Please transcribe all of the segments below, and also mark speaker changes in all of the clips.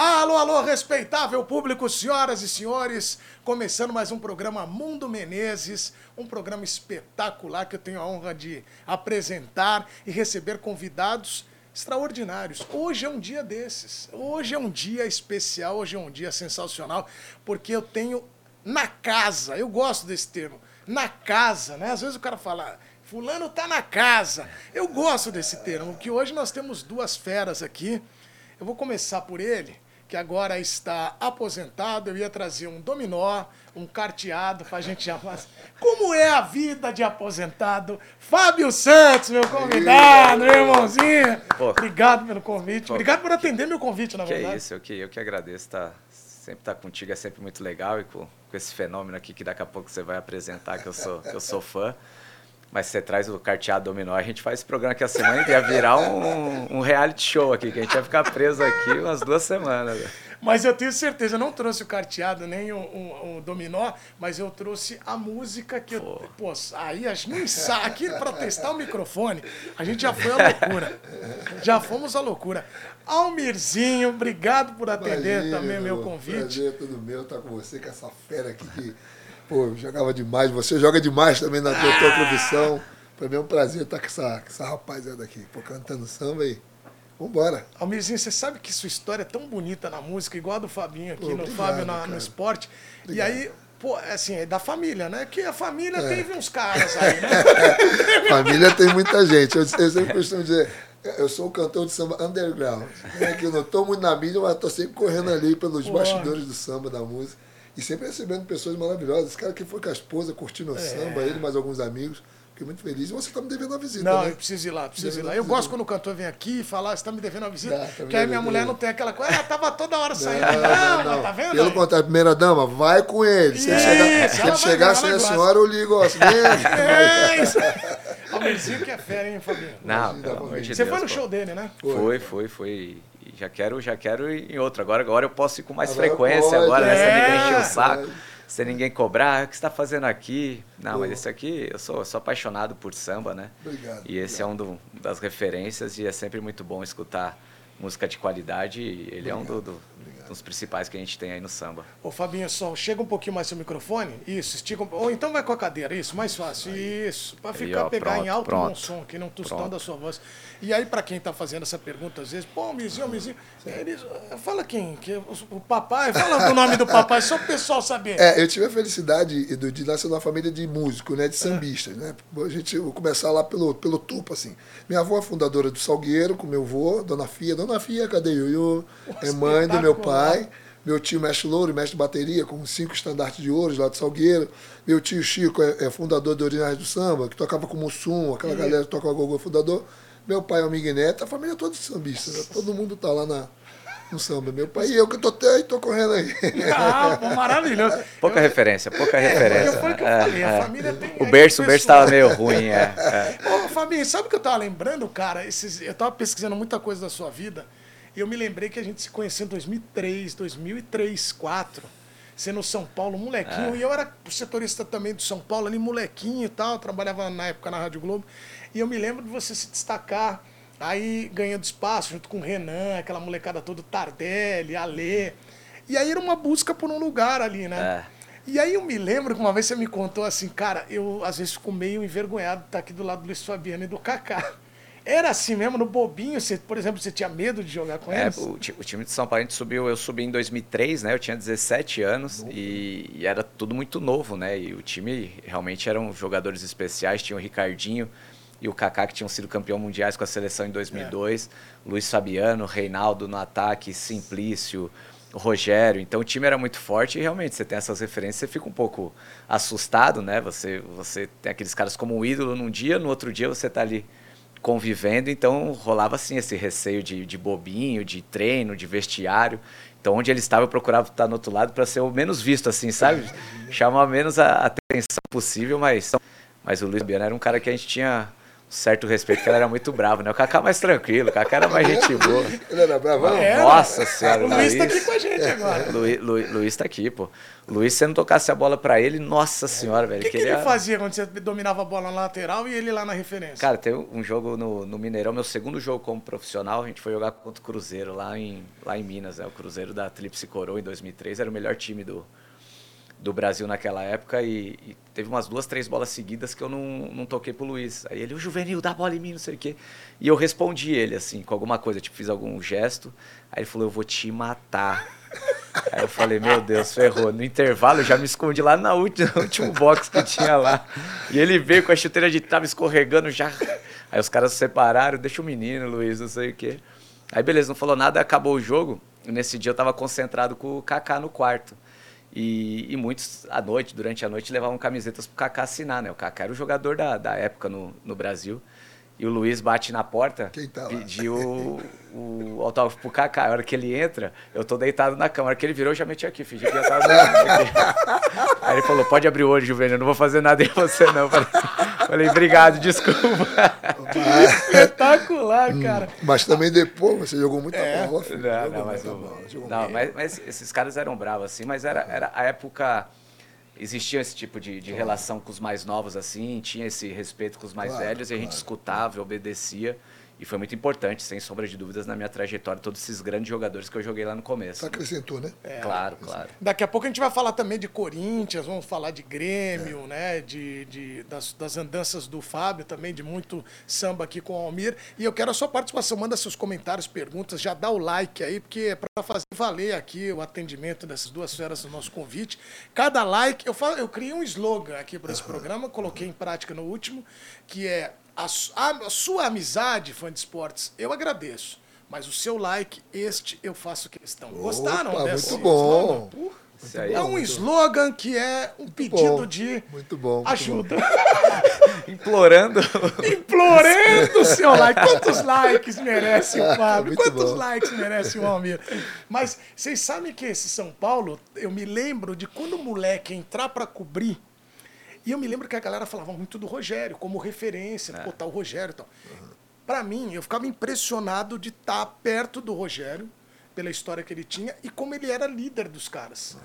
Speaker 1: Alô, alô, respeitável público, senhoras e senhores, começando mais um programa Mundo Menezes, um programa espetacular que eu tenho a honra de apresentar e receber convidados extraordinários. Hoje é um dia desses. Hoje é um dia especial, hoje é um dia sensacional, porque eu tenho na casa, eu gosto desse termo, na casa, né? Às vezes o cara fala, fulano tá na casa. Eu gosto desse termo, que hoje nós temos duas feras aqui. Eu vou começar por ele, que agora está aposentado. Eu ia trazer um dominó, um carteado para a gente já fazer. Como é a vida de aposentado? Fábio Santos, meu convidado, meu irmãozinho. Pô. Obrigado pelo convite. Pô. Obrigado por atender meu convite, na
Speaker 2: que
Speaker 1: verdade.
Speaker 2: É isso, eu que, eu que agradeço. Tá, sempre estar tá contigo é sempre muito legal e com, com esse fenômeno aqui que daqui a pouco você vai apresentar, que eu sou, que eu sou fã. Mas você traz o carteado dominó, a gente faz esse programa aqui a semana e ia virar um, um reality show aqui, que a gente ia ficar preso aqui umas duas semanas.
Speaker 1: Mas eu tenho certeza, eu não trouxe o carteado nem o, o, o dominó, mas eu trouxe a música que pô. eu. Pô, aí a gente aqui para testar o microfone, a gente já foi a loucura. Já fomos a loucura. Almirzinho, obrigado por atender Imagina, também o meu convite.
Speaker 3: Prazer é tudo meu estar com você, com essa fera aqui que Pô, jogava demais. Você joga demais também na tua, tua profissão. Para mim é um prazer estar com essa, com essa rapaziada aqui, pô, cantando samba aí. Vambora.
Speaker 1: Almirzinho, você sabe que sua história é tão bonita na música, igual a do Fabinho aqui, pô, no Fábio na, no esporte. Obrigado. E aí, pô, assim, é da família, né? Que a família é. teve uns caras aí, né?
Speaker 3: família tem muita gente. Eu, eu sempre costumo dizer, eu sou o cantor de samba underground. É que eu não estou muito na mídia, mas estou sempre correndo ali pelos Pô. bastidores do samba, da música. E sempre recebendo pessoas maravilhosas. Esse cara que foi com a esposa, curtindo o é. samba, ele mais alguns amigos. Fiquei muito feliz. E você está me devendo uma visita.
Speaker 1: Não,
Speaker 3: né?
Speaker 1: eu preciso ir lá, preciso ir lá. Eu gosto quando o cantor vem aqui e fala, você está me devendo uma visita. Dá, tá que aí minha mulher não tem aquela coisa, ah, tava toda hora saindo. Não, não, não, tá vendo?
Speaker 3: Pelo contrário, primeira dama, vai com ele. Se ele chegar, se ele chegar sem a senhora, eu ligo, ó.
Speaker 1: É isso. Almirzinho que é fera, hein, Fabinho?
Speaker 2: Não, pelo amor
Speaker 1: de Você foi no show dele, né?
Speaker 2: Foi, foi, foi. Já quero, já quero ir em outro. Agora, agora eu posso ir com mais agora frequência, pode, agora, é, né? Você me encher o saco. É sem ninguém cobrar, o que você está fazendo aqui? Não, mas esse aqui, eu sou, sou apaixonado por samba, né?
Speaker 3: Obrigado.
Speaker 2: E esse
Speaker 3: obrigado.
Speaker 2: é um do, das referências e é sempre muito bom escutar música de qualidade. ele obrigado. é um do, do dos principais que a gente tem aí no samba.
Speaker 1: Ô Fabinho, só chega um pouquinho mais seu microfone. Isso, estica um... Ou então vai com a cadeira, isso, mais fácil. Aí. Isso, para ficar, ó, pegar pronto, em alto pronto, bom som, que não tostando a sua voz. E aí, para quem está fazendo essa pergunta, às vezes, pô, Mizinho, Mizinho, eles, fala quem? Que, o, o papai, fala o nome do papai, só o pessoal saber.
Speaker 3: É, eu tive a felicidade Edu, de nascer numa família de músicos, né, de sambistas, né? A gente, vou começar lá pelo, pelo topo, assim. Minha avó é fundadora do Salgueiro, com meu avô, Dona Fia. Dona Fia, cadê eu? É mãe do meu pai. Meu tio mestre Louro, mestre de bateria, com cinco estandartes de ouro lá de Salgueiro. Meu tio Chico é, é fundador do Originais do Samba, que tocava com Mussum, aquela galera que toca o Gogô fundador. Meu pai é o Miguel Neto, a família toda de sambista. Né? Todo mundo tá lá na, no samba. Meu pai e eu que tô até tô correndo aí.
Speaker 1: Ah, maravilhoso.
Speaker 2: Pouca eu, referência, pouca é, referência.
Speaker 1: Foi o que eu falei, a é. família tem.
Speaker 2: O berço, o berço tava meio ruim, é.
Speaker 1: é. Ô, Fabinho, sabe o que eu tava lembrando, cara? Esses, eu tava pesquisando muita coisa da sua vida. E eu me lembrei que a gente se conheceu em 2003, 2003, 2004. Você no São Paulo, molequinho. É. E eu era setorista também do São Paulo, ali molequinho e tal. trabalhava na época na Rádio Globo. E eu me lembro de você se destacar aí ganhando espaço junto com o Renan, aquela molecada toda, Tardelli, Alê. E aí era uma busca por um lugar ali, né? É. E aí eu me lembro que uma vez você me contou assim, cara, eu às vezes fico meio envergonhado de estar aqui do lado do Luiz Fabiano e do Kaká. Era assim mesmo, no bobinho, você, por exemplo, você tinha medo de jogar com é, eles?
Speaker 2: O, o, time de São Paulo, a gente subiu, eu subi em 2003, né? Eu tinha 17 anos e, e, era tudo muito novo, né? E o time realmente eram jogadores especiais, tinha o Ricardinho e o Kaká que tinham sido campeão mundiais com a seleção em 2002, é. Luiz Fabiano, Reinaldo no ataque, Simplício, Rogério. Então o time era muito forte e realmente você tem essas referências, você fica um pouco assustado, né? Você, você tem aqueles caras como um ídolo num dia, no outro dia você tá ali convivendo, então rolava assim esse receio de, de bobinho, de treino, de vestiário. Então, onde ele estava, eu procurava estar no outro lado para ser o menos visto, assim, sabe? Chamar menos a atenção possível, mas, mas o Luiz Biano era um cara que a gente tinha certo respeito, porque ele era muito bravo, né? O Kaká mais tranquilo, o Kaká era mais gente boa.
Speaker 3: Ele era bravão?
Speaker 2: Nossa senhora,
Speaker 1: O Luiz tá aqui com a gente agora.
Speaker 2: Luiz, Luiz, Luiz tá aqui, pô. Luiz, se você não tocasse a bola pra ele, nossa senhora, velho.
Speaker 1: O que, que
Speaker 2: ele
Speaker 1: ele
Speaker 2: era-
Speaker 1: fazia quando você dominava a bola na lateral e ele lá na referência?
Speaker 2: Cara, teve um jogo no, no Mineirão, meu segundo jogo como profissional, a gente foi jogar contra o Cruzeiro lá em, lá em Minas, né? O Cruzeiro da Tríplice Coroa em 2003, era o melhor time do, do Brasil naquela época e, e teve umas duas, três bolas seguidas que eu não, não toquei pro Luiz. Aí ele, o Juvenil, dá bola em mim, não sei o quê. E eu respondi ele, assim, com alguma coisa, tipo, fiz algum gesto. Aí ele falou, eu vou te matar. Aí eu falei, meu Deus, ferrou. No intervalo eu já me escondi lá na última, no último box que tinha lá. E ele veio com a chuteira de trave escorregando já. Aí os caras se separaram, deixa o menino, Luiz, não sei o quê. Aí beleza, não falou nada, acabou o jogo. Nesse dia eu tava concentrado com o Kaká no quarto. E, e muitos, à noite, durante a noite, levavam camisetas pro Kaká assinar, né? O Kaká era o jogador da, da época no, no Brasil. E o Luiz bate na porta,
Speaker 3: tá
Speaker 2: pediu o, o autógrafo pro Kaká. A hora que ele entra, eu tô deitado na cama. A hora que ele virou, eu já meti aqui, fingi que já tava dormindo aqui. Aí ele falou, pode abrir o olho, Juvenil, eu não vou fazer nada em você não. Falei, falei obrigado, desculpa.
Speaker 1: Espetacular, cara.
Speaker 3: Mas também depois você jogou muita
Speaker 1: É.
Speaker 3: bola, filho.
Speaker 2: Não,
Speaker 3: jogou
Speaker 2: não, mas, o-
Speaker 3: bola, jogou
Speaker 2: não, mas, mas esses caras eram bravos, assim, mas era, era a época. Existia esse tipo de, de relação com os mais novos, assim, tinha esse respeito com os mais
Speaker 3: Claro,
Speaker 2: velhos, e a gente
Speaker 3: claro.
Speaker 2: escutava, obedecia. E foi muito importante, sem sombra de dúvidas, na minha trajetória, todos esses grandes jogadores que eu joguei lá no começo.
Speaker 3: Só acrescentou, né?
Speaker 2: Claro, claro.
Speaker 1: Daqui a pouco a gente vai falar também de Corinthians, vamos falar de Grêmio, né? De, de- das, das andanças do Fábio também, de muito samba aqui com o Almir. E eu quero a sua participação, manda seus comentários, perguntas, já dá o like aí, porque é para fazer valer aqui o atendimento dessas duas feras do nosso convite. Cada like, eu, falo, eu criei um slogan aqui para esse programa, coloquei em prática no último, que é a, a- a sua amizade, fã de esportes, eu agradeço. Mas o seu like, este eu faço questão. Gostaram
Speaker 3: Opa,
Speaker 1: desse
Speaker 3: muito bom.
Speaker 1: slogan?
Speaker 2: Isso aí.
Speaker 1: É um slogan que é um pedido
Speaker 3: bom,
Speaker 1: de
Speaker 3: muito bom, muito
Speaker 1: ajuda.
Speaker 2: Implorando.
Speaker 1: Implorando o seu like. Quantos likes merece o Fábio?
Speaker 3: Muito
Speaker 1: Quantos
Speaker 3: bom.
Speaker 1: likes merece o Almir? Mas vocês sabem que esse São Paulo, eu me lembro de quando o moleque entrar pra cobrir, e eu me lembro que a galera falava muito do Rogério, como referência, pô, tá o Rogério e tal. Pra mim, eu ficava impressionado de estar perto do Rogério, pela história que ele tinha, e como ele era líder dos caras.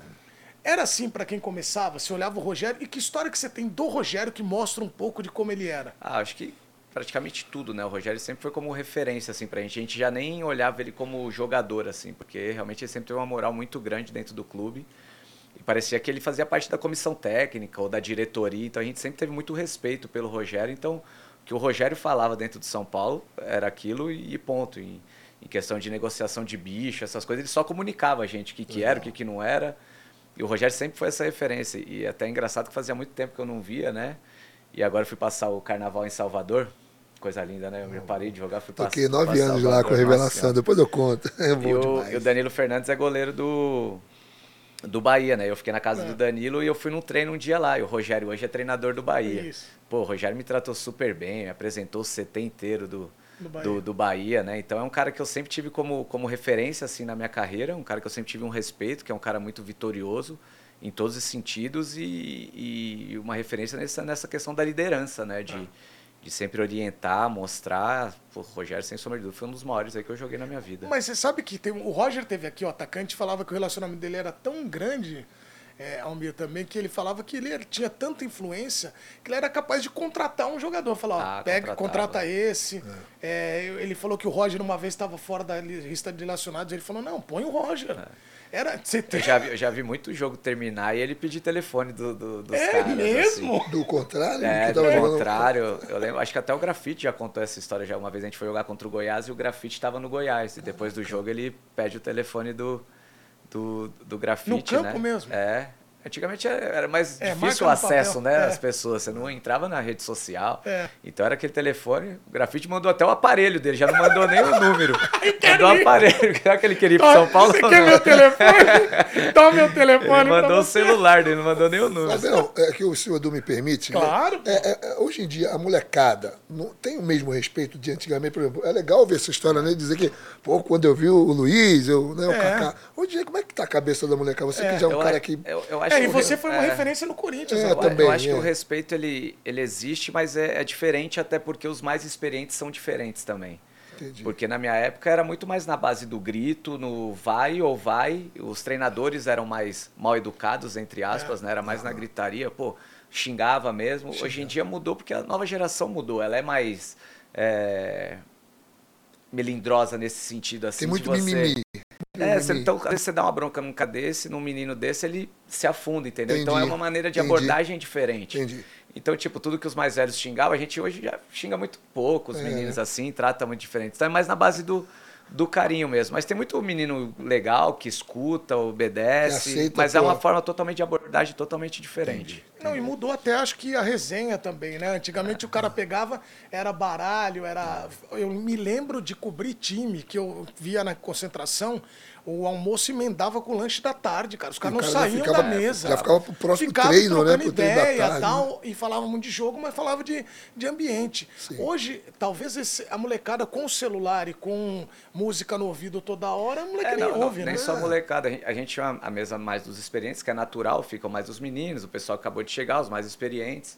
Speaker 1: Era assim pra quem começava, você olhava o Rogério, e que história que você tem do Rogério que mostra um pouco de como ele era?
Speaker 2: Ah, acho que praticamente tudo, né? O Rogério sempre foi como referência, assim, pra gente. A gente já nem olhava ele como jogador, assim, porque realmente ele sempre teve uma moral muito grande dentro do clube. E parecia que ele fazia parte da comissão técnica ou da diretoria, então a gente sempre teve muito respeito pelo Rogério. Então, o que o Rogério falava dentro de São Paulo era aquilo e ponto. Em, em questão de negociação de bicho, essas coisas, ele só comunicava a gente o que, que era, o que, que não era. E o Rogério sempre foi essa referência. E é até engraçado que fazia muito tempo que eu não via, né? E agora eu fui passar o carnaval em Salvador. Coisa linda, né? Eu já parei de jogar, fui
Speaker 3: Toquei
Speaker 2: passar-
Speaker 3: nove
Speaker 2: pra
Speaker 3: anos lá
Speaker 2: Salvador,
Speaker 3: com a
Speaker 2: nossa
Speaker 3: revelação,
Speaker 2: Senhora.
Speaker 3: depois eu conto. É bom
Speaker 2: E o,
Speaker 3: demais.
Speaker 2: e o Danilo Fernandes é goleiro do, do Bahia, né? Eu fiquei na casa do Danilo e eu fui num treino um dia lá. E o Rogério hoje é treinador do Bahia.
Speaker 1: Isso.
Speaker 2: Pô, o Rogério me tratou super bem, me apresentou o CT inteiro do,
Speaker 1: Do
Speaker 2: do,
Speaker 1: Bahia.
Speaker 2: do, Bahia, né? Então é um cara que eu sempre tive como, como referência, assim, na minha carreira. Um cara que eu sempre tive um respeito, que é um cara muito vitorioso em todos os sentidos e, e uma referência nessa, nessa questão da liderança, né? De, de sempre orientar, mostrar. O Rogério, sem sombra de dúvida, foi um dos maiores aí que eu joguei na minha vida.
Speaker 1: Mas você sabe que tem, o Roger teve aqui, o atacante, falava que o relacionamento dele era tão grande, é, Almir também, que ele falava que ele tinha tanta influência que ele era capaz de contratar um jogador. Falar, ó,
Speaker 2: Ah,
Speaker 1: pega,
Speaker 2: contratava.
Speaker 1: contrata esse. É, ele falou que o Roger uma vez estava fora da li- lista de relacionados. Ele falou, não, põe o Roger. Era, você tem...
Speaker 2: Eu já vi, eu já vi muito jogo terminar e ele pedir telefone do, do- dos
Speaker 1: É
Speaker 2: caras.
Speaker 1: mesmo?
Speaker 2: assim.
Speaker 3: Do contrário,
Speaker 2: É, do contrário. Eu lembro, acho que até o Grafite já contou essa história já. Uma vez a gente foi jogar contra o Goiás e o Grafite estava no Goiás. E depois do jogo ele pede o telefone do, do, do Grafite,
Speaker 1: No campo
Speaker 2: né?
Speaker 1: mesmo?
Speaker 2: É. Antigamente era- mais
Speaker 1: É,
Speaker 2: difícil o acesso,
Speaker 1: papel.
Speaker 2: né?
Speaker 1: É.
Speaker 2: As pessoas. Você não entrava na rede social.
Speaker 1: É.
Speaker 2: Então era aquele telefone. O Grafite mandou até o aparelho dele, já não mandou nem o número. mandou o aparelho. Será que ele queria ir para São Paulo?
Speaker 1: Você
Speaker 2: ou
Speaker 1: quer
Speaker 2: não?
Speaker 1: meu telefone? Dá o meu telefone
Speaker 2: Ele mandou o celular dele, não mandou nem o número.
Speaker 3: Fabião, é que o senhor Edu me permite. né?
Speaker 1: Claro, pô.
Speaker 3: É, é, é, hoje em dia, a molecada não tem o mesmo respeito de antigamente. Por exemplo, é legal ver essa história, né? Dizer que, pô, quando eu vi o Luiz, eu, né, o
Speaker 1: É.
Speaker 3: Kaká. Hoje em dia, como é que tá a cabeça da molecada? Você que já é um
Speaker 2: Eu
Speaker 3: cara que.
Speaker 2: eu- eu acho
Speaker 1: É,
Speaker 2: que
Speaker 1: e você
Speaker 2: re-
Speaker 1: foi uma
Speaker 2: é.
Speaker 1: referência no Corinthians
Speaker 3: É,
Speaker 1: agora.
Speaker 3: também.
Speaker 2: eu acho que
Speaker 3: é.
Speaker 2: o respeito ele, ele existe, mas é, é diferente até porque os mais experientes são diferentes também.
Speaker 3: Entendi.
Speaker 2: Porque na minha época era muito mais na base do grito, no vai ou vai. Os treinadores eram mais mal educados, entre aspas, né? Era mais na gritaria, pô, xingava mesmo. Hoje em dia mudou porque a nova geração mudou. Ela é mais é, melindrosa nesse sentido, assim.
Speaker 3: Tem muito
Speaker 2: de você...
Speaker 3: mimimi.
Speaker 2: É, você,
Speaker 3: Mimimi.
Speaker 2: então, às vezes você dá uma bronca num cara desse, num menino desse, ele se afunda, entendeu? Então é
Speaker 3: Entendi,
Speaker 2: uma maneira de
Speaker 3: entendi.
Speaker 2: abordagem diferente.
Speaker 3: Entendi.
Speaker 2: Então, tipo, tudo que os mais velhos xingavam, a gente hoje já xinga muito pouco, os
Speaker 3: É.
Speaker 2: meninos assim, trata muito diferente. Então é mais na base do, do carinho mesmo. Mas tem muito menino legal que escuta, obedece,
Speaker 3: aceita,
Speaker 2: mas é uma
Speaker 3: pô.
Speaker 2: forma totalmente de abordagem totalmente diferente.
Speaker 1: Não, e mudou até acho que a resenha também, né? Antigamente o cara pegava, era baralho, era. Eu me lembro de cobrir time, que eu via na concentração, o almoço emendava com o lanche da tarde, cara. Os caras não
Speaker 3: cara já
Speaker 1: saíam
Speaker 3: ficava-
Speaker 1: da mesa.
Speaker 3: já ficava pro próximo
Speaker 1: Ficava
Speaker 3: treino, né?
Speaker 1: trocando
Speaker 3: Pro treino da
Speaker 1: ideia
Speaker 3: tarde, né?
Speaker 1: tal, e falavam muito de jogo, mas falava de, de ambiente. Hoje, talvez esse- a molecada com o celular e com música no ouvido toda hora, a moleque
Speaker 2: É,
Speaker 1: nem
Speaker 2: não, não,
Speaker 1: ouve,
Speaker 2: nem
Speaker 1: né?
Speaker 2: só molecada. A gente- A gente tinha a mesa mais dos experientes, que é natural, ficam mais os meninos, o pessoal acabou de chegar, os mais experientes.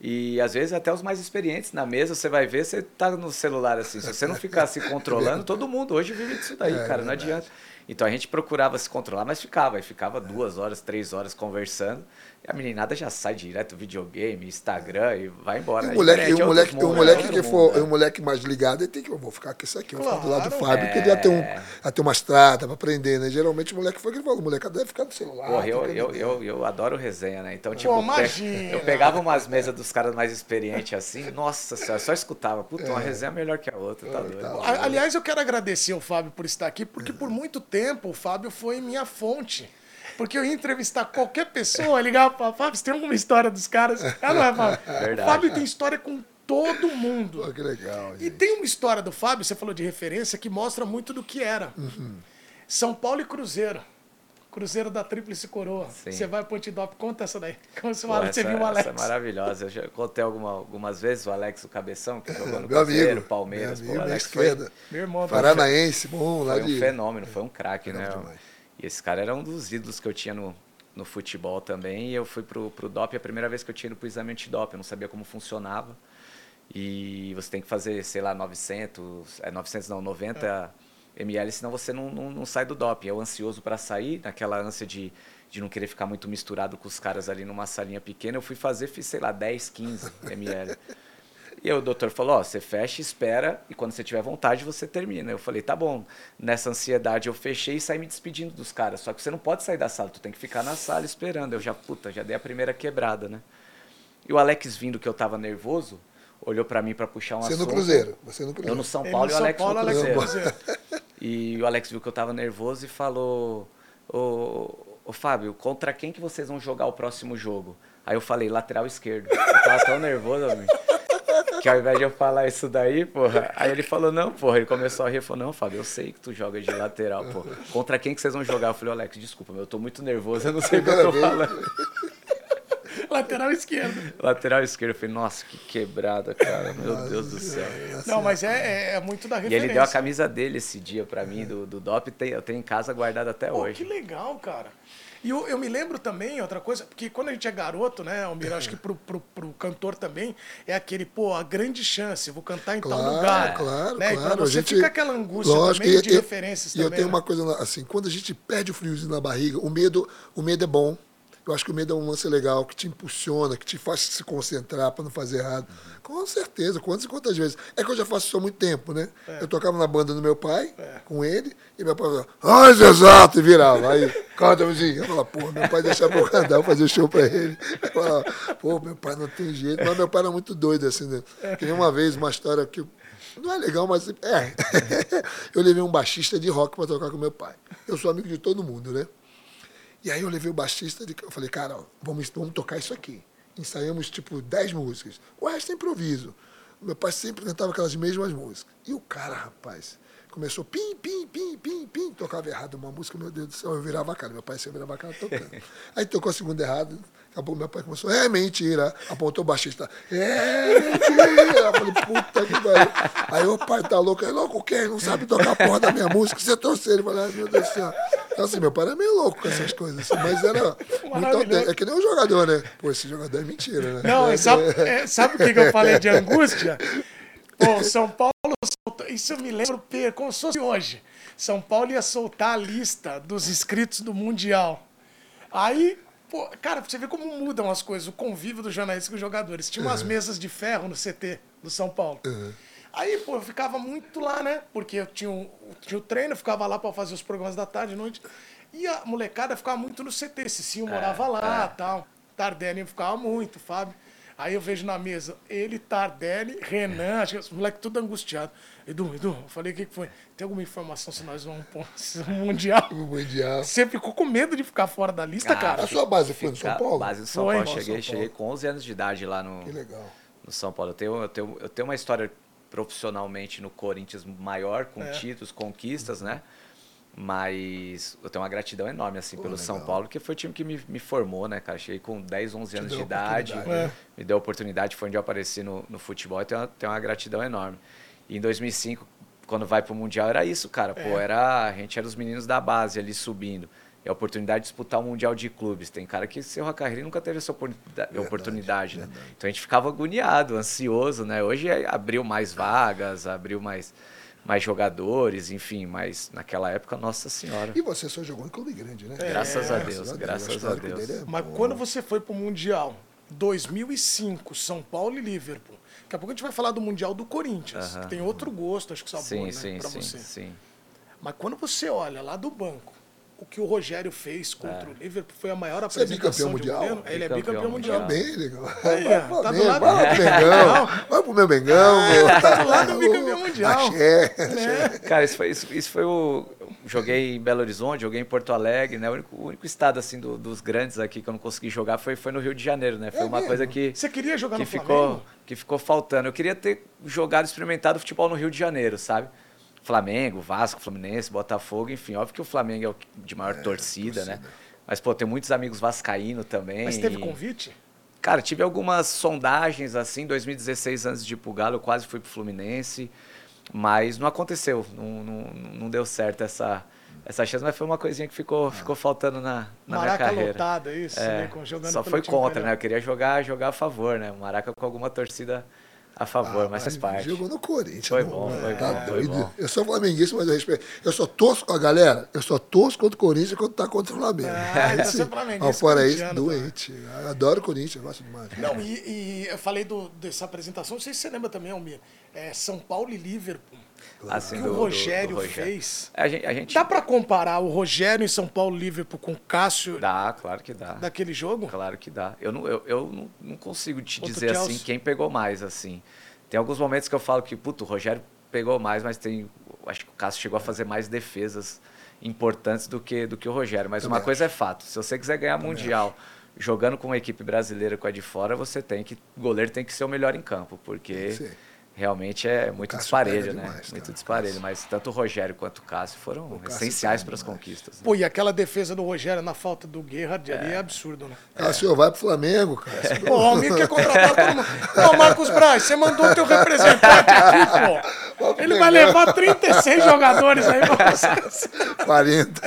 Speaker 2: E às vezes até os mais experientes na mesa, você vai ver, você tá no celular assim. Se você não ficar se controlando, todo mundo hoje vive disso daí,
Speaker 3: É,
Speaker 2: cara, não adianta. Então a gente procurava se controlar, mas ficava. E ficava duas horas, três horas conversando. E a meninada já sai direto videogame, Instagram e vai embora.
Speaker 3: E
Speaker 2: É
Speaker 3: o moleque, e
Speaker 2: é
Speaker 3: o
Speaker 2: outro
Speaker 3: moleque,
Speaker 2: mundo,
Speaker 3: o
Speaker 2: é
Speaker 3: moleque
Speaker 2: outro
Speaker 3: que
Speaker 2: mundo,
Speaker 3: for,
Speaker 2: né?
Speaker 3: o moleque mais ligado, ele tem que, eu vou ficar com isso aqui, eu vou ficar do lado do
Speaker 1: Claro.
Speaker 3: Fábio, porque ele ia ter, um,
Speaker 2: É.
Speaker 3: ia ter uma estrada pra aprender, né? Geralmente o moleque foi que ele falou, o moleque deve ficar no celular.
Speaker 2: Porra, eu, eu, eu, eu adoro resenha, né? Então, tipo,
Speaker 1: imagina.
Speaker 2: eu pegava umas mesas dos caras mais experientes assim, nossa senhora, só escutava. Puta, uma resenha melhor que a outra, tá doido.
Speaker 1: A- Aliás, eu quero agradecer o Fábio por estar aqui, porque por muito tempo o Fábio foi minha fonte. Porque eu ia entrevistar qualquer pessoa, ligava para Fábio, você tem alguma história dos caras? Ah, não é, Fábio?
Speaker 2: Verdade.
Speaker 1: O Fábio tem história com todo mundo.
Speaker 3: Pô, que legal,
Speaker 1: E
Speaker 3: gente.
Speaker 1: tem uma história do Fábio, você falou de referência, que mostra muito do que era.
Speaker 3: Uhum.
Speaker 1: São Paulo e Cruzeiro. Cruzeiro da Tríplice Coroa.
Speaker 2: Sim.
Speaker 1: Você vai pro Antidop, conta essa daí. Como você,
Speaker 2: Pô,
Speaker 1: fala,
Speaker 2: essa,
Speaker 1: você viu o Alex.
Speaker 2: essa é maravilhosa. Eu já contei alguma- algumas vezes o Alex, o Cabeção, que jogou no
Speaker 3: Meu
Speaker 2: Cruzeiro,
Speaker 3: amigo,
Speaker 2: Palmeiras.
Speaker 3: meu
Speaker 2: Pô,
Speaker 3: amigo da
Speaker 2: Alex foi,
Speaker 3: esquerda.
Speaker 1: Meu irmão.
Speaker 3: Paranaense, bom, lá
Speaker 2: foi um
Speaker 3: de...
Speaker 2: fenômeno, foi um craque, né?
Speaker 3: Demais.
Speaker 2: E esse cara era um dos ídolos que eu tinha no, no futebol também. E eu fui pro, pro DOP a primeira vez que eu tinha ido pro exame antidop. Eu não sabia como funcionava. E você tem que fazer, sei lá, 900, é 900 não, 90 ml, senão você não, não, não sai do DOP. Eu ansioso para sair, naquela ânsia de, de não querer ficar muito misturado com os caras ali numa salinha pequena, eu fui fazer, fiz, sei lá, 10, 15 ml. E aí o doutor falou, ó, você fecha, espera, e quando você tiver vontade, você termina. Eu falei, tá bom. Nessa ansiedade eu fechei e saí me despedindo dos caras. Só que você não pode sair da sala, tu tem que ficar na sala esperando. Eu já, puta, já dei a primeira quebrada, né? E o Alex vindo que eu tava nervoso, olhou pra mim pra puxar um
Speaker 3: Você no
Speaker 2: assunto.
Speaker 3: Cruzeiro, você no Cruzeiro.
Speaker 2: Eu no São Paulo
Speaker 1: no
Speaker 2: e o
Speaker 1: São
Speaker 2: Alex
Speaker 1: Paulo,
Speaker 2: no
Speaker 1: Alex no
Speaker 2: Cruzeiro.
Speaker 1: Cruzeiro.
Speaker 2: E o Alex viu que eu tava nervoso e falou: Ô, ô Fábio, contra quem que vocês vão jogar o próximo jogo? Aí eu falei, lateral esquerdo. Eu tava tão nervoso, amigo, que ao invés de eu falar isso daí, porra, aí ele falou, não, porra, ele começou a rir, falou, não, Fábio, eu sei que tu joga de lateral, pô. Contra quem que vocês vão jogar? Eu falei, Alex, desculpa, meu, eu tô muito nervoso, eu não sei o que eu tô falando.
Speaker 1: Lateral esquerdo.
Speaker 2: Lateral esquerdo, eu falei, nossa, que quebrada, cara, meu Deus do céu.
Speaker 1: Não, mas é, é- é muito da
Speaker 2: E
Speaker 1: referência.
Speaker 2: ele deu a camisa dele esse dia pra mim, do, do DOP, eu tenho em casa guardada até
Speaker 1: Pô,
Speaker 2: hoje.
Speaker 1: que legal, cara. E eu, eu me lembro também, outra coisa, porque quando a gente é garoto, né, Almir, acho que pro, pro, pro cantor também é aquele, pô, a grande chance, vou cantar em tal
Speaker 3: Claro,
Speaker 1: lugar.
Speaker 3: claro,
Speaker 1: né? E
Speaker 3: claro.
Speaker 1: pra
Speaker 3: a
Speaker 1: você
Speaker 3: gente,
Speaker 1: fica aquela angústia
Speaker 3: Lógico,
Speaker 1: também
Speaker 3: e-
Speaker 1: de
Speaker 3: e-
Speaker 1: referências
Speaker 3: E eu
Speaker 1: também.
Speaker 3: tenho
Speaker 1: né?
Speaker 3: uma coisa assim, quando a gente perde o friozinho na barriga, o medo, o medo é bom. Eu acho que o medo é um lance legal, que te impulsiona, que te faz se concentrar para não fazer errado. Com certeza, quantas e quantas vezes. É que eu já faço isso há muito tempo, né? Eu tocava na banda do meu pai, com ele, e meu pai falava, ai, exato, e virava. Aí, canta, Luzinho. Eu falava, pô, meu pai deixava eu cantar, eu fazia show pra ele. Eu falava, pô, meu pai não tem jeito. Mas meu pai era muito doido, assim, né? Nem uma vez, uma história que não é legal, mas é. eu levei um baixista de rock para tocar com meu pai. Eu sou amigo de todo mundo, né? E aí eu levei o baixista, de, eu falei, cara, vamos, vamos tocar isso aqui. Ensaiamos tipo 10 músicas. O resto é improviso. Meu pai sempre cantava aquelas mesmas músicas. E o cara, rapaz, começou pim, pim, pim, pim, pim. Tocava errado uma música, meu Deus do céu, eu virava a cara. Meu pai sempre virava a cara tocando. Aí tocou a segunda errada, acabou, meu pai começou, é mentira. Apontou o baixista, é mentira. Eu falei, puta que pariu. Aí o pai tá louco, é louco quê? Não sabe tocar a porra da minha música, você trouxe ele. Falei, ai meu Deus do céu. Então, assim, meu pai era meio louco com essas coisas, assim, mas era muito autêntico. É que nem um jogador, né? Pô, esse jogador é mentira, né?
Speaker 1: Não,
Speaker 3: é,
Speaker 1: sabe, é, sabe o que, que eu falei de angústia? Pô, São Paulo soltou, isso eu me lembro como se fosse hoje. São Paulo ia soltar a lista dos inscritos do Mundial. Aí, pô, cara, você ver como mudam as coisas, o convívio do jornalista com os jogadores. Tinha umas mesas de ferro no CT do São Paulo. Aí, pô, eu ficava muito lá, né? Porque eu tinha o, tinha o treino, eu ficava lá pra fazer os programas da tarde, noite. E a molecada ficava muito no CT. Cicinho morava lá tal. Tardelli ficava muito, Fábio. Aí eu vejo na mesa ele, Tardelli, Renan, acho que os moleques tudo angustiado. Edu, Edu, eu falei, o que, que foi? Tem alguma informação se nós vamos pôr no Mundial?
Speaker 3: O Mundial.
Speaker 1: Você ficou com medo de ficar fora da lista, cara?
Speaker 3: A sua base foi no São Paulo?
Speaker 2: Base do São
Speaker 1: Foi.
Speaker 2: Paulo.
Speaker 3: São
Speaker 2: Cheguei,
Speaker 3: Paulo.
Speaker 2: cheguei com 11 anos de idade lá no,
Speaker 3: Que legal.
Speaker 2: no São Paulo. Eu tenho, eu, tenho, eu tenho uma história profissionalmente no Corinthians maior, com
Speaker 1: É.
Speaker 2: títulos, conquistas, né? Mas eu tenho uma gratidão enorme, assim,
Speaker 3: Pô,
Speaker 2: pelo
Speaker 3: legal.
Speaker 2: São Paulo, porque foi o time que me, me formou, né, cara? Cheguei com 10, 11 anos
Speaker 3: deu
Speaker 2: de idade,
Speaker 1: né?
Speaker 2: me deu oportunidade, foi onde eu apareci no, no futebol, e tenho, uma- tenho uma gratidão enorme. E em 2005, quando vai pro Mundial, era isso, cara. Pô,
Speaker 1: É.
Speaker 2: era, a gente era os meninos da base ali subindo. E a oportunidade de disputar o Mundial de Clubes. Tem cara que a carreira nunca teve essa oportunidade, oportunidade né? Então a gente ficava agoniado, ansioso, né? Hoje é- abriu mais vagas, abriu mais, mais jogadores, enfim, mas naquela época, nossa senhora.
Speaker 3: E você só jogou em clube grande, né?
Speaker 2: Graças a Deus, graças
Speaker 3: o
Speaker 2: a Deus.
Speaker 3: dele é
Speaker 1: Mas quando você foi pro Mundial, 2005, São Paulo e Liverpool. Daqui a pouco a gente vai falar do Mundial do Corinthians,
Speaker 2: Aham.
Speaker 1: que tem outro gosto, acho que sabor,
Speaker 2: Sim,
Speaker 1: né,
Speaker 2: sim,
Speaker 1: pra
Speaker 2: sim,
Speaker 1: você.
Speaker 2: sim.
Speaker 1: Mas quando você olha lá do banco, o que o Rogério fez contra o Liverpool foi a maior
Speaker 3: Você é
Speaker 1: apresentação
Speaker 3: bicampeão
Speaker 1: de
Speaker 3: mundial?
Speaker 1: Ele é
Speaker 2: Bicampeão
Speaker 1: mundial.
Speaker 2: mundial.
Speaker 3: Bem legal.
Speaker 1: Aí,
Speaker 3: vai pro
Speaker 1: tá do lado-
Speaker 3: vai pro Mengão, vai pro meu Mengão.
Speaker 1: Tá do lado do bicampeão mundial.
Speaker 3: Axé.
Speaker 1: Né?
Speaker 2: Cara, isso foi, isso, isso foi o. Joguei em Belo Horizonte, joguei em Porto Alegre, né? O único, o único estado, assim, do- dos grandes aqui que eu não consegui jogar foi, foi no Rio de Janeiro, né? Foi
Speaker 3: É
Speaker 2: uma
Speaker 3: mesmo?
Speaker 2: coisa que.
Speaker 1: Você queria jogar
Speaker 2: que
Speaker 1: no
Speaker 2: ficou,
Speaker 1: Flamengo?
Speaker 2: que ficou faltando. Eu queria ter jogado, experimentado futebol no Rio de Janeiro, sabe? Flamengo, Vasco, Fluminense, Botafogo, enfim. Óbvio que o Flamengo é o de maior torcida, né? Mas, pô, tem muitos amigos vascaíno também.
Speaker 1: Mas teve
Speaker 2: e-
Speaker 1: convite?
Speaker 2: Cara, tive algumas sondagens assim, 2016 antes de ir pro Galo, eu quase fui pro Fluminense, mas não aconteceu, não, não, não deu certo essa, essa chance, mas foi uma coisinha que ficou, ficou faltando na, na minha
Speaker 1: Maraca
Speaker 2: carreira.
Speaker 1: lotada, isso,
Speaker 2: É,
Speaker 1: né? com- Jogando
Speaker 2: só foi contra,
Speaker 1: imperial.
Speaker 2: né? Eu queria jogar, jogar a favor, né? O Maraca com alguma torcida a favor, mas faz parte.
Speaker 3: Jogou no Corinthians.
Speaker 2: Foi
Speaker 3: não,
Speaker 2: bom, foi
Speaker 3: tá
Speaker 2: bom, foi
Speaker 3: doido.
Speaker 2: bom.
Speaker 3: Eu sou flamenguista, mas eu respeito. Eu só torço com a galera, eu só torço contra o Corinthians quando tá contra o Flamengo.
Speaker 1: Ah,
Speaker 3: Esse-
Speaker 1: é flamenguista
Speaker 3: Ah, fora isso,
Speaker 1: tá?
Speaker 3: doente. Eu adoro o Corinthians, gosto demais.
Speaker 1: Não, e, e eu falei do- dessa apresentação, não sei se você lembra também, Almir. É São Paulo e Liverpool.
Speaker 2: Assim,
Speaker 1: que
Speaker 2: do-
Speaker 1: o
Speaker 2: do- do
Speaker 1: Rogério,
Speaker 2: Rogério.
Speaker 1: fez.
Speaker 2: A gente, a gente
Speaker 1: Dá pra comparar o Rogério em São Paulo Liverpool com o Cássio
Speaker 2: dá, claro que dá.
Speaker 1: daquele jogo?
Speaker 2: Claro que dá. Eu não, eu, eu não, não consigo te
Speaker 1: Contra o
Speaker 2: dizer assim
Speaker 1: Chelsea.
Speaker 2: quem pegou mais, assim. Tem alguns momentos que eu falo que, puto, o Rogério pegou mais, mas tem. Acho que o Cássio chegou a fazer mais defesas importantes do que, do que o Rogério. Mas uma
Speaker 3: Também
Speaker 2: coisa é fato, se você quiser ganhar Mundial jogando com uma equipe brasileira com a de fora, você tem que. O goleiro tem que ser o melhor em campo, porque
Speaker 3: Sim.
Speaker 2: Realmente é muito
Speaker 3: Cássio
Speaker 2: disparelho, né?
Speaker 3: demais,
Speaker 2: muito disparelho. Mas tanto o Rogério quanto o Cássio foram
Speaker 3: Cássio
Speaker 2: essenciais
Speaker 3: pega
Speaker 2: para as conquistas. né?
Speaker 1: Pô, e aquela defesa do Rogério na falta do Gerrard ali é absurdo, né?
Speaker 3: Cássio, vai pro Flamengo, cara.
Speaker 1: Pô, o Almir quer contratar todo mundo. Ô, Marcos Braz, você mandou o teu representante aqui, pô. Ele vai levar 36 jogadores aí pra você.
Speaker 3: 40.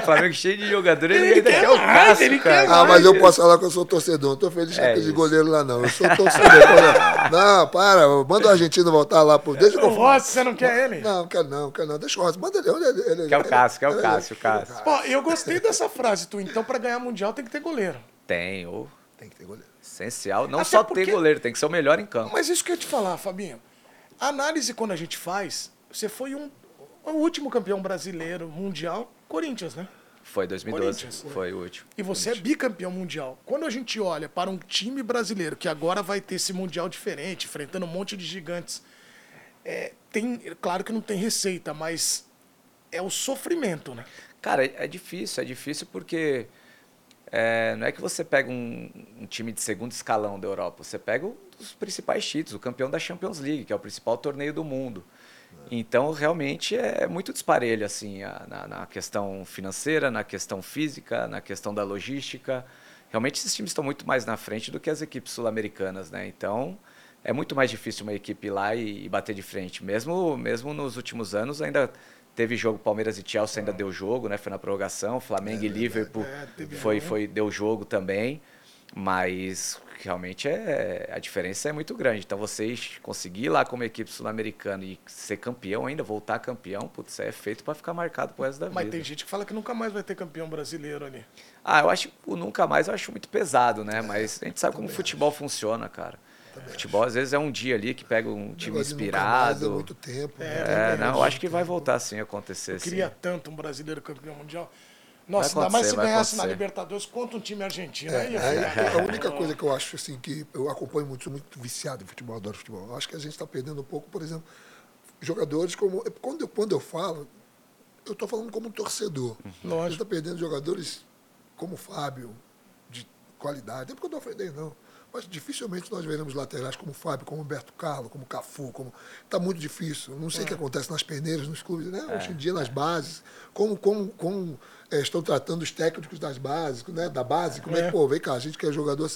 Speaker 2: O Flamengo cheio de jogador, ele,
Speaker 1: Ele
Speaker 2: ainda
Speaker 1: quer
Speaker 2: quer o
Speaker 1: mais,
Speaker 2: Cássio,
Speaker 1: ele quer
Speaker 3: Ah, mas eu posso falar que eu sou torcedor. Não tô feliz com
Speaker 2: É
Speaker 3: aquele
Speaker 2: isso.
Speaker 3: goleiro lá, não. Eu sou torcedor. Não, para. Manda o argentino voltar lá. Pro... Deixa
Speaker 1: O. Rossi, você não quer ele?
Speaker 3: Não, não quero não, não quero não. Deixa o Rossi. Manda ele. ele, ele
Speaker 2: Que é o Cássio, que é o Cássio, o Cássio.
Speaker 1: Pô, eu gostei dessa frase, tu. Então, pra ganhar mundial tem que ter goleiro.
Speaker 2: Tem, o
Speaker 3: Tem que ter goleiro.
Speaker 2: essencial. Não
Speaker 1: Até
Speaker 2: só
Speaker 1: porque-
Speaker 2: ter goleiro, tem que ser o melhor em campo.
Speaker 1: Mas isso que eu ia te falar, Fabinho. A análise, quando a gente faz, você foi um, o último campeão brasileiro mundial, Corinthians, né?
Speaker 2: Foi 2012,
Speaker 1: Corinthians.
Speaker 2: foi o último.
Speaker 1: E você é bicampeão mundial. Quando a gente olha para um time brasileiro que agora vai ter esse mundial diferente, enfrentando um monte de gigantes, é, tem, claro que não tem receita, mas é o sofrimento, né?
Speaker 2: Cara, é é difícil, é difícil porque é, não é que você pega um, um time de segundo escalão da Europa, você pega um dos principais títulos, o campeão da Champions League, que é o principal torneio do mundo. Então, realmente é muito disparelho, assim, na, na questão financeira, na questão física, na questão da logística. Realmente esses times estão muito mais na frente do que as equipes sul-americanas, né? Então, é muito mais difícil uma equipe ir lá e, e bater de frente. Mesmo, mesmo nos últimos anos, ainda Teve jogo Palmeiras e Chelsea ainda deu jogo, né? Foi na prorrogação. Flamengo e Liverpool
Speaker 1: É,
Speaker 2: foi, foi deu jogo também. Mas realmente é a diferença é muito grande. Então vocês conseguir ir lá como equipe sul-americana e ser campeão ainda, voltar campeão, putz, é feito para ficar marcado pro resto da
Speaker 1: Mas
Speaker 2: vida.
Speaker 1: tem gente que fala que nunca mais vai ter campeão brasileiro ali.
Speaker 2: Ah, eu acho o nunca mais eu acho muito pesado, né? Mas a gente sabe como o futebol funciona, cara. Futebol às vezes é um dia ali que pega um time
Speaker 3: mais,
Speaker 2: inspirado.
Speaker 3: É muito tempo.
Speaker 1: É,
Speaker 3: né?
Speaker 2: É, não, eu acho que vai voltar sim a acontecer.
Speaker 1: Eu queria
Speaker 2: sim.
Speaker 1: tanto um brasileiro campeão mundial. Nossa, ainda mais se ganhasse na. Libertadores contra um time argentino.
Speaker 3: É,
Speaker 1: aí ia
Speaker 3: aí,
Speaker 1: ficar-
Speaker 3: a única coisa que eu acho assim que eu acompanho muito, sou muito viciado em futebol, adoro futebol. Eu acho que a gente está perdendo um pouco, por exemplo, jogadores como quando eu, quando eu falo, eu estou falando como um torcedor. A gente está perdendo jogadores como o Fábio de qualidade. Não é porque eu estou ofendendo, não. Mas dificilmente nós veremos laterais como o Fábio, como o Humberto Carlos, como o Cafu, como está muito difícil. Não sei o que acontece nas peneiras, nos clubes, né? Hoje em dia nas bases, como como como eh, estão tratando os técnicos das bases, né? Da base, como é,
Speaker 1: É.
Speaker 3: que pô, vem cá, a gente que é jogador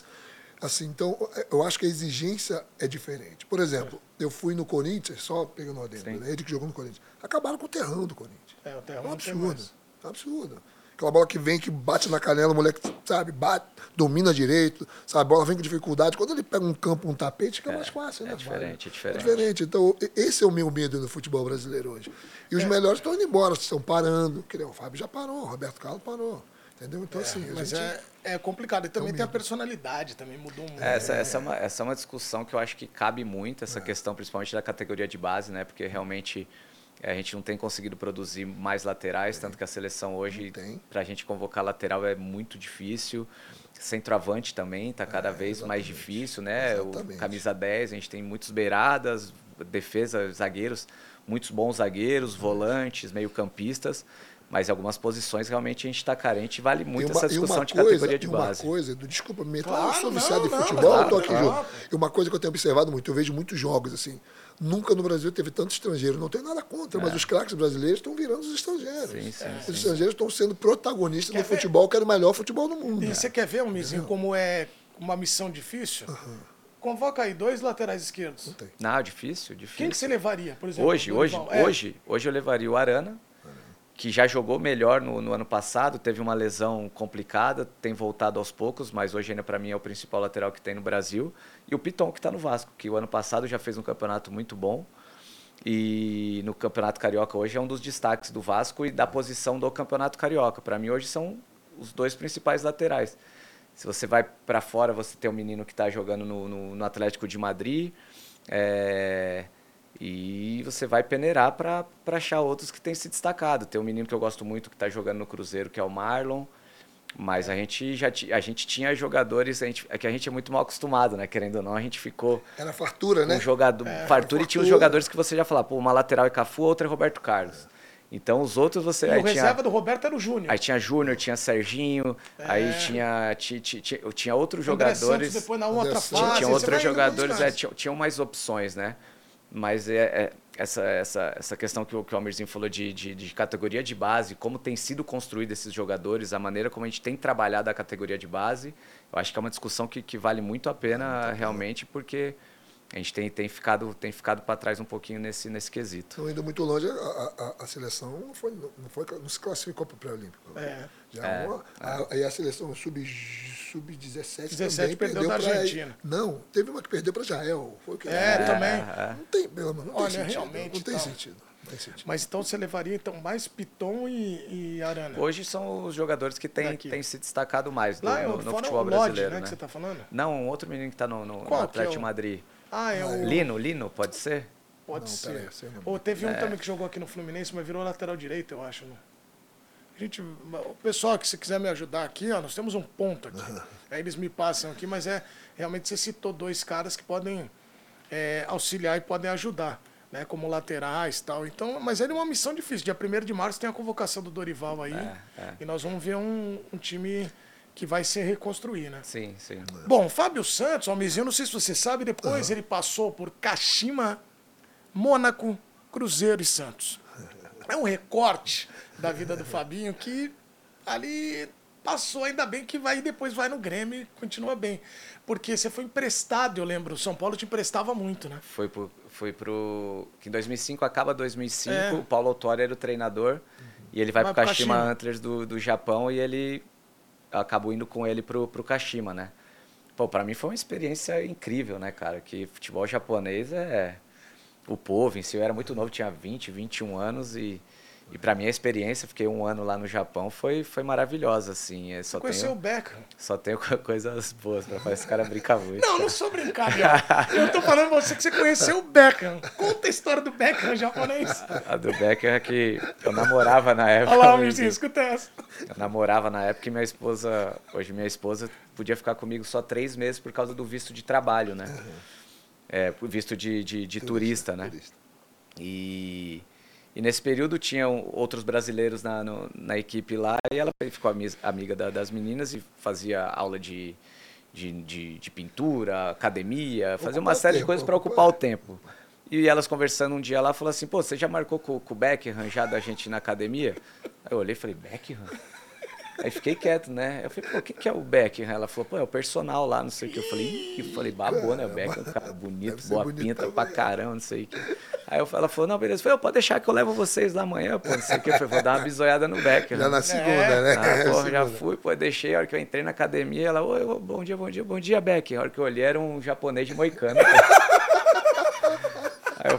Speaker 3: assim, então eu acho que a exigência é diferente. Por exemplo, eu fui no Corinthians, só pegando o dentro,
Speaker 2: Sim.
Speaker 3: né? ele que jogou no Corinthians. Acabaram com o terrão do Corinthians.
Speaker 1: É, o Terrão
Speaker 3: É um absurdo. É um absurdo. Aquela bola que vem, que bate na canela, o moleque, sabe, bate, domina direito, sabe, a bola vem com dificuldade. Quando ele pega um campo, um tapete, fica mais fácil, né?
Speaker 2: é diferente, é diferente.
Speaker 3: É diferente. Então, esse é o meu medo no futebol brasileiro hoje. E
Speaker 1: É.
Speaker 3: os melhores estão indo embora, estão parando. Que nem o Fábio já parou, o Roberto Carlos parou. Entendeu? Então, assim, a
Speaker 1: Mas
Speaker 3: gente...
Speaker 1: é, é complicado. E também tem a personalidade, também mudou muito.
Speaker 2: É, Essa, essa, é uma, essa é uma discussão que eu acho que cabe muito, essa questão principalmente da categoria de base, né? Porque realmente a gente não tem conseguido produzir mais laterais, tanto que a seleção hoje,
Speaker 3: Não
Speaker 2: para a gente convocar lateral é muito difícil. Centroavante também está cada vez mais difícil, né? O camisa 10, a gente tem muitos beiradas, defesa, zagueiros, muitos bons zagueiros, volantes, meio-campistas. Mas em algumas posições realmente a gente está carente e vale muito
Speaker 3: E uma-
Speaker 2: essa discussão de
Speaker 3: coisa-
Speaker 2: categoria de
Speaker 3: e uma
Speaker 2: base.
Speaker 3: coisa, do- desculpa me
Speaker 1: Claro,
Speaker 3: eu sou
Speaker 1: não,
Speaker 3: viciado em
Speaker 1: não,
Speaker 3: futebol, eu tô aqui
Speaker 1: claro,
Speaker 3: junto.
Speaker 1: claro.
Speaker 3: E uma coisa que eu tenho observado muito, eu vejo muitos jogos assim. Nunca no Brasil teve tanto estrangeiro. Não tem nada contra, mas os craques brasileiros estão virando os estrangeiros.
Speaker 2: É. Sim, sim,
Speaker 3: os
Speaker 2: sim.
Speaker 3: estrangeiros estão sendo protagonistas
Speaker 1: Quer
Speaker 3: no
Speaker 1: ver?
Speaker 3: futebol, que era o melhor futebol do mundo.
Speaker 1: E você quer ver, Mizinho, como é uma missão difícil? Convoca aí dois laterais esquerdos.
Speaker 3: Não tem.
Speaker 2: Não, difícil, difícil.
Speaker 1: Quem que você levaria, por exemplo?
Speaker 2: Hoje, hoje?
Speaker 1: É,
Speaker 2: hoje, hoje eu levaria o Arana, que já jogou melhor no, no ano passado, teve uma lesão complicada, tem voltado aos poucos, mas hoje ainda para mim é o principal lateral que tem no Brasil, e o Piton que está no Vasco, que o ano passado já fez um campeonato muito bom. E no Campeonato Carioca hoje é um dos destaques do Vasco e da posição do Campeonato Carioca. Para mim hoje são os dois principais laterais. Se você vai para fora, você tem um menino que está jogando no, no- no Atlético de Madrid. é, e você vai peneirar para achar outros que têm se destacado. Tem um menino que eu gosto muito que está jogando no Cruzeiro, que é o Marlon. Mas a gente já a gente tinha jogadores, a gente, é que a gente é muito mal acostumado, né? Querendo ou não, a gente ficou
Speaker 3: Era fartura, né?
Speaker 2: um jogador, fartura e tinha os
Speaker 3: fartura.
Speaker 2: jogadores que você já falava, pô, uma lateral é Cafu, outra é Roberto Carlos. Então os outros você
Speaker 1: E
Speaker 2: aí
Speaker 1: o
Speaker 2: tinha,
Speaker 1: reserva do Roberto era o Júnior.
Speaker 2: aí tinha Júnior, tinha Serginho, aí
Speaker 1: É.
Speaker 2: tinha, ti- ti- ti- tinha outros
Speaker 1: André
Speaker 2: jogadores.
Speaker 1: Santos depois na outra fase.
Speaker 2: Tinha, tinha outros jogadores, é, tinham mais opções, né? Mas é, é essa, essa, essa questão que o, que o Almirzinho falou de, de, de categoria de base, como tem sido construído esses jogadores, a maneira como a gente tem trabalhado a categoria de base, eu acho que é uma discussão que, que vale muito a pena realmente, porque a gente tem, tem ficado, tem ficado para trás um pouquinho nesse, nesse quesito.
Speaker 3: Estão indo muito longe. A, a- a seleção não, foi, não, foi, não se classificou para o pré-olímpico.
Speaker 1: É.
Speaker 3: Já
Speaker 2: É,
Speaker 3: uma, a, aí a seleção sub- sub-17
Speaker 1: 17
Speaker 3: também
Speaker 1: perdeu da
Speaker 3: pra-
Speaker 1: Argentina.
Speaker 3: Não, teve uma que perdeu para Israel. Foi o que
Speaker 1: É, também.
Speaker 3: Não tem, pelo amor, não
Speaker 1: Olha,
Speaker 3: tem sentido.
Speaker 1: realmente,
Speaker 3: não tem
Speaker 1: então.
Speaker 3: sentido. Não tem sentido.
Speaker 1: Mas então você levaria então mais Piton e, e Arana.
Speaker 2: Hoje são os jogadores que têm, têm se destacado mais do-
Speaker 1: Lá é
Speaker 2: no, no futebol
Speaker 1: o Lodge,
Speaker 2: brasileiro.
Speaker 1: né,
Speaker 2: né?
Speaker 1: que você tá falando?
Speaker 2: Não, um outro menino que está no, no, no
Speaker 1: é
Speaker 2: Atlético de
Speaker 1: o-
Speaker 2: Madrid.
Speaker 1: Ah, é o...
Speaker 2: Lino, Lino, pode ser?
Speaker 1: Pode
Speaker 3: Não,
Speaker 1: ser.
Speaker 3: não.
Speaker 1: Ou teve
Speaker 2: É.
Speaker 1: um também que jogou aqui no Fluminense, mas virou lateral direito, eu acho. Né? A gente, o pessoal que se quiser me ajudar aqui, ó, nós temos um ponto aqui. Aí eles me passam aqui, mas é realmente você citou dois caras que podem é, auxiliar e podem ajudar, né? Como laterais e tal. Então, mas ele é uma missão difícil. Dia 1 de março tem a convocação do Dorival aí.
Speaker 2: é.
Speaker 1: E nós vamos ver um, um time que vai se reconstruir, né?
Speaker 2: Sim, sim.
Speaker 1: Bom, Fábio Santos, Almezinho, não sei se você sabe, depois ele passou por Kashima, Mônaco, Cruzeiro e Santos. É um recorte da vida do Fabinho que ali passou, ainda bem que vai depois vai no Grêmio e continua bem. Porque você foi emprestado, eu lembro, o São Paulo te emprestava muito, né?
Speaker 2: Foi por, fui pro. Que em 2005 acaba 2005,
Speaker 1: É.
Speaker 2: o Paulo Autori era o treinador. E ele vai,
Speaker 1: Vai
Speaker 2: pro
Speaker 1: pro
Speaker 2: Kashima,
Speaker 1: Kashima.
Speaker 2: Antlers do, do Japão e ele acabou indo com ele pro, pro Kashima, né? Pô, pra mim foi uma experiência incrível, né, cara? Que futebol japonês é o povo em si. Eu era muito novo, tinha 20, 21 anos e, e para mim a experiência, fiquei um ano lá no Japão, foi, foi maravilhosa, assim. Eu só
Speaker 1: Conheceu o
Speaker 2: tenho,
Speaker 1: Beckham.
Speaker 2: só tenho co- coisas boas pra fazer esse cara brincar muito.
Speaker 1: Não, não sou brincadeira. Eu tô falando pra você que você conheceu o Beckham. Conta a história do Beckham japonês.
Speaker 2: A do Becker é que eu namorava na época.
Speaker 1: Olha lá, Mirzinho, escuta essa.
Speaker 2: Eu namorava na época e minha esposa, hoje minha esposa podia ficar comigo só três meses por causa do visto de trabalho, né? É, por visto de, de, de turista, né?
Speaker 3: turista.
Speaker 2: E, e nesse período tinham outros brasileiros na, no- na equipe lá e ela ficou ami- amiga da- das meninas e fazia aula de, de, de, de pintura, academia, fazia uma série de coisas para
Speaker 3: ocupar-
Speaker 2: ocupar o tempo. E elas conversando um dia lá, falou assim, pô, você já marcou com, com o Beckham já da gente na academia? Aí eu olhei e falei, Beckham? Aí fiquei quieto, né? Eu falei, pô, o que, que é o Beckham? Ela falou, pô, é o personal lá, não sei o que. Eu falei, eu falei, babou, né? O Beckham, um cara bonito, boa pinta pra
Speaker 3: mesmo.
Speaker 2: caramba, não sei o que. Aí eu, ela falou, não, beleza. Eu falei, "Ô, pode deixar que eu levo vocês lá amanhã, pô, não sei o que. Eu falei, vou dar uma bisoiada no Beckham.
Speaker 3: Já
Speaker 2: né?
Speaker 3: na segunda, né?
Speaker 2: Ah, já
Speaker 3: Segunda.
Speaker 2: fui, pô, deixei. A hora que eu entrei na academia, ela, oi, bom dia, bom dia, bom dia, Beck. A hora que eu olhei, era um japonês de moicano. pô.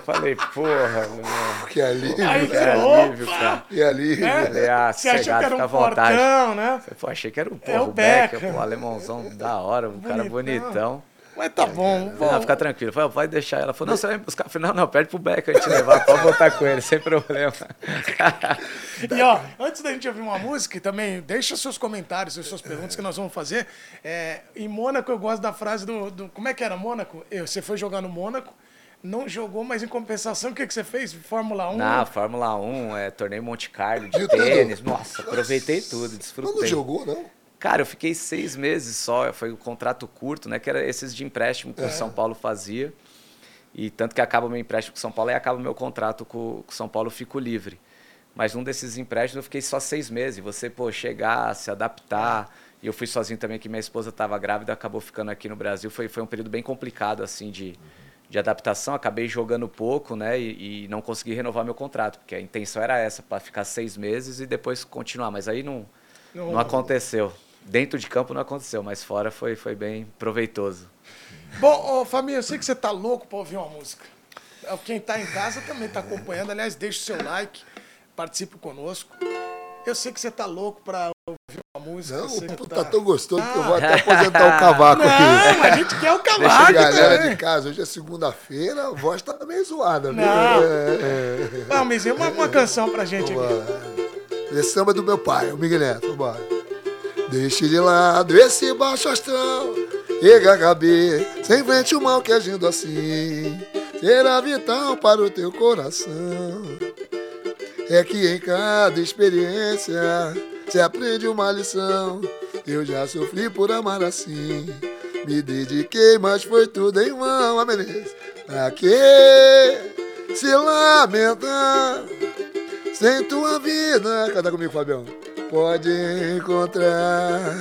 Speaker 2: Falei, porra, meu.
Speaker 3: Que alívio,
Speaker 1: Aí
Speaker 2: Que
Speaker 1: você,
Speaker 2: alívio, cara.
Speaker 3: que alívio.
Speaker 1: É?
Speaker 2: Falei, ah,
Speaker 1: Você achou que era
Speaker 2: fica
Speaker 1: um
Speaker 2: à vontade.
Speaker 1: portão, né?
Speaker 2: Pô, achei que era o,
Speaker 1: É
Speaker 2: porra,
Speaker 1: o
Speaker 2: o Becker,
Speaker 1: Beckham.
Speaker 2: pô, alemãozão da hora, um cara
Speaker 1: Bonitão.
Speaker 2: bonitão.
Speaker 1: Mas tá bom.
Speaker 2: Falei, não, fica tranquilo. Falei, "Ah, pode deixar. Ela falou, não, você vai me buscar. Eu falei, não, não, pede pro Becker a gente levar, pode voltar com ele, sem problema.
Speaker 1: E ó, antes da gente ouvir uma música, também deixa seus comentários, as suas perguntas que nós vamos fazer. É, em Mônaco eu gosto da frase do, do- Como é que era Mônaco? Eu, você foi jogar no Mônaco, não jogou, mas em compensação, o que, que você fez? Fórmula 1?
Speaker 2: Na Fórmula 1, é, torneio Monte Carlo de tênis. Nossa, aproveitei tudo,
Speaker 3: Mas
Speaker 2: desfrutei.
Speaker 3: não jogou, não?
Speaker 2: Cara, eu fiquei seis meses só, foi um contrato curto, né? Que era esses de empréstimo que o São Paulo fazia. E tanto que acaba o meu empréstimo com o São Paulo e acaba o meu contrato com o São Paulo, eu fico livre. Mas num desses empréstimos eu fiquei só seis meses. E você, pô, chegar, se adaptar. E eu fui sozinho também, que minha esposa estava grávida, acabou ficando aqui no Brasil. Foi, foi um período bem complicado, assim, de, de adaptação. Acabei jogando pouco, né? E, e não consegui renovar meu contrato, porque a intenção era essa, para ficar seis meses e depois continuar. Mas aí não,
Speaker 1: Não-
Speaker 2: não aconteceu. Dentro de campo não aconteceu, mas fora foi, foi bem proveitoso.
Speaker 1: Bom, ô, família, eu sei que você tá louco pra ouvir uma música. Quem tá em casa também tá acompanhando. Aliás, deixa o seu like, participe conosco. Eu sei que você tá louco pra ouvir uma música.
Speaker 3: Não, o papo tá tão gostoso que eu
Speaker 1: Ah.
Speaker 3: vou até aposentar o cavaco aqui.
Speaker 1: Não, a gente quer o
Speaker 3: Deixa a
Speaker 1: cavaco
Speaker 3: galera
Speaker 1: também.
Speaker 3: de casa, hoje é segunda-feira, a voz tá meio zoada, viu?
Speaker 1: Não.
Speaker 3: É, é.
Speaker 1: Não, mas é uma, uma canção pra gente aqui.
Speaker 3: Esse samba é do meu pai, o Miguel Neto, vambora. Deixe de lado esse baixo astral Erga a cabeça, enfrente o mal que agindo assim Será vital para o teu coração É que em cada experiência Se aprende uma lição. Eu já sofri por amar assim. Me dediquei, mas foi tudo em vão, ah, beleza. Pra que se lamentar sem tua vida, canta comigo, Fabião. Pode encontrar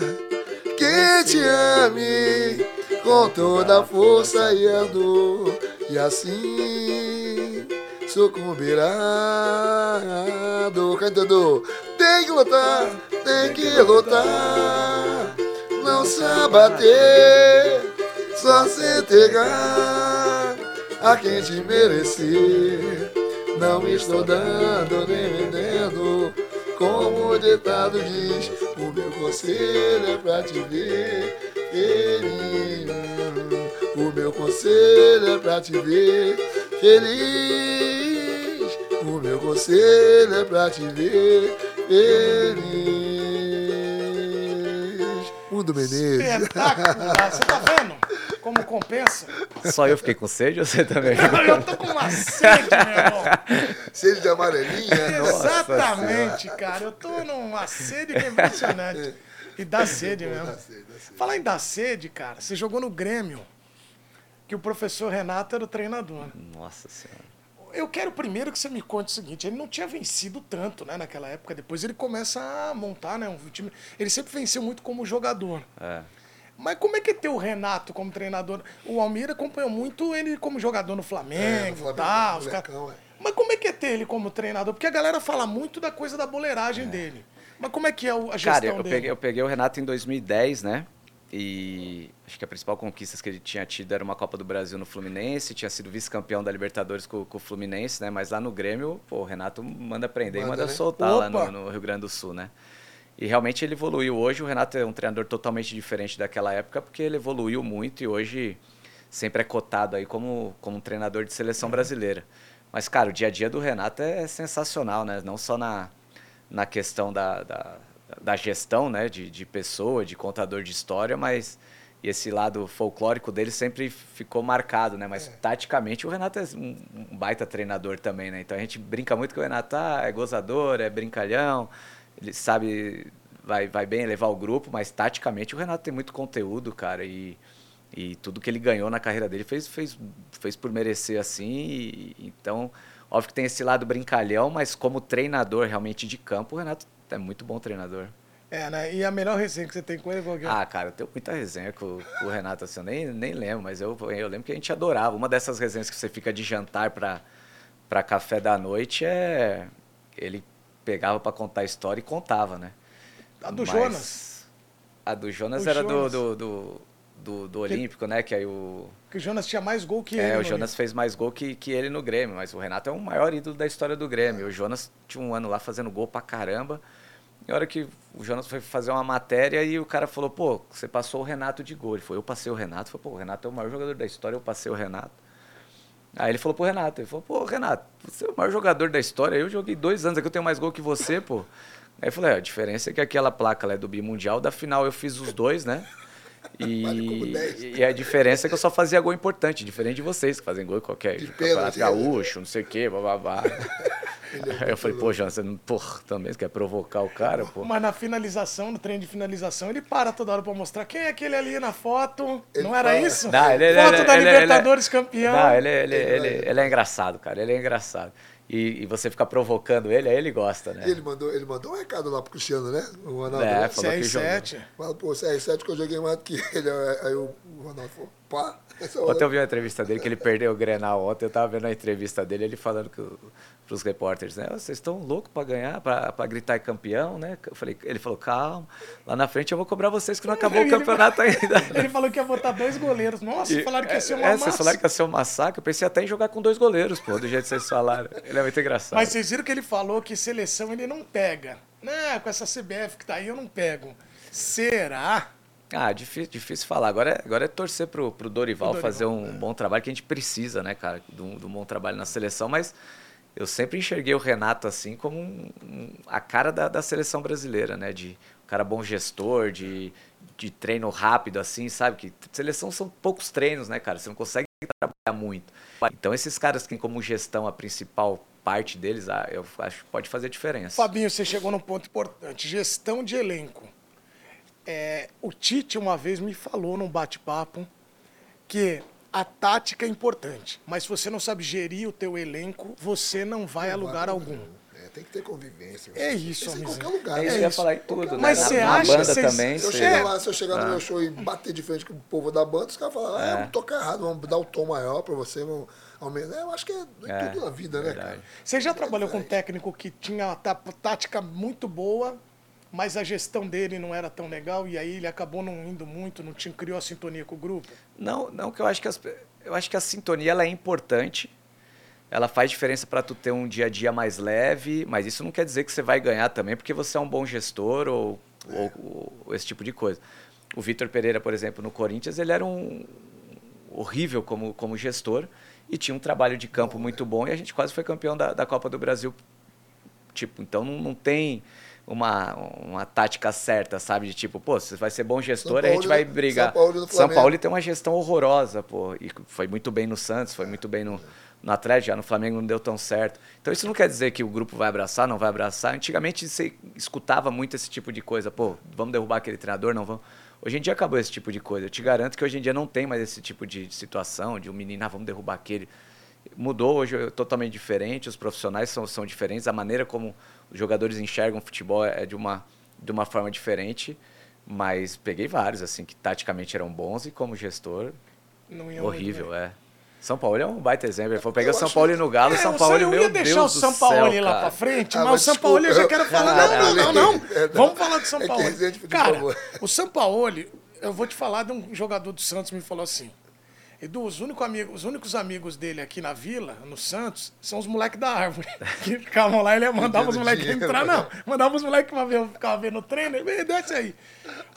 Speaker 3: quem te ame com toda a força e a dor, e assim dor. Cantador, tem que lutar, tem que lutar, não se abater, só se entregar a quem te merecer. Não estou dando nem vendendo, como o ditado diz. O meu conselho é pra te ver feliz. O meu conselho é pra te ver feliz. O meu conselho é pra te ver feliz. Mundo Menezes.
Speaker 1: Espetacular. Você tá vendo como compensa?
Speaker 2: Só eu fiquei com sede ou você também?
Speaker 1: Eu tô com uma sede, meu irmão.
Speaker 3: Sede de amarelinha.
Speaker 2: Nossa
Speaker 1: Exatamente, cara. Eu tô numa sede que é impressionante. E dá sede mesmo. Falar em dar sede, cara, você jogou no Grêmio, que o professor Renato era o treinador.
Speaker 2: Nossa senhora.
Speaker 1: Eu quero primeiro que você me conte o seguinte, ele não tinha vencido tanto, né, naquela época. Depois ele começa a montar, né, um time. Ele sempre venceu muito como jogador.
Speaker 2: É.
Speaker 1: Mas como é que é ter o Renato como treinador? O Almir acompanhou muito ele como jogador no Flamengo,
Speaker 3: É,
Speaker 1: tá, os
Speaker 3: é.
Speaker 1: Mas como é que é ter ele como treinador? Porque a galera fala muito da coisa da boleiragem dele. Mas como é que é o- a gestão
Speaker 2: Cara, eu
Speaker 1: dele?
Speaker 2: peguei, eu peguei o Renato em 2010, né? E acho que a principal conquista que ele tinha tido era uma Copa do Brasil no Fluminense, tinha sido vice-campeão da Libertadores com, com o Fluminense, né? Mas lá no Grêmio, pô, o Renato manda prender e
Speaker 3: Manda,
Speaker 2: manda
Speaker 3: né?
Speaker 2: soltar lá
Speaker 1: Opa!
Speaker 2: no, no Rio Grande do Sul, né? E realmente ele evoluiu. Hoje o Renato é um treinador totalmente diferente daquela época, porque ele evoluiu muito e hoje sempre é cotado aí como, como um treinador de seleção brasileira. Mas, cara, o dia a dia do Renato é sensacional, né? Não só na, na questão da, da, da gestão, né? De, de pessoa, de contador de história, mas esse lado folclórico dele sempre ficou marcado, né? Mas taticamente o Renato é um, um baita treinador também, né? Então a gente brinca muito que o Renato ah, é gozador, é brincalhão, ele sabe, vai, vai bem levar o grupo, mas taticamente o Renato tem muito conteúdo, cara, e, e tudo que ele ganhou na carreira dele fez, fez, fez por merecer assim. e- então, óbvio que tem esse lado brincalhão, mas como treinador realmente de campo, o Renato é muito bom treinador.
Speaker 1: É, né? E a melhor resenha que você tem com ele, qual que é?
Speaker 2: Ah, cara, eu tenho muita resenha com, com o Renato, assim, eu nem, nem lembro, mas eu, eu lembro que a gente adorava. Uma dessas resenhas que você fica de jantar pra, pra café da noite é. Ele pegava pra contar a história e contava, né?
Speaker 1: A do
Speaker 2: Mas
Speaker 1: Jonas.
Speaker 2: A do Jonas
Speaker 1: O
Speaker 2: era
Speaker 1: Jonas.
Speaker 2: Do, do, do, do, Olímpico, né? Que aí o.
Speaker 1: Que o Jonas tinha mais gol que ele.
Speaker 2: É, o Jonas fez mais gol que, que ele no Grêmio, mas o Renato é o maior ídolo da história do Grêmio. O Jonas tinha um ano lá fazendo gol pra caramba. E a hora que o Jonas foi fazer uma matéria e o cara falou, pô, você passou o Renato de gol. Ele falou, eu passei o Renato. Falei, pô, o Renato é o maior jogador da história, eu passei o Renato. Aí ele falou pro Renato, ele falou, pô, Renato, você é o maior jogador da história, eu joguei dois anos aqui, eu tenho mais gol que você, pô. Aí eu falei, é, a diferença é que aquela placa lá é do Bimundial, da final eu fiz os dois, né?
Speaker 3: Vale
Speaker 2: E,
Speaker 3: 10.
Speaker 2: e a diferença é que eu só fazia gol importante, diferente de vocês que fazem gol em qualquer
Speaker 3: De
Speaker 2: campeonato
Speaker 3: pênalti, né?
Speaker 2: gaúcho, não sei o quê, bababá. Aí eu falei, pô, João, você não, porra, também você quer provocar o cara, pô.
Speaker 1: Mas na finalização, no treino de finalização, ele para toda hora pra mostrar quem é aquele ali na foto.
Speaker 3: Ele
Speaker 1: não era
Speaker 3: fala.
Speaker 1: isso?
Speaker 2: Não, ele- ele-
Speaker 1: foto
Speaker 2: ele-
Speaker 1: da
Speaker 2: ele-
Speaker 1: Libertadores
Speaker 2: ele-
Speaker 1: campeão.
Speaker 2: Não, ele, ele,
Speaker 3: Ele
Speaker 2: ele,
Speaker 3: vai-
Speaker 2: ele é engraçado, cara. Ele é engraçado. E, e você ficar provocando ele, aí ele gosta, né?
Speaker 3: Ele mandou, ele mandou um recado lá pro Cristiano, né? O Ronaldo.
Speaker 2: É, falou que jogou.
Speaker 1: CR7.
Speaker 3: Fala, pô, CR7 que eu joguei mais do que ele. Aí o o Ronaldo falou, pá.
Speaker 2: Ontem eu vi uma entrevista dele, que ele perdeu o Grenal ontem, eu tava vendo a entrevista dele, ele falando que, o- pros repórteres, né? "Ó, Vocês estão loucos pra ganhar, pra, pra gritar campeão, né? Eu falei, ele falou, calma, lá na frente eu vou cobrar vocês que não acabou o
Speaker 1: Ele-
Speaker 2: campeonato ainda.
Speaker 1: Ele falou que ia botar dois goleiros. Nossa,
Speaker 2: E-
Speaker 1: falaram que ia ser uma
Speaker 2: é,
Speaker 1: massa.
Speaker 2: vocês falaram que ia ser um massacre, eu pensei até em jogar com dois goleiros, pô, do jeito que vocês falaram. Ele é muito engraçado.
Speaker 1: Mas vocês viram que ele falou que seleção ele não pega. Não, com essa CBF que tá aí eu não pego. Será?
Speaker 2: Ah, difícil, difícil falar. Agora é, agora é torcer pro, pro Dorival,
Speaker 1: Dorival,
Speaker 2: fazer um bom trabalho, que a gente precisa, né, cara, de um, de um bom trabalho na seleção, mas eu sempre enxerguei o Renato assim como um- um- a cara da, da seleção brasileira, né? De um cara bom gestor, de, de treino rápido, assim, sabe? Que seleção são poucos treinos, né, cara? Você não consegue trabalhar muito. Então esses caras que têm como gestão a principal parte deles, ah, eu acho que pode fazer diferença.
Speaker 1: Fabinho, você chegou num ponto importante. Gestão de elenco. É, o Tite uma vez me falou num bate-papo que a tática é importante, mas se você não sabe gerir o teu elenco, você não vai a lugar algum.
Speaker 3: É, tem que ter convivência.
Speaker 1: É isso,
Speaker 3: Isso em qualquer lugar.
Speaker 2: É isso
Speaker 3: né?
Speaker 2: que eu ia falar em tudo, né?
Speaker 1: Mas
Speaker 2: na,
Speaker 1: você
Speaker 2: na
Speaker 1: acha
Speaker 2: banda
Speaker 1: que vocês-
Speaker 2: também.
Speaker 3: Se eu
Speaker 2: você-
Speaker 3: chegar lá, se eu chegar no
Speaker 2: Ah.
Speaker 3: meu show e bater de frente com o povo da banda, os caras falam, ah,
Speaker 2: É.
Speaker 3: vamos tocar errado, vamos dar o tom maior pra você, vamos aumentar. É, Eu acho que é, é
Speaker 2: É,
Speaker 3: tudo na vida, né,
Speaker 2: verdade.
Speaker 3: cara?
Speaker 1: Você já trabalhou com um
Speaker 3: diferente.
Speaker 1: técnico que tinha uma tá- tática muito boa, mas a gestão dele não era tão legal e aí ele acabou não indo muito, não tinha, criou a sintonia com o grupo?
Speaker 2: Não, não que eu acho que as, eu acho que a sintonia ela é importante. Ela faz diferença para tu ter um dia a dia mais leve, mas isso não quer dizer que você vai ganhar também porque você é um bom gestor ou, ou- ou esse tipo de coisa. O Vitor Pereira, por exemplo, no Corinthians, ele era um horrível como, como gestor e tinha um trabalho de campo muito bom e a gente quase foi campeão da, da Copa do Brasil. Tipo, então não, não tem uma, uma tática certa, sabe? De tipo, pô, você vai ser bom gestor,
Speaker 3: São
Speaker 2: a gente
Speaker 3: Paulo
Speaker 2: vai brigar.
Speaker 3: São Paulo
Speaker 2: São. Paulo tem uma gestão horrorosa, pô. E foi muito bem no Santos, foi muito bem no, no Atlético, já no Flamengo não deu tão certo. Então isso não quer dizer que o grupo vai abraçar, não vai abraçar. Antigamente você escutava muito esse tipo de coisa, pô, vamos derrubar aquele treinador, não vamos. Hoje em dia acabou esse tipo de coisa. Eu te garanto que hoje em dia não tem mais esse tipo de situação, de um menino, ah, vamos derrubar aquele. Mudou hoje é totalmente diferente, os profissionais são, são diferentes, a maneira como os jogadores enxergam o futebol é de uma, de uma forma diferente. Mas peguei vários, assim, que taticamente eram bons e como gestor,
Speaker 1: Não ia
Speaker 2: horrível,
Speaker 1: bem.
Speaker 2: é. São Paulo é um baita exemplo. Ele falou, o São Paulo
Speaker 3: que-
Speaker 2: no Galo,
Speaker 1: É,
Speaker 2: São
Speaker 1: o
Speaker 2: Paulo,
Speaker 1: eu
Speaker 2: meu
Speaker 1: ia deixar
Speaker 2: Deus
Speaker 1: o São Paulo
Speaker 2: céu,
Speaker 1: lá
Speaker 2: cara.
Speaker 1: pra frente,
Speaker 3: Ah,
Speaker 1: mas o
Speaker 3: mas
Speaker 1: São Paulo eu já quero falar.
Speaker 3: caralho.
Speaker 1: Não, não, não, não.
Speaker 3: É, não.
Speaker 1: Vamos falar do São
Speaker 3: É
Speaker 1: Paulo. Cara, o São Paulo, eu vou te falar de um jogador do Santos me falou assim. Edu, os, único amigo, os únicos amigos dele aqui na vila, no Santos, são os moleques da árvore. Que ficavam lá, ele ia mandar os moleques entrar,
Speaker 3: né?
Speaker 1: não. Mandava os moleques pra ver, ficava vendo o treino, ele desce aí.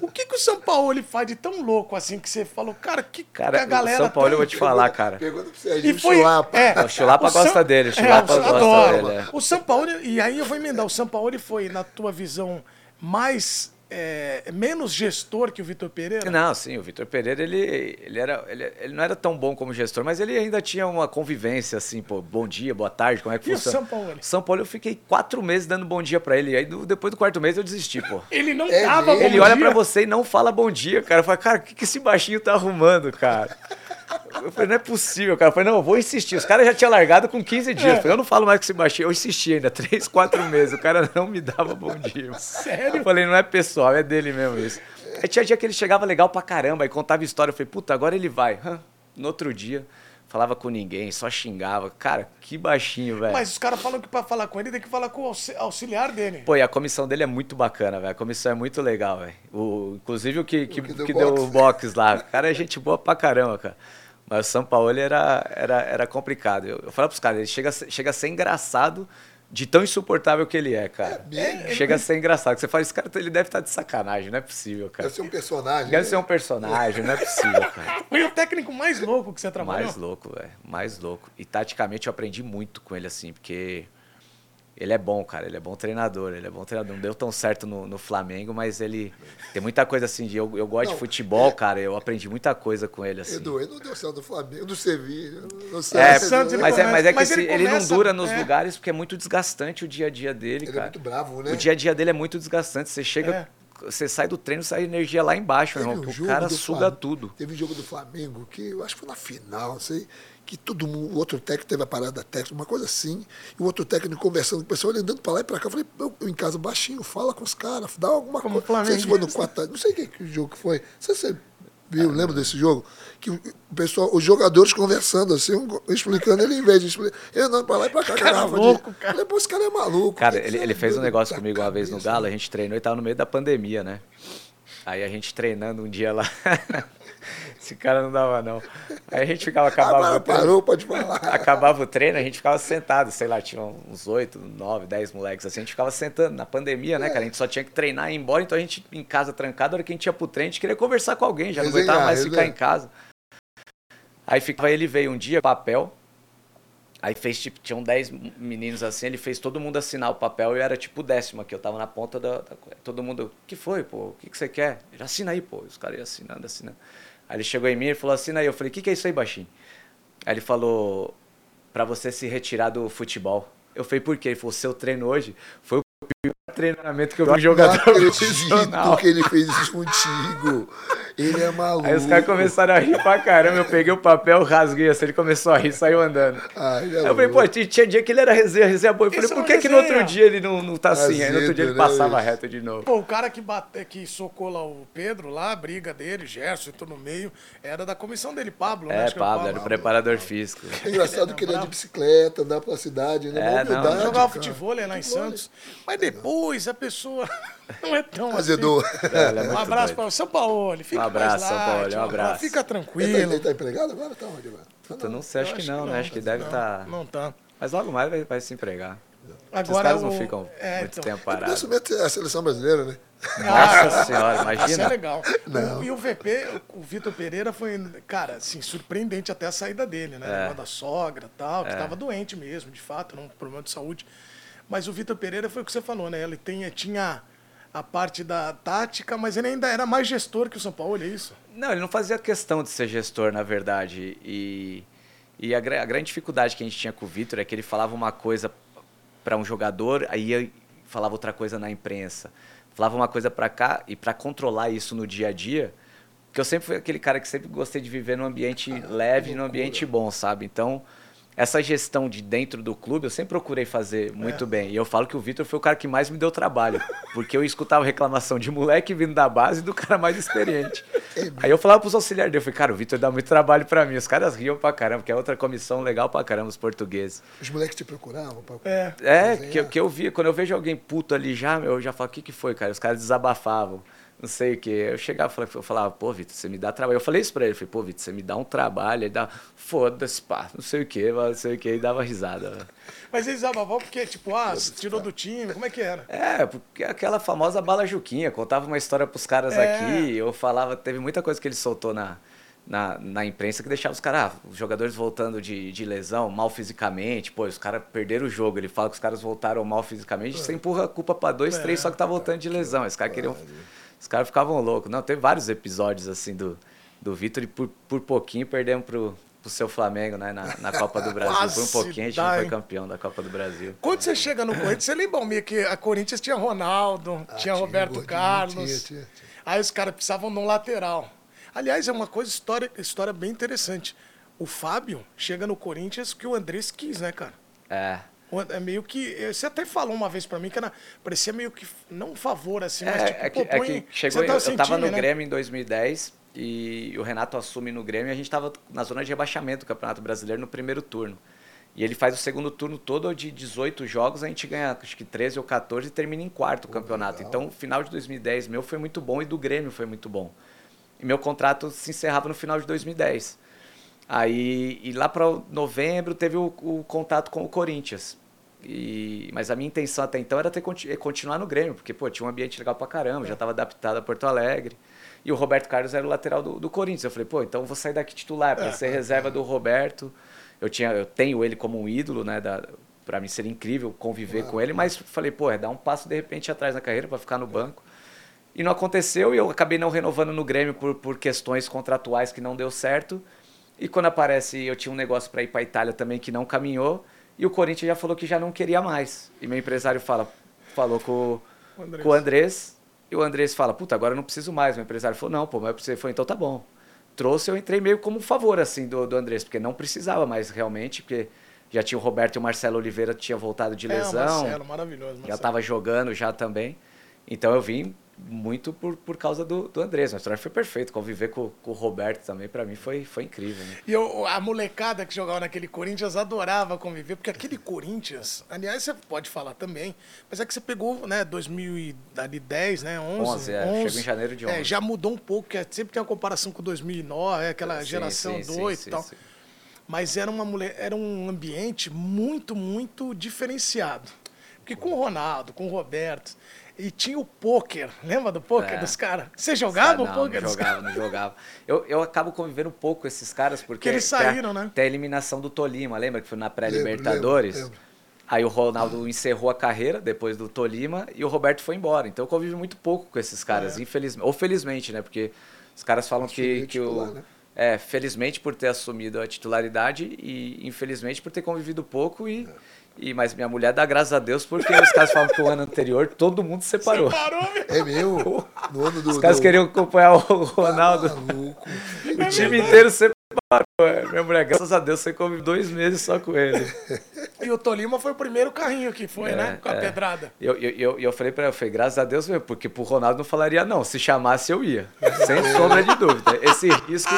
Speaker 1: O que, que o São Paulo ele faz de tão louco assim que você falou, cara, que,
Speaker 2: Cara,
Speaker 1: que a galera.
Speaker 2: o São Paulo eu
Speaker 1: tem?
Speaker 2: vou te falar, cara.
Speaker 3: Pergunta pro Serginho
Speaker 1: E foi.
Speaker 3: Chulapa.
Speaker 1: É,
Speaker 2: O Chulapa
Speaker 1: São-
Speaker 2: gosta dele, o
Speaker 1: é,
Speaker 2: Chulapa
Speaker 1: o-
Speaker 2: gosta
Speaker 1: adoro.
Speaker 2: dele, é.
Speaker 1: O São Paulo, e aí eu vou emendar, o São Paulo foi, na tua visão, mais. É, menos gestor que o Vitor Pereira?
Speaker 2: Não, sim, o Vitor Pereira, ele, ele, era, ele, ele não era tão bom como gestor, mas ele ainda tinha uma convivência, assim, pô, bom dia, boa tarde, como é que
Speaker 1: E o
Speaker 2: funciona.
Speaker 1: São Paulo?
Speaker 2: São Paulo eu fiquei quatro meses dando bom dia pra ele, aí depois do quarto mês eu desisti, pô.
Speaker 1: Ele não
Speaker 3: É
Speaker 1: tava
Speaker 3: mesmo?
Speaker 1: bom
Speaker 2: Ele olha
Speaker 1: dia.
Speaker 2: pra você e não fala bom dia, cara. Eu falei, cara, o que, que esse baixinho tá arrumando, cara? Eu falei, não é possível, cara. Eu falei, não, eu vou insistir. Os caras já tinham largado com 15 dias.
Speaker 1: É.
Speaker 2: Eu falei, eu não falo mais com esse baixinho. Eu insisti ainda, 3, 4 meses. O cara não me dava bom dia.
Speaker 1: Sério?
Speaker 2: Eu falei, não é pessoal, é dele mesmo isso. Aí tinha dia que ele chegava legal pra caramba e contava história. Eu falei, puta, agora ele vai. Hã? No outro dia, falava com ninguém, só xingava. Cara, que baixinho, velho.
Speaker 1: Mas os caras falam que pra falar com ele tem que falar com o auxi- auxiliar dele.
Speaker 2: Pô, e a comissão dele é muito bacana, velho. A comissão é muito legal, velho. O- Inclusive o que, que,
Speaker 3: que deu
Speaker 2: que deu
Speaker 3: boxe.
Speaker 2: o box lá. O cara é gente boa pra caramba, cara. Mas o São Paulo era, era, era complicado. Eu, eu falo pros caras, ele chega, a ser- chega a ser engraçado de tão insuportável que ele é, cara.
Speaker 3: mesmo?
Speaker 2: chega a ser engraçado. Você fala, esse cara ele deve estar de sacanagem, não é possível, cara.
Speaker 3: Deve ser um personagem.
Speaker 2: Deve
Speaker 3: né?
Speaker 2: ser um personagem, não é possível, cara.
Speaker 1: Foi o técnico mais louco que você trabalhou.
Speaker 2: Mais louco, velho. Mais louco. E taticamente eu aprendi muito com ele, assim, porque ele é bom, cara. Ele é bom treinador. Ele é bom treinador. Não deu tão certo no, no Flamengo, mas ele tem muita coisa assim. De, eu, eu gosto
Speaker 3: Não,
Speaker 2: de futebol, cara. Eu aprendi muita coisa com ele, assim.
Speaker 3: Edu, ele não deu certo do Flamengo, do Sevilha. No
Speaker 2: É,
Speaker 3: Santos,
Speaker 1: ele
Speaker 2: mas, é, mas é que
Speaker 1: mas
Speaker 2: esse-
Speaker 1: ele
Speaker 2: ele,
Speaker 1: começa-
Speaker 2: não dura nos
Speaker 1: é.
Speaker 2: lugares porque é muito desgastante o dia a dia dele,
Speaker 3: Ele é
Speaker 2: cara.
Speaker 3: muito bravo, né?
Speaker 2: O dia a dia dele é muito desgastante. Você chega,
Speaker 1: É.
Speaker 2: você sai do treino, sai energia lá embaixo, meu
Speaker 3: Teve
Speaker 2: irmão.
Speaker 3: um
Speaker 2: O
Speaker 3: jogo
Speaker 2: cara suga
Speaker 3: Flamengo-
Speaker 2: tudo.
Speaker 3: Teve um jogo do Flamengo que eu acho que foi na final, não sei, que todo mundo, o outro técnico teve a parada técnica, uma coisa assim, e o outro técnico conversando com o pessoal, ele andando pra lá e pra cá. Eu falei, eu, eu em casa baixinho, fala com os caras, dá alguma
Speaker 1: Como
Speaker 3: coisa. Não sei se foi no quarto, não sei que, que jogo que foi. Não sei se viu, lembra desse jogo? Que o pessoal, os jogadores conversando assim, um explicando, ele em vez de explicar, ele andando pra lá e pra cá,
Speaker 1: Cara
Speaker 3: garrafa
Speaker 1: louco,
Speaker 3: de.
Speaker 1: cara.
Speaker 3: Pô, esse cara é maluco.
Speaker 2: Cara, ele, ele
Speaker 3: é
Speaker 2: fez um negócio comigo uma vez no
Speaker 3: cabeça,
Speaker 2: Galo, a gente treinou e tava no meio da pandemia, né? Aí a gente treinando um dia lá. Esse cara não dava, não. Aí a gente ficava, acabava
Speaker 3: Agora
Speaker 2: o treino,
Speaker 3: parou, pode falar.
Speaker 2: acabava o treino, a gente ficava sentado, sei lá, tinha uns 8, 9, 10 moleques assim, a gente ficava sentando. Na pandemia, né, cara? A gente só tinha que treinar e ir embora, então a gente em casa trancado, a hora que a gente ia pro treino, a gente queria conversar com alguém, já não
Speaker 3: Resenhar,
Speaker 2: aguentava mais ficar
Speaker 3: resenhar.
Speaker 2: em casa. Aí ficava, ele veio um dia, papel, Aí fez, tipo, tinham 10 meninos assim, ele fez todo mundo assinar o papel e eu era tipo o décimo aqui, eu tava na ponta da. da todo mundo, o que foi, pô? O que, que você quer? Ele assina aí, pô. Os caras iam assinando, assinando. Aí ele chegou em mim e falou, assina aí. Eu falei, o que, que é isso aí, baixinho? Aí ele falou, pra você se retirar do futebol. Eu falei, por quê? Ele falou, seu treino hoje foi o treinamento que eu vi um jogador
Speaker 3: Não acredito
Speaker 2: profissional.
Speaker 3: que ele fez isso contigo. Ele é maluco.
Speaker 2: Aí os caras começaram a rir pra caramba, eu peguei o papel, rasguei assim, ele começou a rir, saiu andando.
Speaker 3: Ah, ele é
Speaker 2: Aí eu falei, pô, tinha dia que ele era resenha, resenha boa. Eu falei,
Speaker 1: Isso
Speaker 2: por que, que no outro dia ele não, não tá assim? Aí no outro dia ele
Speaker 3: Azedo, né,
Speaker 2: passava
Speaker 3: bicho?
Speaker 2: reto de novo.
Speaker 1: Pô, o cara que, bate, que socou lá o Pedro, lá, a briga dele, Gerson, entrou no meio, era da comissão dele, Pablo, né?
Speaker 2: É,
Speaker 1: que
Speaker 2: Pablo, era o preparador físico.
Speaker 3: É engraçado que ele é de bicicleta, andar pela cidade, né?
Speaker 2: É,
Speaker 3: Uma
Speaker 2: não.
Speaker 1: Jogava futebol lá em Santos. Mas depois a pessoa não é tão
Speaker 3: Azedou.
Speaker 1: assim.
Speaker 2: É, é
Speaker 1: Um abraço para o São Paulo. Fica
Speaker 2: Um abraço, São Paulo, um abraço.
Speaker 1: Fica
Speaker 3: tá,
Speaker 1: tranquilo.
Speaker 3: ele tá empregado agora? Tá onde agora? Tá
Speaker 2: Puta,
Speaker 3: não.
Speaker 2: não sei, acho que não, né? Acho que deve estar.
Speaker 1: Não tá.
Speaker 2: Mas logo mais vai, vai se empregar. Esses
Speaker 1: Agora
Speaker 2: caras
Speaker 1: o...
Speaker 2: não ficam
Speaker 1: é,
Speaker 2: muito
Speaker 1: então.
Speaker 2: tempo
Speaker 3: Ele
Speaker 2: parados.
Speaker 3: assumir a seleção brasileira, né?
Speaker 2: Nossa senhora,
Speaker 1: Isso é
Speaker 2: imagina.
Speaker 1: legal.
Speaker 3: Não.
Speaker 1: O- E o VP, o Vitor Pereira foi, cara, assim, surpreendente até a saída dele, né?
Speaker 2: É.
Speaker 1: Da sogra e tal, que estava doente mesmo, de fato, um problema de saúde. Mas o Vitor Pereira foi o que você falou, né? Ele tem, tinha a parte da tática, mas ele ainda era mais gestor que o São Paulo, é isso?
Speaker 2: Não, ele não fazia questão de ser gestor, na verdade. E, e a, a grande dificuldade que a gente tinha com o Vitor é que ele falava uma coisa para um jogador, aí falava outra coisa na imprensa. Falava uma coisa para cá e para controlar isso no dia a dia, que eu sempre fui aquele cara que sempre gostei de viver num ambiente leve, num ambiente bom, sabe? Então, essa gestão de dentro do clube eu sempre procurei fazer muito é. bem. E eu falo que o Vitor foi o cara que mais me deu trabalho. Porque eu escutava reclamação de moleque vindo da base e do cara mais experiente. Aí eu falava pros auxiliares dele, eu falei, cara, o Vitor dá muito trabalho para mim. Os caras riam pra caramba, que é outra comissão legal pra caramba, os portugueses.
Speaker 3: Os moleques te procuravam
Speaker 1: pra É,
Speaker 2: é que, que eu via, quando eu vejo alguém puto ali já, eu já falo, o que, que foi, cara? Os caras desabafavam não sei o que. Eu chegava e falava, pô, Vitor, você me dá trabalho. Eu falei isso pra ele, falei, pô, Vitor, você me dá um trabalho. Ele dá, foda-se, pá, não sei o que, não sei o que, e dava risada.
Speaker 1: Mas eles davam porque, tipo, ah, tirou do time, como é que era?
Speaker 2: É, porque aquela famosa bala Juquinha, contava uma história pros caras é. aqui, eu falava, teve muita coisa que ele soltou na, na, na imprensa que deixava os caras, ah, os jogadores voltando de, de lesão, mal fisicamente, pô, os caras perderam o jogo. Ele fala que os caras voltaram mal fisicamente, é. você empurra a culpa pra dois, é. três, só que tá voltando de lesão. Os caras queriam os caras ficavam loucos. Não, teve vários episódios assim do, do Vitor e por, por pouquinho perdemos pro, pro seu Flamengo, né? Na, na Copa do Brasil. Quase por um pouquinho a gente dá, não foi campeão da Copa do Brasil.
Speaker 1: Quando você chega no Corinthians, você lembra, Almir, que a Corinthians tinha Ronaldo, ah, tinha Roberto tinha, Carlos. Tinha, tinha, aí os caras precisavam de um lateral. Aliás, é uma coisa, história, história bem interessante. O Fábio chega no Corinthians que o Andrés quis, né, cara?
Speaker 2: É.
Speaker 1: É meio que. Você até falou uma vez para mim que era, parecia meio que. Não um favor, assim, mas é, tipo,
Speaker 2: é que, pô, põe, é que chegou. Tá eu, eu tava no né? Grêmio em 2010 e o Renato assume no Grêmio e a gente tava na zona de rebaixamento do Campeonato Brasileiro no primeiro turno. E ele faz o segundo turno todo de 18 jogos, a gente ganha acho que 13 ou 14 e termina em quarto o campeonato. Legal. Então, o final de 2010 meu foi muito bom e do Grêmio foi muito bom. E meu contrato se encerrava no final de 2010. Aí, e lá para novembro teve o, o contato com o Corinthians. E, mas a minha intenção até então era ter, é continuar no Grêmio, porque pô, tinha um ambiente legal pra caramba, é. já estava adaptado a Porto Alegre. E o Roberto Carlos era o lateral do, do Corinthians. Eu falei, pô, então vou sair daqui titular para é, ser reserva do Roberto. Eu, tinha, eu tenho ele como um ídolo, né? Da, para mim seria incrível conviver com ele, mas falei, pô, é dar um passo de repente atrás na carreira para ficar no banco. E não aconteceu e eu acabei não renovando no Grêmio por, por questões contratuais que não deu certo. E quando aparece, eu tinha um negócio para ir para Itália também que não caminhou. E o Corinthians já falou que já não queria mais. E meu empresário fala, falou com o Andrés. Com o Andrés e o Andrés fala, puta, agora eu não preciso mais. Meu empresário falou, não, pô, mas você foi, então tá bom. Trouxe, eu entrei meio como favor, assim, do, do Andrés, porque não precisava mais realmente, porque já tinha o Roberto e o Marcelo Oliveira tinha voltado de lesão. É,
Speaker 1: Marcelo, maravilhoso. Marcelo.
Speaker 2: Já estava jogando já também. Então eu vim muito por, por causa do, do Andrés. Mas foi perfeito. Conviver com, com o Roberto também, para mim, foi, foi incrível. Né?
Speaker 1: E eu, a molecada que jogava naquele Corinthians adorava conviver, porque aquele Corinthians, aliás, você pode falar também, mas é que você pegou, né, 2010, né, 11.
Speaker 2: 11, é, 11 chegou em janeiro de 11. É,
Speaker 1: já mudou um pouco, que é, sempre tem uma comparação com 2009, é, aquela sim, geração sim, 2 sim, e tal. Mas era, uma mulher, era um ambiente muito, muito diferenciado. Porque com o Ronaldo, com o Roberto, e tinha o pôquer. Lembra do pôquer é. dos caras? Você jogava o pôquer
Speaker 2: não jogava, Não jogava, Eu, eu acabo convivendo um pouco com esses caras porque... Porque
Speaker 1: eles saíram, a, né?
Speaker 2: Tem a eliminação do Tolima, lembra que foi na pré-Libertadores? Aí o Ronaldo encerrou a carreira depois do Tolima e o Roberto foi embora. Então eu convivo muito pouco com esses caras, é. infelizmente. Ou felizmente, né? Porque os caras falam que, que o... Né? É, felizmente por ter assumido a titularidade e infelizmente por ter convivido pouco e... É e, mas minha mulher dá graças a Deus porque os caras falam que o ano anterior todo mundo separou.
Speaker 1: Separou, meu.
Speaker 3: É meu? No ano do,
Speaker 2: os caras do... queriam acompanhar o Ronaldo. Tá o time inteiro separou. É. Minha mulher, graças a Deus, você convive dois meses só com ele.
Speaker 1: E o Tolima foi o primeiro carrinho que foi, é, né? Com a é. pedrada.
Speaker 2: E eu, eu, eu, eu, falei pra ela, eu falei, graças a Deus, porque pro Ronaldo não falaria não. Se chamasse, eu ia. Sem sombra de dúvida. Esse risco,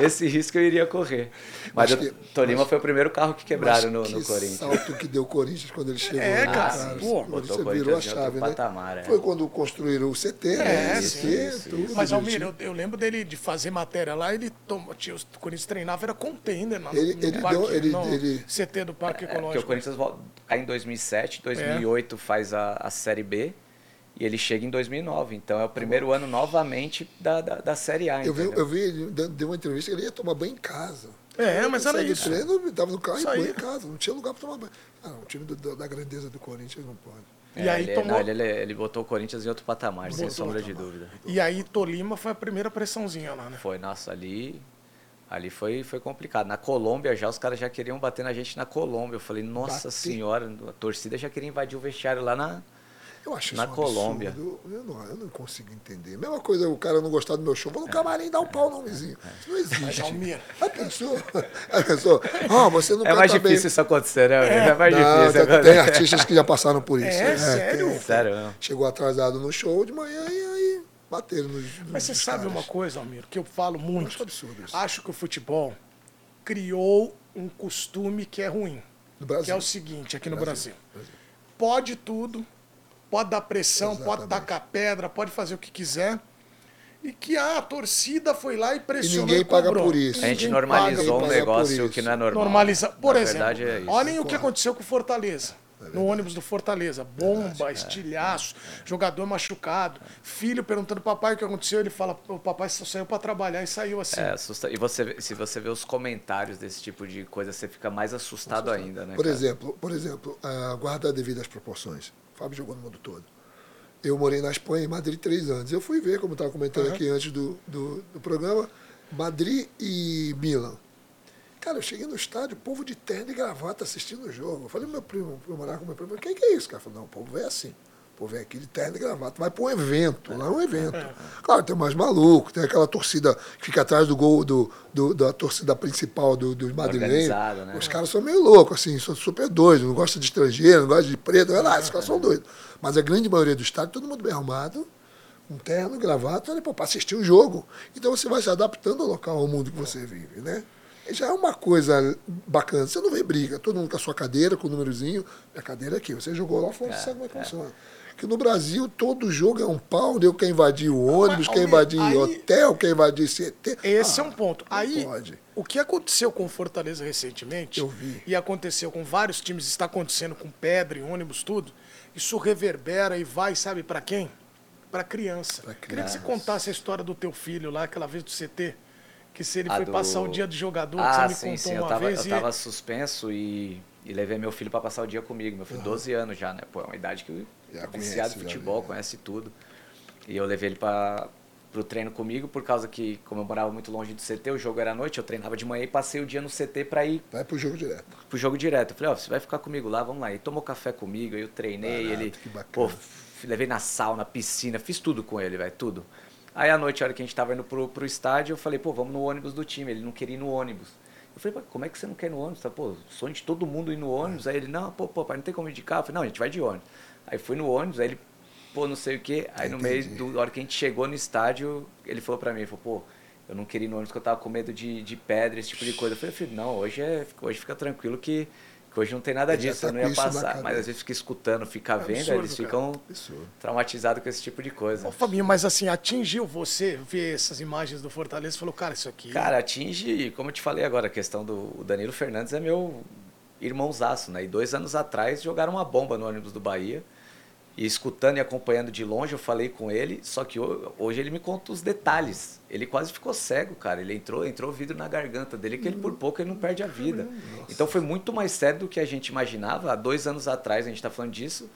Speaker 2: esse risco eu iria correr. Mas o Tolima mas, foi o primeiro carro que quebraram no, no Corinthians.
Speaker 3: salto que deu o Corinthians quando ele chegou.
Speaker 1: É, cara.
Speaker 3: Ah, Pô, você virou a chave, né? Patamar, é. Foi quando construíram o CT, né? É, sim,
Speaker 1: CT, tudo. Mas, Almir, eu, eu, lembro dele de fazer matéria lá, ele tomou, tinha, o Corinthians treinava, era container. No,
Speaker 3: ele, no ele parque, deu, ele,
Speaker 1: no
Speaker 3: ele...
Speaker 1: CT do Parque
Speaker 2: é,
Speaker 1: Ecológico.
Speaker 2: o Corinthians aí em 2007, 2008 é. faz a, a Série B. E ele chega em 2009, então é o primeiro ano novamente da, da, da Série A.
Speaker 3: Eu vi, eu vi, ele deu uma entrevista que ele ia tomar banho em casa.
Speaker 1: É, mas era isso.
Speaker 3: treino, tava no carro e banho em casa, não tinha lugar para tomar banho. Ah, o time da, da, grandeza do Corinthians não pode.
Speaker 2: É, e aí ele, tomou... não, ele, ele, botou o Corinthians em outro patamar, botou sem sombra de dúvida.
Speaker 1: E aí Tolima foi a primeira pressãozinha lá, né?
Speaker 2: Foi, nossa, ali Ali foi, foi complicado. Na Colômbia já, os caras já queriam bater na gente na Colômbia. Eu falei, nossa bater. senhora, a torcida já queria invadir o vestiário lá na,
Speaker 3: Eu acho
Speaker 2: na
Speaker 3: isso um
Speaker 2: Colômbia.
Speaker 3: Eu não, eu não consigo entender. Mesma coisa, o cara não gostar do meu show, vou no camarim dar um pau no vizinho. Isso não existe. A pessoa, a pessoa, ah, você não
Speaker 2: É mais
Speaker 3: canta bem.
Speaker 2: difícil isso acontecer, né? É, mais
Speaker 3: Não,
Speaker 2: difícil.
Speaker 3: tem, tem artistas que já passaram por isso.
Speaker 1: É, sério?
Speaker 3: tem.
Speaker 2: Sério.
Speaker 3: Chegou atrasado no show de manhã e aí bateram nos.
Speaker 1: Mas você sabe
Speaker 3: caras.
Speaker 1: uma coisa, Almir, que eu falo muito.
Speaker 3: acho absurdo isso.
Speaker 1: Acho que o futebol criou um costume que é ruim.
Speaker 3: No Brasil.
Speaker 1: Que é o seguinte, aqui no Brasil.
Speaker 3: Brasil.
Speaker 1: Pode tudo, pode dar pressão, pode
Speaker 3: Exatamente.
Speaker 1: tacar pedra, pode fazer o que quiser. E que ah, a torcida foi lá e
Speaker 3: E
Speaker 1: pressionou
Speaker 3: ninguém paga por isso.
Speaker 2: A gente normalizou
Speaker 3: paga
Speaker 2: um negócio que não é normal.
Speaker 1: Normaliza. Por
Speaker 2: Na
Speaker 1: exemplo,
Speaker 2: verdade, é isso.
Speaker 1: olhem o que aconteceu com o Fortaleza. No ônibus do Fortaleza. Bomba, estilhaço, jogador machucado. Filho perguntando pro papai o que aconteceu. Ele fala: o papai só saiu pra trabalhar e saiu assim.
Speaker 2: É, assusta... E você, vê- se você vê os comentários desse tipo de coisa, você fica mais assustado ainda, né?
Speaker 3: Por
Speaker 2: cara?
Speaker 3: exemplo, por exemplo, ah, guardar devido às proporções. O Fábio jogou no mundo todo. Eu morei na Espanha, em Madrid, três anos. Eu fui ver, como estava comentando aqui antes do, do, do programa, Madrid e Milan. Cara, eu cheguei no estádio, povo de terno e gravata assistindo o jogo. Eu falei, meu primo, eu morava com meu primo, quem que é isso? O cara falou, não, o povo é assim. O povo é aqui de terno e gravata. Vai para um evento, lá é um evento. Claro, tem mais maluco, tem aquela torcida que fica atrás do gol do, do- da torcida principal do, dos madrilenhos.
Speaker 2: Né?
Speaker 3: Os caras são meio loucos, assim, são super doidos, não gostam de estrangeiro, não gostam de preto, olha lá, esses caras são doidos. Mas a grande maioria do estádio, todo mundo bem arrumado, um terno, gravata, olha, para assistir o jogo. Então você vai se adaptando ao local, ao mundo que você vive, né? Já é uma coisa bacana. Você não vê briga, todo mundo com a sua cadeira, com o númerozinho. Minha cadeira é aqui, você jogou lá fora, você sabe como é que funciona. Que no Brasil todo jogo é um pau, deu quer invadir o ônibus,
Speaker 1: Mas,
Speaker 3: quer invadir
Speaker 1: aí-
Speaker 3: hotel, quer invadir CT.
Speaker 1: Esse
Speaker 3: Ah,
Speaker 1: é um ponto.
Speaker 3: não
Speaker 1: Aí,
Speaker 3: pode.
Speaker 1: o que aconteceu com o Fortaleza recentemente,
Speaker 3: Eu vi.
Speaker 1: e aconteceu com vários times, está acontecendo com pedra e ônibus, tudo, isso reverbera e vai, sabe, para quem? Para criança.
Speaker 3: Pra
Speaker 1: Queria que você
Speaker 3: criança.
Speaker 1: contasse a história do teu filho lá, aquela vez do CT, que se ele
Speaker 2: Ah,
Speaker 1: foi
Speaker 2: do-
Speaker 1: passar o dia do jogador, que
Speaker 2: Ah,
Speaker 1: você me
Speaker 2: sim,
Speaker 1: contou
Speaker 2: sim. Eu
Speaker 1: uma
Speaker 2: tava,
Speaker 1: vez.
Speaker 2: eu
Speaker 1: e-
Speaker 2: tava suspenso e, e levei meu filho pra passar o dia comigo. Meu filho, 12 anos já, né? Pô, é uma idade que
Speaker 3: Já
Speaker 2: é viciado em
Speaker 3: já,
Speaker 2: futebol,
Speaker 3: né?
Speaker 2: conhece tudo. E eu levei ele pra, pro treino comigo, por causa que, como eu morava muito longe do CT, o jogo era à noite, eu treinava de manhã e passei o dia no CT pra ir
Speaker 3: Vai pro jogo direto.
Speaker 2: pro jogo direto. Eu falei, ó, você vai ficar comigo lá, vamos lá. Ele tomou café comigo, aí eu treinei,
Speaker 3: Barato,
Speaker 2: ele.
Speaker 3: que bacana.
Speaker 2: Pô, levei na sauna, piscina, fiz tudo com ele, velho, tudo. Aí à noite, a hora que a gente tava indo pro, pro estádio, eu falei, pô, vamos no ônibus do time. Ele não queria ir no ônibus. Eu falei, pô, como é que você não quer ir no ônibus? Tá, pô, sonho de todo mundo ir no ônibus. Aí ele, não, pô, pô, pai, não tem como ir de carro. Eu falei, não, a gente vai de ônibus. Aí fui no ônibus, aí ele, pô, não sei o quê. Aí no meio,
Speaker 3: Entendi.
Speaker 2: do, na hora que a gente chegou no estádio, ele falou pra mim, ele falou, pô, eu não queria ir no ônibus porque eu tava com medo de, de pedra, esse tipo de coisa. Eu falei, não, hoje, é, hoje fica tranquilo que hoje não tem nada
Speaker 3: Ele
Speaker 2: disso,
Speaker 3: tá
Speaker 2: eu não ia passar. Mas às vezes fica escutando, fica vendo, aí
Speaker 1: absurdo,
Speaker 2: eles ficam traumatizados com esse tipo de coisa.
Speaker 1: Ô, Fabinho, mas assim, atingiu você ver essas imagens do Fortaleza e falou, cara, isso aqui.
Speaker 2: Cara, atinge, como eu te falei agora, a questão do Danilo Fernandes é meu irmãozaço, né? E dois anos atrás jogaram uma bomba no ônibus do Bahia. E escutando e acompanhando de longe, eu falei com ele, só que ho- hoje ele me conta os detalhes. Ele quase ficou cego, cara. Ele entrou, entrou vidro na garganta dele, que ele por pouco ele não perde a vida. Então foi muito mais sério do que a gente imaginava. Há dois anos atrás a gente está falando disso.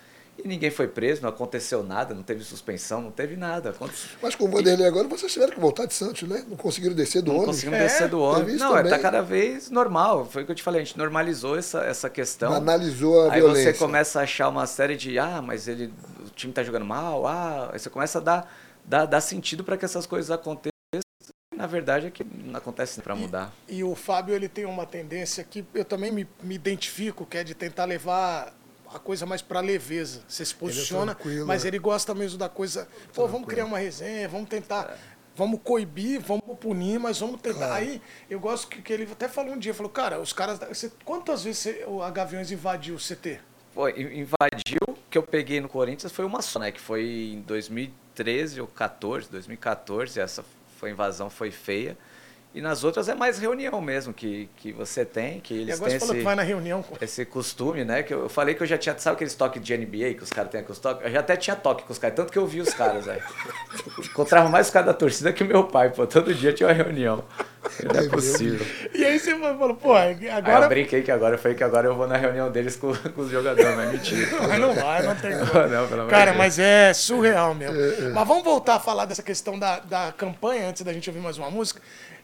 Speaker 2: E ninguém foi preso, não aconteceu nada, não teve suspensão, não teve nada. Aconte-
Speaker 3: Mas com o Vanderlei agora, vocês tiveram que voltar de Santos, né? Não conseguiram descer do
Speaker 2: Não
Speaker 3: ônibus.
Speaker 2: conseguimos
Speaker 1: É,
Speaker 2: descer do ônibus. Não, é, tá
Speaker 3: também.
Speaker 2: cada vez normal. Foi o que eu te falei, a gente normalizou essa, essa questão.
Speaker 3: Analisou a
Speaker 2: Aí
Speaker 3: violência.
Speaker 2: você começa a achar uma série de, ah, mas ele, o time tá jogando mal, ah, aí você começa a dar, dar, dar sentido para que essas coisas aconteçam. E, Na verdade é que não acontece para mudar.
Speaker 1: E o Fábio ele tem uma tendência que eu também me, me identifico, que é de tentar levar a coisa mais pra leveza. Você se posiciona,
Speaker 3: tranquilo,
Speaker 1: mas
Speaker 3: né?
Speaker 1: ele gosta mesmo da coisa. Pô, vamos criar uma resenha, vamos tentar. Vamos coibir, vamos punir, mas vamos tentar. Aí eu gosto que, que ele até falou um dia, falou, cara, os caras. Você, quantas vezes você- o- a Gaviões invadiu o CT?
Speaker 2: Pô, in- invadiu, que eu peguei no Corinthians foi uma só, né? Que foi em 2013 ou 14, 2014, essa foi a invasão foi feia. E nas outras é mais reunião mesmo que, que você tem, que
Speaker 1: E
Speaker 2: eles
Speaker 1: agora
Speaker 2: têm
Speaker 1: você falou
Speaker 2: esse...
Speaker 1: que vai na reunião.
Speaker 2: esse costume, né? Que eu, eu falei que eu já tinha. Sabe aqueles toques de NBA que os caras têm com os toques? Eu já até tinha toque com os caras, tanto que eu vi os caras, velho. Encontrava mais os caras da torcida que meu pai, pô. Todo dia tinha uma reunião. Não é possível.
Speaker 1: E aí você falou, pô,
Speaker 2: Aí eu
Speaker 1: agora.
Speaker 2: brinquei que agora eu falei que agora eu vou na reunião deles com, com os jogadores, mas mentira.
Speaker 1: Mas não vai, não tem como.
Speaker 2: Não, pelo amor
Speaker 1: Cara, mas é surreal mesmo. Mas vamos voltar a falar dessa questão da, da campanha antes da gente ouvir mais uma música.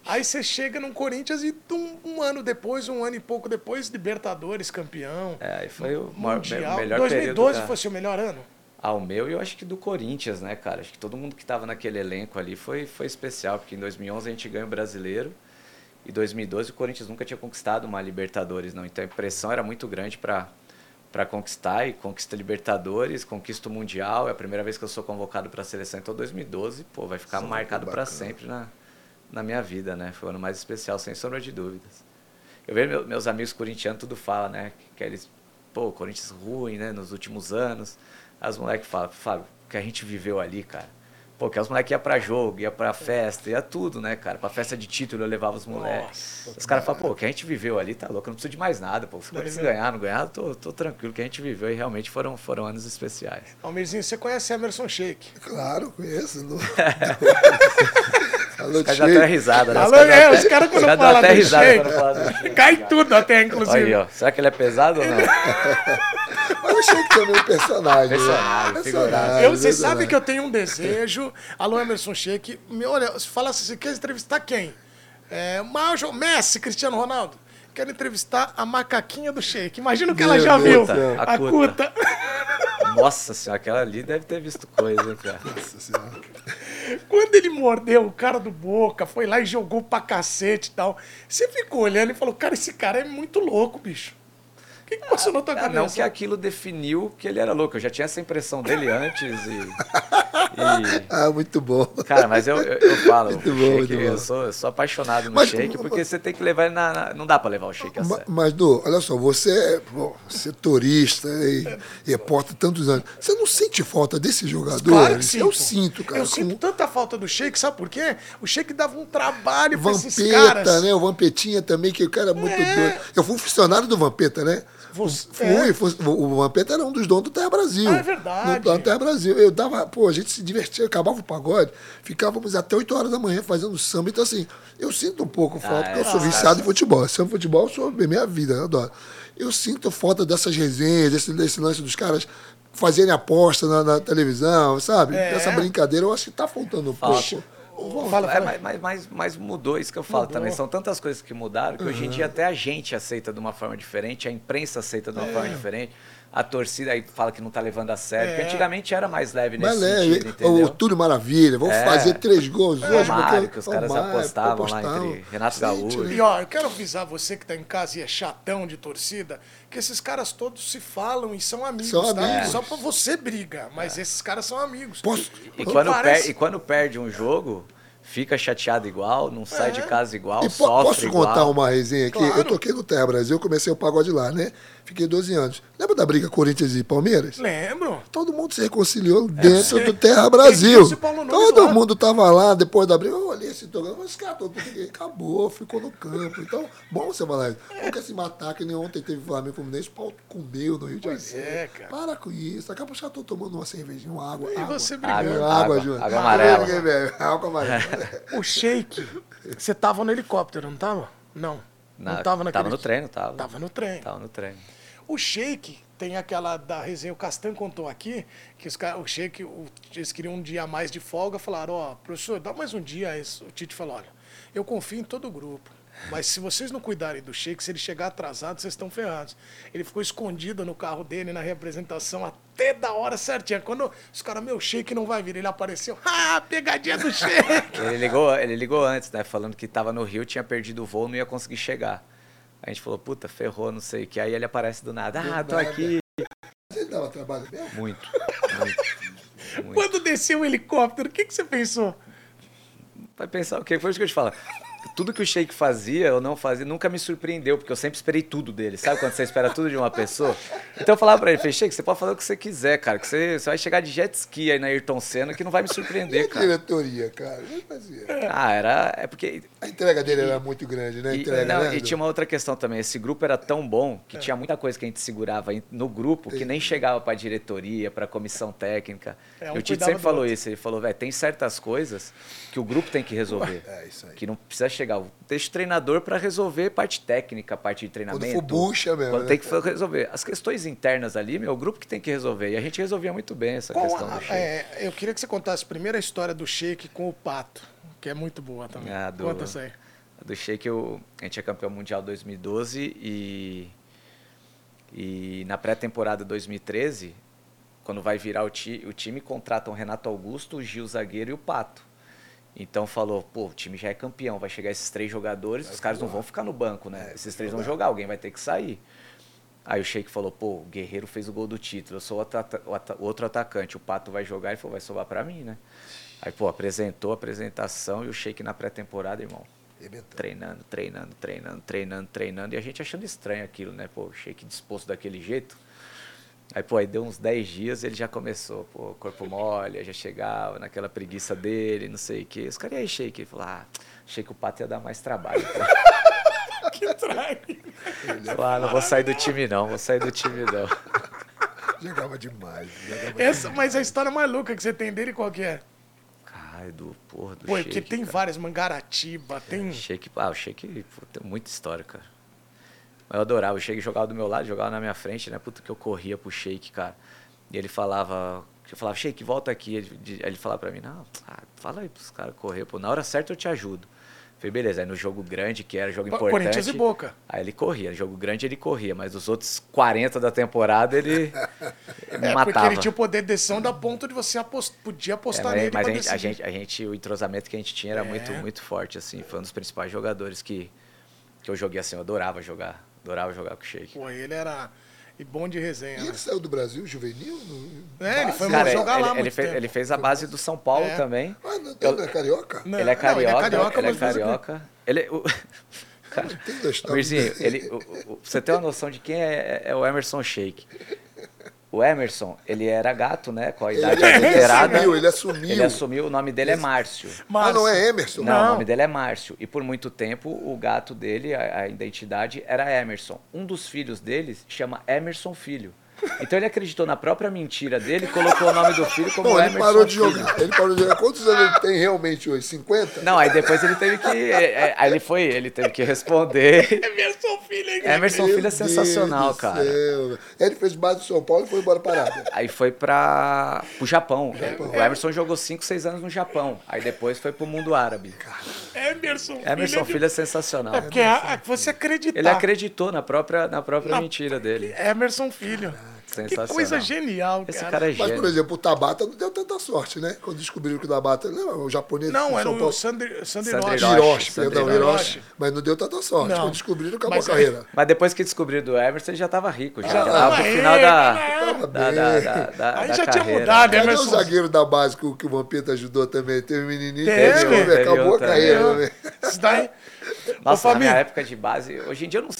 Speaker 1: Aí você chega no Corinthians e um, um ano depois, um ano e pouco depois, Libertadores, campeão.
Speaker 2: É, aí foi o maior,
Speaker 1: Mundial.
Speaker 2: melhor
Speaker 1: 2012
Speaker 2: período. da-
Speaker 1: foi seu melhor ano?
Speaker 2: Ao meu e eu acho que do Corinthians, né, cara? Acho que todo mundo que estava naquele elenco ali foi, foi especial, porque em 2011 a gente ganhou o Brasileiro e 2012 o Corinthians nunca tinha conquistado uma Libertadores, não. Então a pressão era muito grande para para conquistar e conquista Libertadores, conquista o Mundial, é a primeira vez que eu sou convocado para a seleção, então 2012, pô, vai ficar Sim, marcado para sempre na, na minha vida, né? Foi o ano mais especial, sem sombra de dúvidas. Eu vejo meus amigos corintianos tudo fala, né? Que eles, pô, Corinthians ruim, né, nos últimos anos. As moleques falam, Fábio, o que a gente viveu ali, cara Pô, que os moleques iam pra jogo, ia pra festa, ia tudo, né, cara? Pra festa de título eu levava os moleques. Os caras falam, pô, o que a gente viveu ali tá louco, eu não preciso de mais nada, pô. Se eles ganhar, não ganhar, tô, tô tranquilo. O que a gente viveu e realmente foram, foram anos especiais.
Speaker 1: Almirzinho, você conhece Emerson Shake?
Speaker 3: Claro, conheço.
Speaker 2: Alô, os caras dão até risada, né?
Speaker 1: Alô, é, os caras quando falam até risada quando falam do shake. Cai tudo até, inclusive.
Speaker 2: Aí, ó. Será que ele é pesado ou não?
Speaker 3: Mas o Shake também é um personagem.
Speaker 2: Personagem, né? personagem.
Speaker 1: Eu, você sabe que eu tenho um desejo. Alô, Emerson Shake. Olha, fala assim, você quer entrevistar quem? É, Major, Messi, Cristiano Ronaldo. Quero entrevistar a macaquinha do Shake. Imagina o que Meu ela já Deus viu. A, a cuta.
Speaker 2: Nossa senhora, aquela ali deve ter visto coisa, cara. Nossa senhora.
Speaker 1: Quando ele mordeu o cara do Boca, foi lá e jogou pra cacete e tal. Você ficou olhando e falou, cara, esse cara é muito louco, bicho que, que passou na tua cabeça?
Speaker 2: Não que aquilo definiu que ele era louco. Eu já tinha essa impressão dele antes e. e...
Speaker 3: Ah, muito bom.
Speaker 2: Cara, mas eu, eu, eu falo, muito bom, shake, muito eu, sou, eu sou apaixonado no mas, shake, porque mas, você tem que levar ele na, na, Não dá para levar o shake a sério.
Speaker 3: Mas, Du, olha só, você é pô, setorista e, e repórter tantos anos. Você não sente falta desse jogador?
Speaker 1: Claro que sim.
Speaker 3: Eu sinto, cara.
Speaker 1: Eu com... sinto tanta falta do shake, sabe por quê? O shake dava um trabalho pra Vampeta, esses caras.
Speaker 3: né? O Vampetinha também, que o cara é muito é. doido. Eu fui funcionário do Vampeta, né? Você, fui, é. o Vampeta era um dos donos do Terra Brasil. Ah,
Speaker 1: é verdade.
Speaker 3: No, Terra Brasil. Eu dava, pô, a gente se divertia, acabava o pagode, ficávamos até 8 horas da manhã fazendo samba. Então, assim, eu sinto um pouco falta, ah, porque é. eu sou viciado em futebol. Samba futebol, eu sou minha vida, eu adoro. Eu sinto falta dessas resenhas, desse, desse lance dos caras fazerem aposta na, na televisão, sabe? É. Essa brincadeira, eu acho que tá faltando um Falta. pouco.
Speaker 2: Fala, fala. É, mas, mas, mas, mudou isso que eu falo mudou. também. São tantas coisas que mudaram que uhum. hoje em dia até a gente aceita de uma forma diferente, a imprensa aceita de uma é. forma diferente a torcida aí fala que não tá levando a sério. É. Porque antigamente era mais leve nesse mais sentido, entendeu?
Speaker 3: O Túlio Maravilha, vamos é. fazer três gols
Speaker 2: é. hoje. Mário, que os caras Mário, apostavam, apostavam, lá entre Renato Gaúcho.
Speaker 1: E ó, eu quero avisar você que tá em casa e é chatão de torcida, que esses caras todos se falam e são amigos, são tá? Amigos. Só pra você briga, mas é. esses caras são amigos.
Speaker 2: Posso... E, e, quando parece... per... e quando perde um jogo fica chateado igual, não sai é. de casa igual, e sofre
Speaker 3: Posso
Speaker 2: igual.
Speaker 3: contar uma resenha aqui? Claro. Eu toquei no Terra Brasil, comecei o pagode lá, né? Fiquei 12 anos. Lembra da briga Corinthians e Palmeiras?
Speaker 1: Lembro.
Speaker 3: Todo mundo se reconciliou é, dentro do Terra Brasil. Todo lá. mundo tava lá depois da briga. Eu olhei esse programa, caras todos acabou, ficou no campo. Então, bom você falar isso. Não quer se matar, que nem ontem teve Flamengo Fluminense, pau comeu no Rio de Janeiro. É, cara. Para com isso. Daqui a pouco já tô tomando uma cervejinha, uma água.
Speaker 1: E
Speaker 3: água.
Speaker 1: você brigando.
Speaker 2: Água, água, água. Água amarela.
Speaker 3: Água amarela.
Speaker 1: o shake, você tava no helicóptero, não tava? Não. Não, não tava naquele...
Speaker 2: Tava no treino, tava.
Speaker 1: Tava no treino.
Speaker 2: Tava no treino.
Speaker 1: O Sheik tem aquela da resenha, o Castan contou aqui, que os, o Sheik, o, eles queriam um dia a mais de folga, falaram, ó, oh, professor, dá mais um dia. Aí o Tite falou, olha, eu confio em todo o grupo. Mas se vocês não cuidarem do Sheik, se ele chegar atrasado, vocês estão ferrados. Ele ficou escondido no carro dele, na representação, até da hora certinha. Quando os caras, meu, Sheik não vai vir, ele apareceu. Ah, pegadinha do Sheik!
Speaker 2: ele, ligou, ele ligou antes, né? Falando que estava no Rio, tinha perdido o voo, não ia conseguir chegar. A gente falou, puta, ferrou, não sei o que. Aí ele aparece do nada. ah, tô aqui.
Speaker 3: Você dava trabalho mesmo?
Speaker 2: Muito, muito,
Speaker 1: muito. Quando desceu o helicóptero, o que, que você pensou?
Speaker 2: Vai pensar o quê? Foi isso que eu te falo tudo que o Sheik fazia, eu não fazia, nunca me surpreendeu, porque eu sempre esperei tudo dele. Sabe quando você espera tudo de uma pessoa? Então eu falava pra ele, falei, Sheik, você pode fazer o que você quiser, cara, que você, você vai chegar de jet ski aí na Ayrton Senna que não vai me surpreender, e cara.
Speaker 3: a diretoria, cara? fazia?
Speaker 2: Ah, era... É porque...
Speaker 3: A entrega dele e, era muito grande, né?
Speaker 2: Entrega, e, não, né? e tinha uma outra questão também, esse grupo era tão bom que é. tinha muita coisa que a gente segurava no grupo que nem chegava pra diretoria, pra comissão técnica. É, um o Tite sempre falou outro. isso, ele falou, velho, tem certas coisas que o grupo tem que resolver. É, isso aí. Que não precisa chegar legal. Deixa o treinador para resolver parte técnica, parte de treinamento. Quando for
Speaker 3: bucha mesmo.
Speaker 2: Quando né? tem que resolver. As questões internas ali, meu, o grupo que tem que resolver. E a gente resolvia muito bem essa Qual questão a, do Sheik. É,
Speaker 1: eu queria que você contasse primeiro a história do Sheik com o Pato, que é muito boa também. Ah, do, Conta isso aí.
Speaker 2: Do Sheik, eu, a gente é campeão mundial 2012 e, e na pré-temporada 2013 quando vai virar o, ti, o time, contratam o Renato Augusto, o Gil Zagueiro e o Pato. Então falou, pô, o time já é campeão, vai chegar esses três jogadores, vai os caras não vão ficar no banco, né? É, esses três vão jogar, alguém vai ter que sair. Aí o Sheik falou, pô, o Guerreiro fez o gol do título, eu sou o, outro atacante, o Pato vai jogar, ele falou, vai sobrar para mim, né? Aí, pô, apresentou a apresentação e o Sheik na pré-temporada, irmão. Treinando, treinando, treinando, treinando, treinando. E a gente achando estranho aquilo, né? Pô, o Sheik disposto daquele jeito. Aí, pô, aí deu uns 10 dias ele já começou, pô, corpo mole, já chegava naquela preguiça dele, não sei o quê. Os caras, e aí, Sheik? Ele falou, ah, achei que o Pato ia dar mais trabalho.
Speaker 1: que trago.
Speaker 2: Falou, ah, não vou sair do time não, vou sair do time não.
Speaker 3: Jogava demais. Jogava
Speaker 1: Essa,
Speaker 3: demais.
Speaker 1: mas a história mais que você tem dele qual que é?
Speaker 2: Cara, do, porra, do
Speaker 1: Pô,
Speaker 2: Sheik,
Speaker 1: porque tem
Speaker 2: cara.
Speaker 1: várias, Mangaratiba, tem...
Speaker 2: Sheik, ah, o Sheik, pô, tem muita história, cara. Eu adorava, o Sheik jogava do meu lado, jogava na minha frente, né? Puta que eu corria pro Sheik, cara. E ele falava, eu falava, Sheik, volta aqui. Ele, ele falava pra mim, não, ah, fala aí pros caras correr, pô, na hora certa eu te ajudo. Falei, beleza, aí no jogo grande, que era jogo importante.
Speaker 1: Corinthians e Boca.
Speaker 2: Aí ele corria, no jogo grande ele corria, mas os outros 40 da temporada ele me
Speaker 1: é,
Speaker 2: matava.
Speaker 1: Porque ele tinha o poder de decisão da ponto de você apost... podia apostar
Speaker 2: é,
Speaker 1: nele.
Speaker 2: Mas a gente, a gente, a gente, o entrosamento que a gente tinha era
Speaker 1: É.
Speaker 2: muito, muito forte, assim. Foi um dos principais jogadores que, que eu joguei assim, eu adorava jogar. Adorava jogar com o Sheik.
Speaker 1: Pô, ele era e bom de resenha.
Speaker 3: E
Speaker 1: né?
Speaker 3: ele saiu do Brasil juvenil? No...
Speaker 1: É, ele foi
Speaker 2: Cara,
Speaker 1: jogar
Speaker 2: ele,
Speaker 1: lá
Speaker 2: ele
Speaker 1: muito
Speaker 2: fez,
Speaker 1: tempo.
Speaker 2: ele fez a base do São Paulo
Speaker 1: É.
Speaker 2: também.
Speaker 3: Ah, não,
Speaker 2: Eu-
Speaker 3: não é carioca?
Speaker 1: Não,
Speaker 2: ele é
Speaker 1: não,
Speaker 2: carioca,
Speaker 1: ele é carioca,
Speaker 2: ele é carioca. Ele, o, cara,
Speaker 3: Tem.
Speaker 2: Mirzinho, ele, o, o- você ter uma noção de quem é, é o Emerson Sheik. O Emerson, ele era gato, né? Com a idade
Speaker 3: Ele
Speaker 2: adulterada.
Speaker 3: assumiu, ele assumiu.
Speaker 2: Ele assumiu, o nome dele é Márcio.
Speaker 3: Ah, não é Emerson?
Speaker 2: Não,
Speaker 1: Não.
Speaker 2: o nome dele é Márcio. E por muito tempo, o gato dele, a, a identidade, era Emerson. Um dos filhos dele chama Emerson Filho. Então ele acreditou na própria mentira dele e colocou o nome do filho como
Speaker 3: Bom, ele
Speaker 2: Emerson
Speaker 3: parou de
Speaker 2: Filho.
Speaker 3: jogar. Ele parou de jogar. Quantos anos ele tem realmente hoje? 50?
Speaker 2: Não, aí depois ele teve que. é, é, Aí ele foi, ele teve que responder.
Speaker 1: Emerson Filho, hein?
Speaker 2: Emerson
Speaker 3: Meu
Speaker 2: Filho é sensacional, cara.
Speaker 3: céu. Ele fez base do São Paulo e foi embora para a Arábia.
Speaker 2: Aí foi para o Japão. O Emerson jogou 5, 6 anos no Japão. Aí depois foi pro mundo árabe.
Speaker 1: Emerson,
Speaker 2: Emerson
Speaker 1: de-
Speaker 2: Filho é sensacional.
Speaker 1: É porque você acreditar.
Speaker 2: Ele acreditou na própria, na própria
Speaker 1: Na-
Speaker 2: mentira dele.
Speaker 1: Emerson Filho. Que
Speaker 2: Sensacional.
Speaker 1: coisa genial,
Speaker 2: Esse
Speaker 1: cara.
Speaker 2: cara é
Speaker 3: Mas, por exemplo, o Tabata não deu tanta sorte, né? Quando descobriram que o Tabata. Não, o japonês.
Speaker 1: Não, era o. Sandri, Sandri
Speaker 2: Sandri
Speaker 1: Hiroshi.
Speaker 3: Perdão. Mas não deu tanta sorte.
Speaker 1: Não.
Speaker 3: Quando descobriram, acabou
Speaker 1: Mas
Speaker 3: a carreira.
Speaker 2: Mas depois que descobriram do Emerson, ele já tava rico. Já,
Speaker 3: Ah,
Speaker 2: já tava pro
Speaker 1: aí,
Speaker 2: final da,
Speaker 1: né?
Speaker 2: da, da,
Speaker 1: Aí já tinha mudado,
Speaker 3: Cadê o
Speaker 1: Emerson.
Speaker 3: zagueiro da base que o, que o Vampeta ajudou também? Teve um menininho que
Speaker 1: Teve,
Speaker 3: descobriu,
Speaker 2: teve
Speaker 3: acabou a carreira.
Speaker 1: também.
Speaker 3: né?
Speaker 1: Isso daí.
Speaker 2: Nossa, na minha época de base, hoje em dia eu não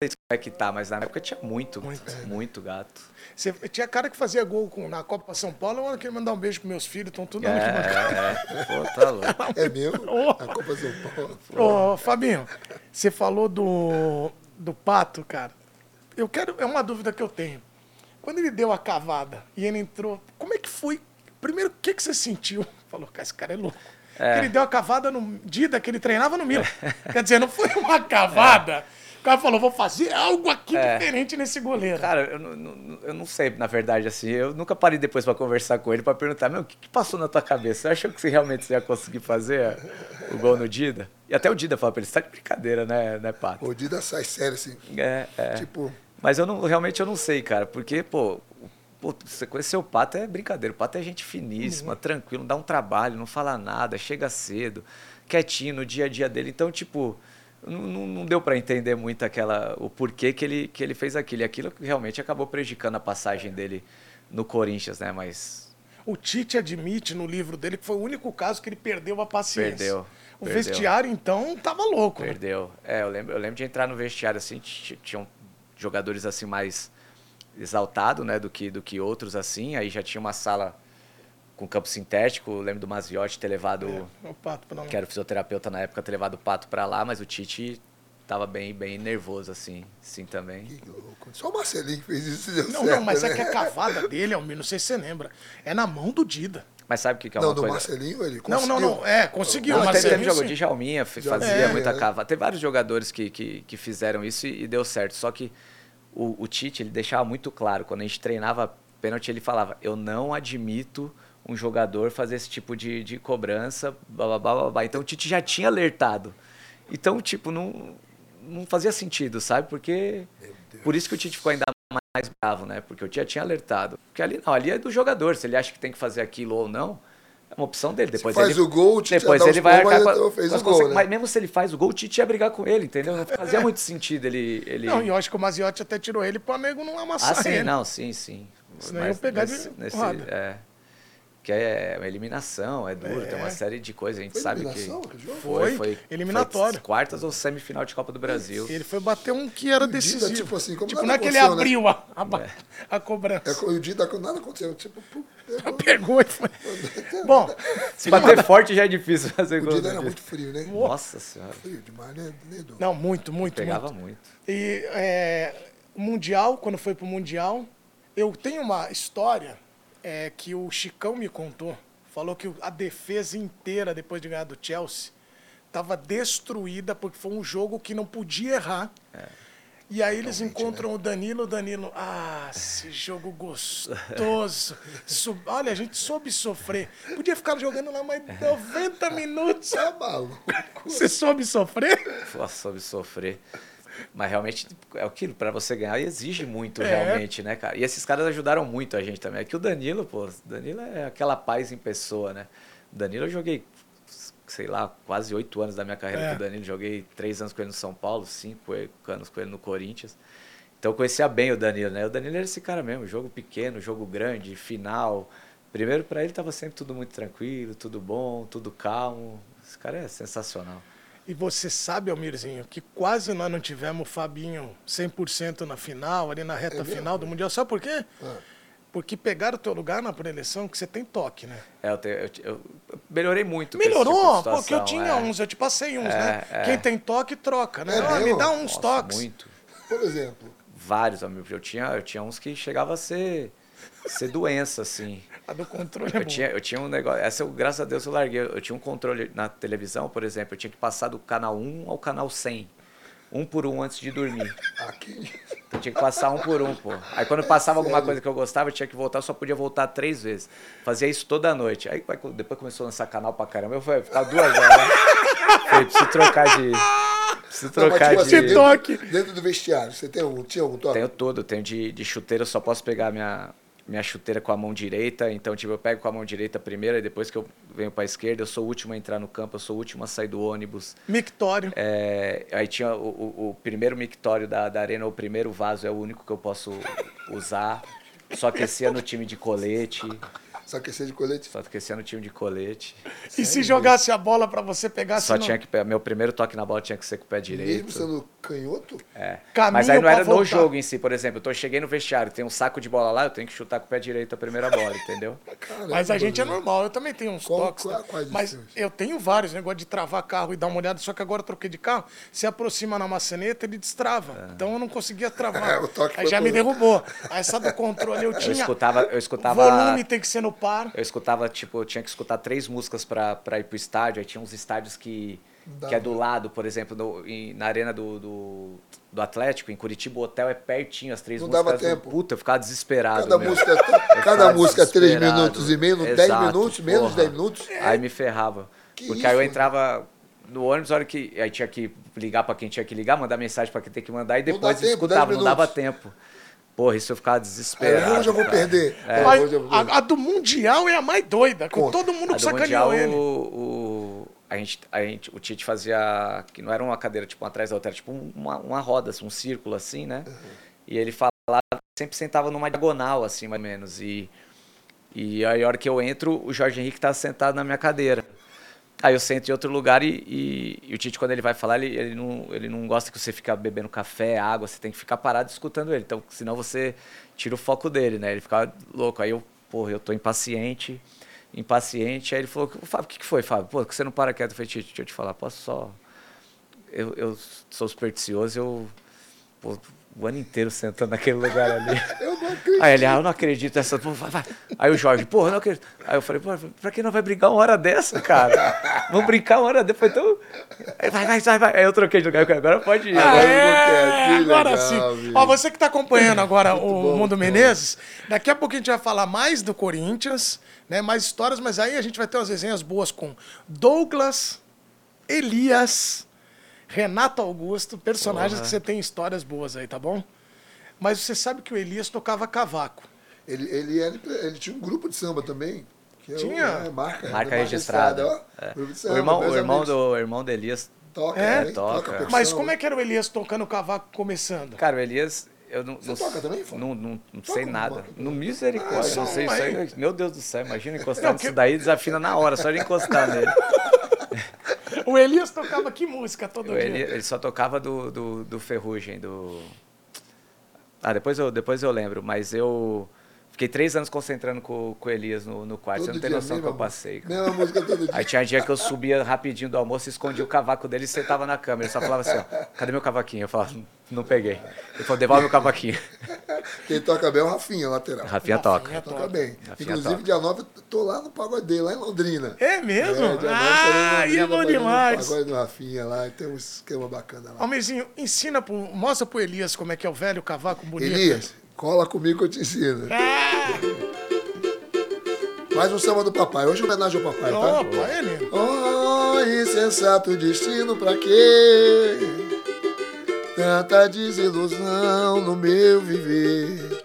Speaker 2: sei como é que tá, mas na época tinha muito, muito, gato.
Speaker 1: Você tinha cara que fazia gol com, na Copa São Paulo. Eu queria mandar um beijo pros meus filhos, estão tudo
Speaker 2: É,
Speaker 1: na arquibancada.
Speaker 2: é, pô, tá louco.
Speaker 3: É mesmo?
Speaker 1: Oh.
Speaker 3: A Copa São Paulo.
Speaker 1: Ô, Fabinho, você falou do, do pato, cara. Eu quero. É uma dúvida que eu tenho. Quando ele deu a cavada e ele entrou, como é que foi? Primeiro, o que, que você sentiu? Falou, cara, esse cara é louco.
Speaker 2: É.
Speaker 1: Ele deu a cavada no Dida, que ele treinava no Milan. Quer dizer, não foi uma cavada. O cara falou, vou fazer algo aqui
Speaker 2: É.
Speaker 1: diferente nesse goleiro.
Speaker 2: Cara, eu não, não- eu não sei, na verdade, assim, eu nunca parei depois pra conversar com ele, pra perguntar, meu, o que, que passou na tua cabeça? Você achou que você realmente você ia conseguir fazer o gol no Dida? E até o Dida falou pra ele, você tá de brincadeira, né, né Pato?
Speaker 3: O Dida sai sério assim.
Speaker 2: É, é.
Speaker 3: Tipo,
Speaker 2: Mas eu não, realmente eu não sei, cara, porque, pô, pô, você conhecer o Pato é brincadeira. O Pato é gente finíssima, tranquilo, não dá um trabalho, não fala nada, chega cedo, quietinho no dia a dia dele. Então, tipo, não, não- deu pra entender muito aquela, o porquê que ele, que ele fez aquilo. E aquilo realmente acabou prejudicando a passagem dele no Corinthians, né? Mas
Speaker 1: O Tite admite no livro dele que foi o único caso que ele perdeu a paciência.
Speaker 2: Perdeu,
Speaker 1: O
Speaker 2: perdeu.
Speaker 1: vestiário, então, tava louco. né?
Speaker 2: Perdeu. É, eu lembro, eu lembro de entrar no vestiário assim, tinham jogadores assim mais exaltados, né, do que do que outros assim. Aí já tinha uma sala com campo sintético. Eu lembro do Maziotti ter levado,
Speaker 1: O pato, pra não...
Speaker 2: que era o fisioterapeuta na época, ter levado o Pato pra lá, mas o Tite tava bem bem nervoso assim, sim também.
Speaker 3: que louco. Só o Marcelinho que fez isso e deu
Speaker 1: Não,
Speaker 3: certo,
Speaker 1: não, mas
Speaker 3: né?
Speaker 1: é que a cavada dele, Almir, não sei se você lembra, é na mão do Dida.
Speaker 2: Mas sabe o que, que é
Speaker 3: Não,
Speaker 2: uma
Speaker 3: do
Speaker 2: coisa?
Speaker 3: Marcelinho ele
Speaker 1: Não, não,
Speaker 3: conseguiu.
Speaker 1: não, é, conseguiu.
Speaker 2: Não,
Speaker 1: o
Speaker 2: teve, teve
Speaker 1: Marcelinho,
Speaker 2: jogo de Jalminha, fazia
Speaker 3: é,
Speaker 2: muita
Speaker 3: é.
Speaker 2: cava. Teve vários jogadores que, que, que fizeram isso e, e deu certo. Só que o, o Tite, ele deixava muito claro, quando a gente treinava pênalti, ele falava, eu não admito um jogador fazer esse tipo de, de cobrança, blá, blá, blá, blá, blá. Então o Tite já tinha alertado. Então, tipo, não, não fazia sentido, sabe? Porque... Por isso que o Tite ficou ainda mais bravo, né? Porque eu já tinha alertado. Porque ali não, ali é do jogador. Se ele acha que tem que fazer aquilo ou não, é uma opção dele. Depois
Speaker 3: se faz
Speaker 2: ele,
Speaker 3: o gol, o Tite
Speaker 2: depois ele vai
Speaker 3: gols,
Speaker 2: arcar
Speaker 3: mas
Speaker 2: com
Speaker 3: fez o gol, né?
Speaker 2: Mas mesmo se ele faz o gol, o Tite ia brigar com ele, entendeu? Não fazia muito sentido ele. ele...
Speaker 1: Não, e eu acho que o Maziotti até tirou ele pro nego não amassar
Speaker 2: Ah, sim,
Speaker 1: ele.
Speaker 2: não, sim, sim.
Speaker 1: Senão iam pegar de porrada.
Speaker 2: é, que é uma eliminação, é duro, tem
Speaker 1: É.
Speaker 2: uma série de coisas. A gente
Speaker 3: Foi
Speaker 2: sabe
Speaker 3: eliminação
Speaker 2: que.
Speaker 3: jogo?
Speaker 1: Foi, eliminatório.
Speaker 2: foi quartas ou semifinal de Copa do Brasil.
Speaker 1: Ele foi bater um que era
Speaker 3: O Dida,
Speaker 1: decisivo.
Speaker 3: tipo assim, como
Speaker 1: tipo,
Speaker 3: nada
Speaker 1: não é que ele
Speaker 3: né?
Speaker 1: abriu a, a, ba-
Speaker 2: É.
Speaker 1: a cobrança.
Speaker 3: É, o Dida, nada aconteceu. Tipo, pô, pegou.
Speaker 1: Pegou e foi. Bom,
Speaker 2: Se bater forte já é difícil fazer
Speaker 3: o
Speaker 2: gol.
Speaker 3: Dida
Speaker 2: né?
Speaker 3: era muito frio, né?
Speaker 2: Nossa senhora,
Speaker 3: Frio demais, né? né,
Speaker 1: não, muito, muito,
Speaker 2: pegava
Speaker 1: muito.
Speaker 2: muito.
Speaker 1: E é, o Mundial, quando foi pro Mundial, eu tenho uma história é, que o Chicão me contou. Falou que a defesa inteira, depois de ganhar do Chelsea, estava destruída porque foi um jogo que não podia errar. E aí eles encontram o Danilo, o Danilo, ah, esse jogo gostoso. Su- Olha, a gente soube sofrer. Podia ficar jogando lá mais 90 minutos.
Speaker 3: Tá maluco.
Speaker 1: Você soube sofrer?
Speaker 2: Nossa, soube sofrer. Mas realmente é aquilo, pra você ganhar exige muito,
Speaker 1: É.
Speaker 2: realmente, né, cara? E esses caras ajudaram muito a gente também. É que o Danilo, pô, Danilo é aquela paz em pessoa, né? Danilo eu joguei, sei lá, quase oito anos da minha carreira
Speaker 1: É.
Speaker 2: com o Danilo. Joguei três anos com ele no São Paulo, cinco anos com ele no Corinthians. Então eu conhecia bem o Danilo, né? O Danilo era esse cara mesmo, jogo pequeno, jogo grande, final. Primeiro, pra ele tava sempre tudo muito tranquilo, tudo bom, tudo calmo. Esse cara é sensacional.
Speaker 1: E você sabe, Almirzinho, que quase nós não tivemos o Fabinho 100% na final, ali na reta
Speaker 3: mesmo?
Speaker 1: final do Mundial. Sabe por quê?
Speaker 3: Ah.
Speaker 1: Porque pegaram o teu lugar na pré-eleição, que você tem toque, né?
Speaker 2: É, eu, te- eu eu melhorei muito. com esse
Speaker 1: Melhorou,
Speaker 2: tipo de
Speaker 1: porque eu tinha
Speaker 2: é.
Speaker 1: uns, eu te passei uns,
Speaker 2: É,
Speaker 1: né?
Speaker 2: é.
Speaker 1: Quem tem toque, troca, né?
Speaker 3: É
Speaker 1: Ah, me dá uns
Speaker 2: Nossa,
Speaker 1: toques.
Speaker 2: Muito.
Speaker 3: Por exemplo,
Speaker 2: Vários, amigo. Eu tinha, eu tinha uns que chegava a ser, ser doença, assim.
Speaker 1: A do controle é
Speaker 2: Eu
Speaker 1: boa.
Speaker 2: tinha, eu tinha um negócio. Essa, eu, graças a Deus, eu larguei. Eu tinha um controle na televisão, por exemplo. Eu tinha que passar do canal 1 ao canal 100. Um por um antes de dormir.
Speaker 3: aqui.
Speaker 2: Eu tinha que passar um por um, pô. Aí quando passava alguma coisa que eu gostava, eu tinha que voltar, eu só podia voltar três vezes. Fazia isso toda noite. Aí depois começou a lançar canal pra caramba. Eu falei, ficar duas horas. Falei, preciso trocar de. Preciso
Speaker 3: Não, mas,
Speaker 2: trocar
Speaker 3: tipo
Speaker 2: de.
Speaker 3: assim, dentro, dentro do vestiário, você tem um, tinha algum toque?
Speaker 2: Tenho tudo, tenho de, de chuteira, eu só posso pegar minha, minha chuteira com a mão direita. Então, tipo, eu pego com a mão direita primeiro, e depois que eu venho pra esquerda, eu sou o último a entrar no campo, eu sou o último a sair do ônibus.
Speaker 1: Mictório.
Speaker 2: É, aí tinha o, o, o primeiro mictório da, da arena, o primeiro vaso é o único que eu posso usar. Só aquecia no time de colete.
Speaker 3: Só aquecer de colete?
Speaker 2: Só aquecia no time de colete.
Speaker 1: E se jogasse a bola pra você pegar,
Speaker 2: Só
Speaker 1: não-
Speaker 2: tinha que. Meu primeiro toque na bola tinha que ser com o pé
Speaker 3: Mesmo
Speaker 2: direito.
Speaker 3: sendo canhoto?
Speaker 2: É.
Speaker 1: Caminho
Speaker 2: Mas aí não era no
Speaker 1: voltar.
Speaker 2: jogo em si, por exemplo. Eu tô, cheguei no vestiário, tem um saco de bola lá, eu tenho que chutar com o pé direito a primeira bola, entendeu?
Speaker 3: Caramba,
Speaker 1: Mas a gente é normal, eu também tenho uns
Speaker 3: Qual-
Speaker 1: toques.
Speaker 3: qual-
Speaker 1: né?
Speaker 3: quais
Speaker 1: mas eu tenho vários, negócio de travar carro e dar uma olhada, só que agora eu troquei de carro, se aproxima na maçaneta, ele destrava. Então eu não conseguia travar.
Speaker 3: O toque
Speaker 1: Aí já me derrubou. Aí essa do controle eu
Speaker 2: Eu
Speaker 1: tinha.
Speaker 2: escutava, eu escutava.
Speaker 1: Volume tem que ser no par.
Speaker 2: Eu escutava, tipo, eu tinha que escutar três músicas pra, pra ir pro estádio. Aí tinha uns estádios que, que é do lado, por exemplo, no- em- na arena do, do, do Atlético, em Curitiba, o hotel é pertinho, as três
Speaker 3: Não
Speaker 2: músicas.
Speaker 3: dava
Speaker 2: do-
Speaker 3: tempo.
Speaker 2: Puta, eu ficava desesperado.
Speaker 3: Cada
Speaker 2: meu.
Speaker 3: música, cada
Speaker 2: ficava
Speaker 3: música é 3
Speaker 2: desesperado.
Speaker 3: minutos e meio, 10
Speaker 2: Exato,
Speaker 3: minutos, menos
Speaker 2: porra.
Speaker 3: 10 minutos.
Speaker 2: Aí me ferrava.
Speaker 3: Que
Speaker 2: porque
Speaker 3: isso,
Speaker 2: aí eu entrava no ônibus, hora que. Aí tinha que ligar pra quem tinha que ligar, mandar mensagem pra quem tem que mandar e
Speaker 3: Não
Speaker 2: depois
Speaker 3: dá tempo,
Speaker 2: escutava,
Speaker 3: 10
Speaker 2: não dava
Speaker 3: minutos.
Speaker 2: tempo. Porra, isso eu ficava desesperado.
Speaker 3: hoje eu vou perder.
Speaker 2: É.
Speaker 1: Mas
Speaker 3: hoje eu vou-
Speaker 1: a, a do Mundial é a mais doida, com
Speaker 3: Conta.
Speaker 1: todo mundo
Speaker 2: do
Speaker 1: sacaneou
Speaker 2: Mundial,
Speaker 1: ele.
Speaker 2: o, o- a gente, a gente, o Tite fazia, que não era uma cadeira tipo atrás da outra, era tipo uma, uma roda, assim, um círculo assim, né? E ele falava, sempre sentava numa diagonal assim, mais ou menos. E, e aí a hora que eu entro, o Jorge Henrique tá sentado na minha cadeira. Aí eu sento em outro lugar e, e- e o Tite, quando ele vai falar, ele, ele, não, ele não gosta que você fique bebendo café, água, você tem que ficar parado escutando ele. Então, senão você tira o foco dele, né? Ele fica louco. Aí eu, porra, eu tô impaciente, impaciente. Aí ele falou, Fábio, o que, que foi, Fábio? Pô, que você não para quieto? Eu falei, deixa eu te falar, posso só... Eu, eu sou supersticioso, eu... Pô, o ano inteiro sentando naquele lugar ali.
Speaker 3: Eu não acredito.
Speaker 2: Aí ele, ah, eu não acredito nessa. Pô, vai, vai. Aí o Jorge, porra, eu não acredito. Aí eu falei, pô, pra que não vai brigar uma hora dessa, cara? Vamos brincar uma hora depois, então. Aí, vai, vai, vai, vai. Aí eu troquei de lugar, agora pode ir.
Speaker 3: Ah,
Speaker 2: Agora-
Speaker 3: é?
Speaker 1: agora
Speaker 3: legal,
Speaker 1: sim.
Speaker 3: bicho.
Speaker 1: Ó, você que está acompanhando agora o
Speaker 3: bom,
Speaker 1: Mundo
Speaker 3: muito
Speaker 1: Menezes, daqui a pouco a gente vai falar mais do Corinthians, né? Mais histórias, mas aí a gente vai ter umas resenhas boas com Douglas, Elias, Renato Augusto, personagens que você tem histórias boas aí, tá bom? Mas você sabe que o Elias tocava cavaco.
Speaker 3: Ele, ele, ele, ele tinha um grupo de samba também. Que é o-
Speaker 1: Tinha?
Speaker 3: é, marca,
Speaker 2: Marca registrada. É. O irmão, o irmão,
Speaker 3: amigos.
Speaker 2: do, o irmão do Elias.
Speaker 3: Toca,
Speaker 1: É,
Speaker 2: toca.
Speaker 3: percussão.
Speaker 1: Mas como é que era o Elias tocando cavaco começando?
Speaker 2: Cara, o Elias. Eu não,
Speaker 3: Você
Speaker 2: não,
Speaker 3: toca também, Fábio?
Speaker 2: não, não, não sei nada. No misericórdia,
Speaker 1: Ah,
Speaker 2: não sei isso aí. Meu Deus do céu, imagina encostar
Speaker 1: Não, que-
Speaker 2: nisso daí, desafina na hora, só de encostar nele.
Speaker 1: O Elias tocava que música todo
Speaker 2: O
Speaker 1: dia?
Speaker 2: Ele só tocava do, do, do Ferrugem, do. Ah, depois eu, depois eu lembro, mas eu fiquei três anos concentrando com, com o Elias no, no quarto. Você
Speaker 3: Todo
Speaker 2: não tem noção do que eu passei. cara.
Speaker 3: Mesma música todo dia.
Speaker 2: Aí tinha dia que eu subia rapidinho do almoço, escondia o cavaco dele e sentava na cama. Ele só falava assim, ó, cadê meu cavaquinho? Eu falava, não peguei. Ele falou, devolve meu cavaquinho.
Speaker 3: Quem toca bem é o Rafinha, lateral.
Speaker 2: Rafinha toca.
Speaker 3: Toca bem.
Speaker 2: Rafinha
Speaker 3: Inclusive,
Speaker 2: toca.
Speaker 3: dia 9, eu tô lá no pagode dele, lá em Londrina.
Speaker 1: É mesmo?
Speaker 3: É, dia 9,
Speaker 1: ah, e é bom demais.
Speaker 3: O pagode do Rafinha lá, e tem um esquema bacana lá.
Speaker 1: Almezinho, ensina pro, mostra pro Elias como é que é o velho cavaco bonito.
Speaker 3: Elias, cola comigo que eu te ensino.
Speaker 1: Ah,
Speaker 3: Mais um samba do papai. Hoje é homenagem ao papai, tá?
Speaker 1: opa, é lindo.
Speaker 3: Oh, insensato destino, pra quê? Tanta desilusão no meu viver.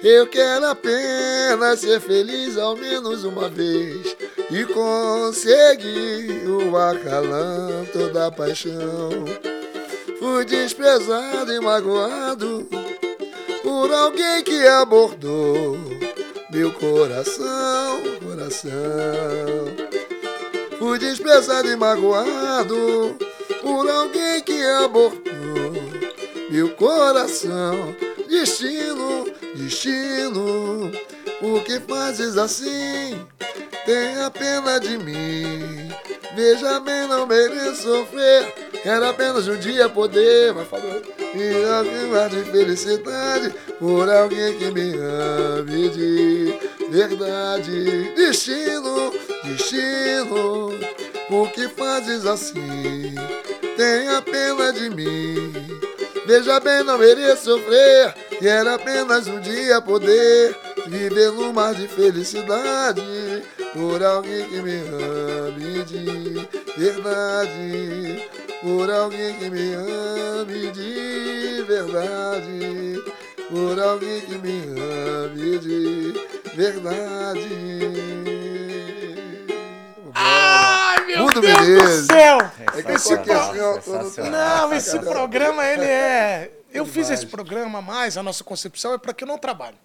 Speaker 3: Eu quero apenas ser feliz ao menos uma vez e conseguir o acalanto da paixão. Fui desprezado e magoado por alguém que abordou meu coração, coração. Fui desprezado e magoado por alguém que abordou meu coração. Destino, destino, por que fazes assim? Tenha pena de mim. Veja bem, não mereço sofrer. Quero apenas um dia poder, mas falou, e alguém de felicidade por alguém que me ame de verdade. Destino, destino, por que fazes assim? Tenha pena de mim. Veja bem, não mereço sofrer. Quero apenas um dia poder viver num mar de felicidade por alguém que me ame de verdade. Por alguém que me ame de verdade. Por alguém que me ame de verdade.
Speaker 1: Ai, meu
Speaker 3: Mundo
Speaker 1: Deus
Speaker 3: Menezes.
Speaker 1: do céu!
Speaker 3: É que
Speaker 1: Esse
Speaker 3: assim,
Speaker 2: Sensacional.
Speaker 3: todo-
Speaker 1: Não, esse programa, ele é... Eu fiz
Speaker 3: Demais.
Speaker 1: esse programa, mas a nossa concepção é para que eu não trabalhe.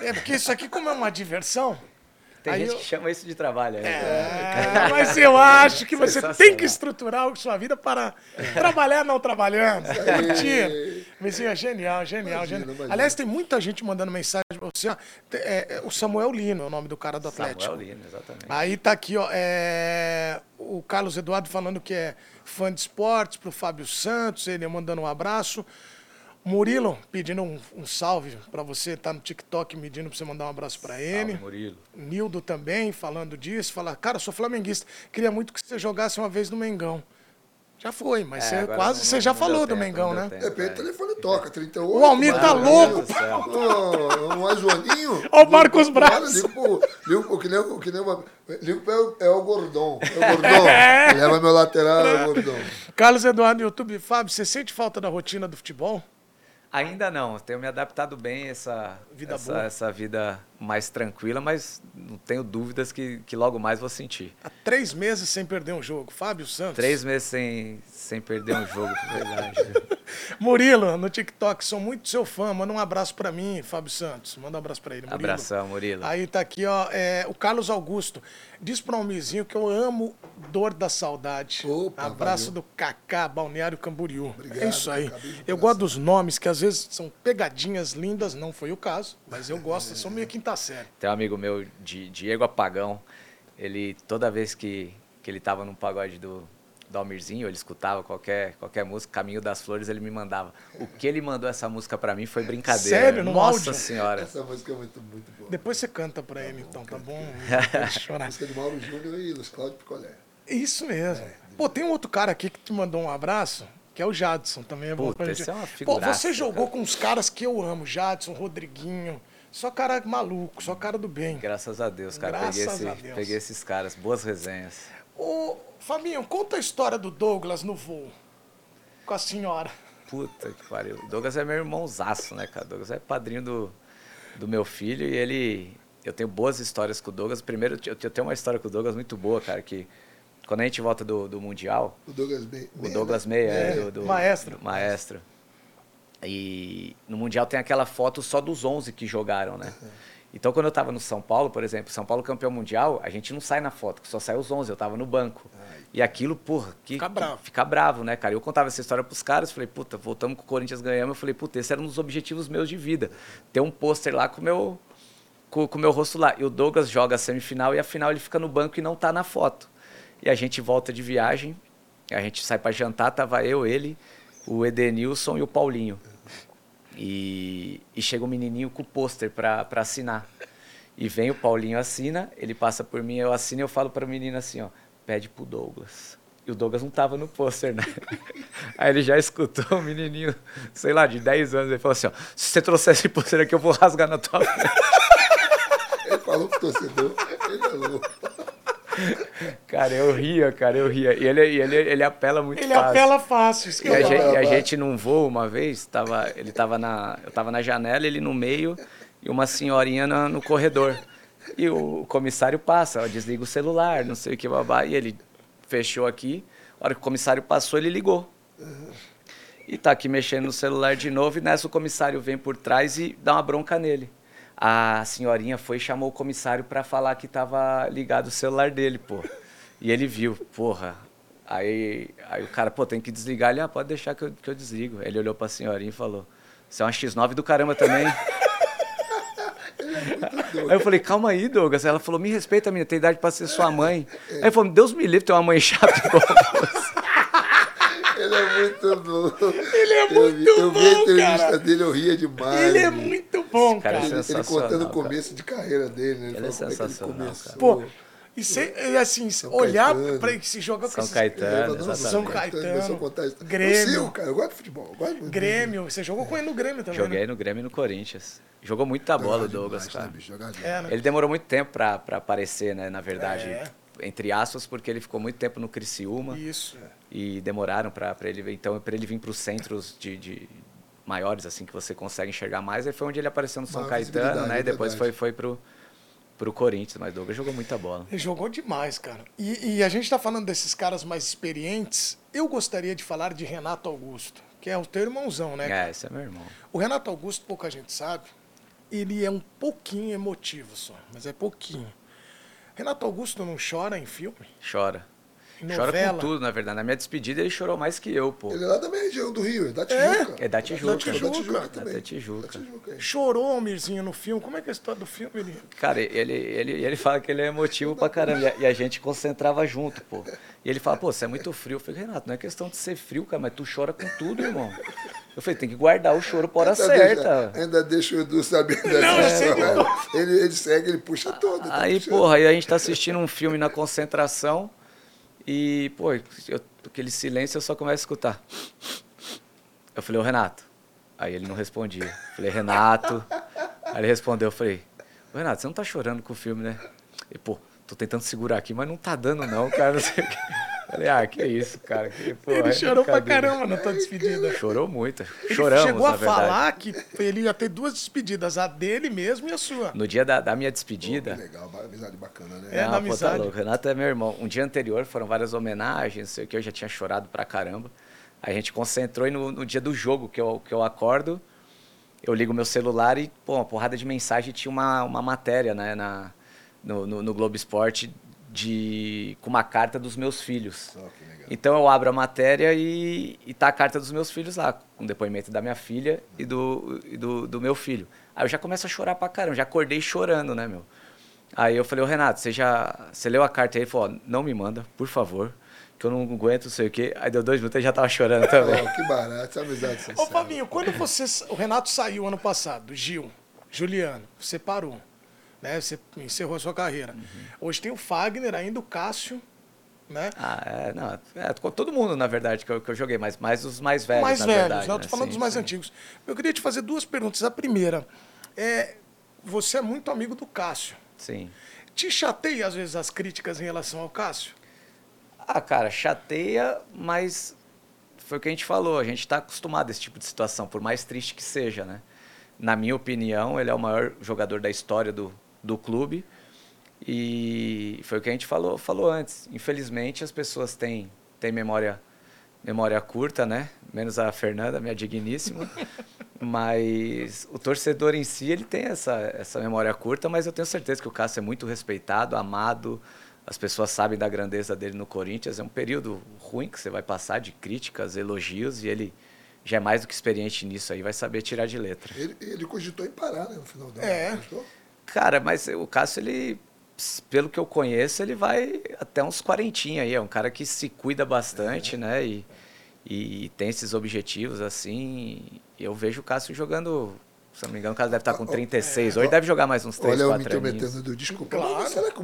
Speaker 1: É porque isso aqui, como é uma diversão...
Speaker 2: Tem gente
Speaker 1: eu-
Speaker 2: que chama isso de trabalho. né?
Speaker 1: É, mas eu acho que você tem que estruturar a sua vida para trabalhar não trabalhando. Curtir. Vizinho, é genial, genial,
Speaker 3: Imagina,
Speaker 1: genial.
Speaker 3: imagina.
Speaker 1: Aliás, tem muita gente mandando mensagem pra você. ó. É, é, o Samuel Lino é o nome do cara do Atlético.
Speaker 2: Samuel Lino, exatamente.
Speaker 1: Aí tá aqui, ó, é, o Carlos Eduardo falando que é fã de esportes, pro Fábio Santos, ele mandando um abraço. Murilo pedindo um, um salve pra você, tá no TikTok pedindo pra você mandar um abraço pra ele.
Speaker 2: Salve, Murilo.
Speaker 1: Nildo também falando disso, fala, cara, eu sou flamenguista, queria muito que você jogasse uma vez no Mengão. Já foi, mas
Speaker 2: É,
Speaker 1: você quase,
Speaker 2: não-
Speaker 1: você já falou
Speaker 2: deu
Speaker 1: do
Speaker 2: tempo,
Speaker 1: Mengão, né?
Speaker 2: tempo.
Speaker 3: De repente o telefone toca, 38.
Speaker 1: O Almir tá louco.
Speaker 2: Meu Deus do céu.
Speaker 3: Ô, um azuaninho.
Speaker 1: Ó o Marcos Braz.
Speaker 3: Ligo pro, ligo, o que nem, o que nem uma, ligo pro, é o Gordon. É o Gordon. Leva meu lateral, é o Gordon.
Speaker 1: Carlos Eduardo no YouTube, Fábio, você sente falta da rotina do futebol?
Speaker 2: Ainda não, tenho me adaptado bem a essa
Speaker 1: Vida
Speaker 2: essa, essa vida mais tranquila, mas não tenho dúvidas que, que logo mais vou sentir.
Speaker 1: Há três meses sem perder um jogo. Fábio Santos.
Speaker 2: Três meses sem, sem perder um jogo, verdade.
Speaker 1: Murilo, no TikTok, sou muito seu fã. Manda um abraço pra mim, Fábio Santos. Manda um abraço pra ele. Murilo.
Speaker 2: Abração, Murilo.
Speaker 1: Aí tá aqui, ó, é, o Carlos Augusto. Diz pro Almizinho que eu amo Dor da Saudade.
Speaker 3: Opa,
Speaker 1: Abraço
Speaker 3: valeu.
Speaker 1: do Kaká, Balneário Camboriú.
Speaker 3: Obrigado,
Speaker 1: é isso aí. Eu gosto dos nomes, que às vezes são pegadinhas lindas, não foi o caso, mas eu gosto, eu sou meio quinta série.
Speaker 2: Tem um amigo meu, Di- Diego Apagão, ele, toda vez que, que ele tava num pagode do, do Almirzinho, ele escutava qualquer, qualquer música, Caminho das Flores, ele me mandava. O que ele mandou essa música pra mim foi brincadeira.
Speaker 1: Sério? No
Speaker 2: Nossa
Speaker 1: áudio?
Speaker 2: senhora.
Speaker 3: Essa música é muito, muito boa.
Speaker 1: Depois você canta pra ele, então, tá bom? Chorar.
Speaker 3: Música de Mauro Júnior e Luiz Cláudio Picolé.
Speaker 1: Isso mesmo. Pô, tem um outro cara aqui que te mandou um abraço, que é o Jadson, também é bom
Speaker 2: Puta,
Speaker 1: pra gente.
Speaker 2: é uma
Speaker 1: Pô, você jogou
Speaker 2: cara.
Speaker 1: com os caras que eu amo, Jadson, Rodriguinho, só cara maluco, só cara do bem.
Speaker 2: Graças a Deus, cara.
Speaker 1: Graças
Speaker 2: peguei, esse-
Speaker 1: a Deus.
Speaker 2: peguei esses caras. Boas resenhas.
Speaker 1: Ô, Fabinho, conta a história do Douglas no voo com a senhora.
Speaker 2: puta que pariu. O Douglas é meu irmãozaço, né, cara? O Douglas é padrinho do, do meu filho e ele. Eu tenho boas histórias com o Douglas. Primeiro, eu tenho uma história com o Douglas muito boa, cara, que quando a gente volta do, do Mundial.
Speaker 3: O Douglas Meia.
Speaker 2: O Douglas Meia, é, do, do,
Speaker 1: maestro.
Speaker 2: Do maestro. E no Mundial tem aquela foto só dos 11 que jogaram, né? Então, quando eu estava no São Paulo, por exemplo, São Paulo campeão mundial, a gente não sai na foto, só sai os 11, eu estava no banco. E aquilo, porra, que,
Speaker 1: fica bravo.
Speaker 2: Que, fica bravo, né, cara? Eu contava essa história pros caras, falei, puta, voltamos com o Corinthians ganhamos. Eu falei, puta, esse era um dos objetivos meus de vida. Ter um pôster lá com o meu, com, com meu rosto lá. E o Douglas joga a semifinal e a final ele fica no banco e não tá na foto. E a gente volta de viagem, a gente sai para jantar, tava eu, ele, o Edenilson e o Paulinho. E, e chega um menininho com o pôster para assinar. E vem o Paulinho assina, ele passa por mim, eu assino e eu falo para o menino assim, ó, pede pro Douglas. E o Douglas não tava no pôster, né? Aí ele já escutou o menininho, sei lá, de 10 anos, ele falou assim, ó, se você trouxer esse pôster aqui, eu vou rasgar na tua frente.
Speaker 3: ele falou pro torcedor, ele falou.
Speaker 2: Cara, eu ria, cara, eu ria. E ele, ele, ele apela muito
Speaker 1: ele
Speaker 2: fácil.
Speaker 1: Ele apela fácil. Isso
Speaker 2: e a, gente, a gente num voo uma vez, tava, ele tava na, eu tava na janela, ele no meio e uma senhorinha na, no corredor. E o comissário passa, desliga o celular, não sei o que, babá. E ele fechou aqui. A hora que o comissário passou, ele ligou. E tá aqui mexendo no celular de novo. E nessa o comissário vem por trás e dá uma bronca nele a senhorinha foi e chamou o comissário para falar que tava ligado o celular dele, pô. E ele viu, porra. Aí, aí o cara, pô, tem que desligar. Ele, ah, pode deixar que eu, que eu desligo. Ele olhou pra senhorinha e falou, você é uma X9 do caramba também. Aí eu falei, calma aí, Douglas. Ela falou, me respeita, menina, tem idade pra ser sua mãe. Aí ele falou, Deus me livre, ter uma mãe chata igual você.
Speaker 3: Ele é muito bom.
Speaker 1: Ele é muito
Speaker 3: eu vi,
Speaker 1: bom,
Speaker 3: Eu vi a entrevista
Speaker 1: cara.
Speaker 3: dele, eu ria demais.
Speaker 1: Ele é muito bom,
Speaker 2: cara.
Speaker 1: cara.
Speaker 2: Ele,
Speaker 3: ele, ele contando o começo cara. de carreira dele, né?
Speaker 2: Ele, ele é sensacional, cara.
Speaker 1: Pô, e se, assim, São olhar para se jogar com
Speaker 2: São
Speaker 1: esses...
Speaker 2: Caetano,
Speaker 1: São Caetano,
Speaker 3: Caetano
Speaker 1: Grêmio.
Speaker 3: Eu, cara, eu gosto de futebol. Gosto de
Speaker 1: Grêmio, você jogou com ele no Grêmio também,
Speaker 2: Joguei
Speaker 1: né?
Speaker 2: no Grêmio e no Corinthians. Jogou muita bola o Douglas, cara.
Speaker 3: Né,
Speaker 1: é, né?
Speaker 2: Ele demorou muito tempo para aparecer, né, na verdade.
Speaker 1: É.
Speaker 2: Entre aspas, porque ele ficou muito tempo no Criciúma.
Speaker 1: Isso.
Speaker 2: E demoraram para ele então para ele vir para os centros de, de, maiores assim que você consegue enxergar mais. Aí foi onde ele apareceu no São Caetano, né?
Speaker 3: é
Speaker 2: E depois
Speaker 3: verdade.
Speaker 2: foi foi pro pro Corinthians, mas Douglas jogou muita bola.
Speaker 1: Ele jogou demais, cara. E, e a gente está falando desses caras mais experientes. Eu gostaria de falar de Renato Augusto, que é o teu irmãozão, né?
Speaker 2: É, esse é meu irmão.
Speaker 1: O Renato Augusto, pouca gente sabe, ele é um pouquinho emotivo só, mas é pouquinho. Renato Augusto não chora em filme?
Speaker 2: Chora.
Speaker 1: Novela.
Speaker 2: Chora com tudo, na verdade. Na minha despedida ele chorou mais que eu, pô.
Speaker 3: Ele é lá da minha região do Rio, é da Tijuca.
Speaker 2: É da Tijuca.
Speaker 3: Da Tijuca,
Speaker 1: Da
Speaker 3: Tijuca
Speaker 2: Da
Speaker 3: também.
Speaker 2: Tijuca.
Speaker 3: Da Tijuca, é.
Speaker 1: Chorou, Almirzinho, no filme? Como é que é a história do filme? Ele...
Speaker 2: Cara, ele, ele, ele fala que ele é emotivo pra caramba. E a, gente concentrava junto, pô. E ele fala, pô, você é muito frio. Eu falei, Renato, não é questão de ser frio, cara, mas tu chora com tudo, irmão. Eu falei, tem que guardar o choro pra hora
Speaker 3: Ainda
Speaker 2: certa.
Speaker 3: Deixa, ainda deixa o Edu saber
Speaker 1: Não, que
Speaker 3: história. Ele, ele segue, ele puxa todo. tá
Speaker 2: Aí,
Speaker 3: puxando.
Speaker 2: porra, aí a gente tá assistindo um filme na concentração e, pô, eu- aquele silêncio eu só começo a escutar. Eu falei, ô Renato. Aí ele não respondia. Eu falei, Renato. Aí ele respondeu, eu falei, ô Renato, você não tá chorando com o filme, né? E, pô, tô tentando segurar aqui, mas não tá dando não, cara. Não sei o quê. Eu Falei, ah, que isso, cara. Que, pô,
Speaker 1: Ele
Speaker 2: é
Speaker 1: chorou pra caramba na tua despedida.
Speaker 2: Chorou muito.
Speaker 1: Ele
Speaker 2: Choramos,
Speaker 1: chegou a falar que ele ia ter duas despedidas, a dele mesmo e a sua.
Speaker 2: No dia da, da minha
Speaker 3: Que
Speaker 2: despedida,
Speaker 3: legal, amizade bacana, né?
Speaker 1: É,
Speaker 2: Não,
Speaker 1: na
Speaker 2: pô,
Speaker 1: amizade.
Speaker 2: Tá louco. Renato é meu irmão. Um dia anterior foram várias homenagens, não sei o que, eu já tinha chorado pra caramba. A gente concentrou e no, no dia do jogo que eu, que eu acordo, eu ligo meu celular e, pô, uma porrada de mensagem tinha uma, uma matéria, né, na, no, no, no Globo Esporte de, com uma carta dos meus filhos.
Speaker 3: Legal.
Speaker 2: Então eu abro a matéria e, e tá a carta dos meus filhos lá, com depoimento da minha filha e do, e do, do meu filho. Aí eu já começo a chorar pra caramba, já acordei chorando, né, meu? Aí eu falei, ô Renato, você já. Você leu a carta aí? Ele falou, ó, não me manda, por favor, que eu não aguento, não sei o quê. Aí deu dois minutos e já tava chorando também.
Speaker 3: Ó, que barato, essa amizade sincera.
Speaker 1: Ô, Fabinho, quando você. O Renato saiu ano passado, Gil, Juliano, você parou. Né? Você encerrou a sua carreira.
Speaker 2: Uhum.
Speaker 1: Hoje tem o Fagner, ainda o Cássio, né?
Speaker 2: Ah, é, não. É, com todo mundo, na verdade, que eu, que eu joguei, mas mais os mais velhos.
Speaker 1: mais
Speaker 2: na
Speaker 1: velhos,
Speaker 2: verdade,
Speaker 1: né? Eu tô falando
Speaker 2: Sim,
Speaker 1: dos mais
Speaker 2: sim.
Speaker 1: antigos. Eu queria te fazer duas perguntas. A primeira é. Você é muito amigo do Cássio.
Speaker 2: Sim.
Speaker 1: Te chateia, às vezes, as críticas em relação ao Cássio?
Speaker 2: Ah, cara, chateia, mas foi o que a gente falou, a gente está acostumado a esse tipo de situação, por mais triste que seja, né? Na minha opinião, ele é o maior jogador da história do, do clube. E foi o que a gente falou, falou antes. Infelizmente, as pessoas têm, têm memória, memória curta, né? Menos a Fernanda, minha digníssima. mas o torcedor em si, ele tem essa, essa memória curta, mas eu tenho certeza que o Cássio é muito respeitado, amado. As pessoas sabem da grandeza dele no Corinthians. É um período ruim que você vai passar de críticas, elogios, e ele já é mais do que experiente nisso aí, vai saber tirar de letra.
Speaker 3: Ele, ele cogitou em parar, né, no final da
Speaker 1: É.
Speaker 2: Cara, mas o Cássio, ele, pelo que eu conheço, ele vai até uns quarentinha aí. É um cara que se cuida bastante,
Speaker 3: É.
Speaker 2: né? E, e tem esses objetivos, assim. Eu vejo o Cássio jogando, se não me engano, o Cássio deve estar com 36. Hoje deve jogar mais uns 3,
Speaker 3: Olha, eu me
Speaker 2: 4 aninhos.
Speaker 3: intrometendo, desculpa.
Speaker 1: Claro.
Speaker 3: Mas será que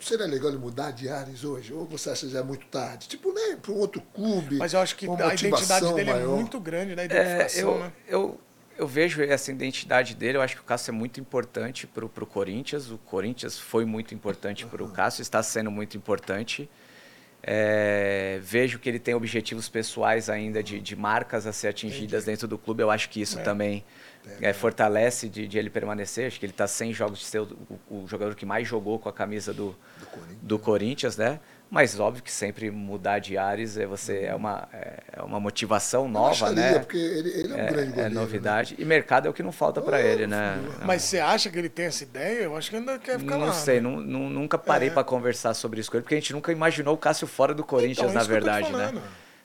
Speaker 3: seria legal ele mudar de ares hoje? Ou você acha que já é muito tarde? Tipo, né, para um outro clube.
Speaker 1: Mas eu acho que a identidade dele é
Speaker 3: maior.
Speaker 1: muito grande, né? A
Speaker 2: É,
Speaker 1: identificação,
Speaker 2: eu,
Speaker 1: né?
Speaker 2: eu, eu vejo essa identidade dele. Eu acho que o Cássio é muito importante para o Corinthians. O Corinthians foi muito importante para o Cássio, está sendo muito importante. É, vejo que ele tem objetivos pessoais ainda de, de marcas a ser atingidas dentro do clube. Eu acho que isso também é, fortalece de, de ele permanecer. Acho que ele está 100 jogos de ser o, o- o jogador que mais jogou com a camisa do,
Speaker 3: Do Corinthians.
Speaker 2: do Corinthians, né? Mas óbvio que sempre mudar de ares é você é uma, é é uma motivação nova,
Speaker 3: acharia,
Speaker 2: né?
Speaker 3: Porque ele, ele é um
Speaker 2: É,
Speaker 3: grande
Speaker 2: é
Speaker 3: goleiro. né?
Speaker 2: novidade. E mercado é o que não falta para ele, né?
Speaker 1: Mas você acha que ele tem essa ideia? Eu acho que ainda quer ficar
Speaker 2: não
Speaker 1: lá.
Speaker 2: sei,
Speaker 1: né?
Speaker 2: não, não- nunca parei
Speaker 1: É.
Speaker 2: para conversar sobre isso com ele, porque a gente nunca imaginou o Cássio fora do Corinthians,
Speaker 1: Então,
Speaker 2: na verdade, né?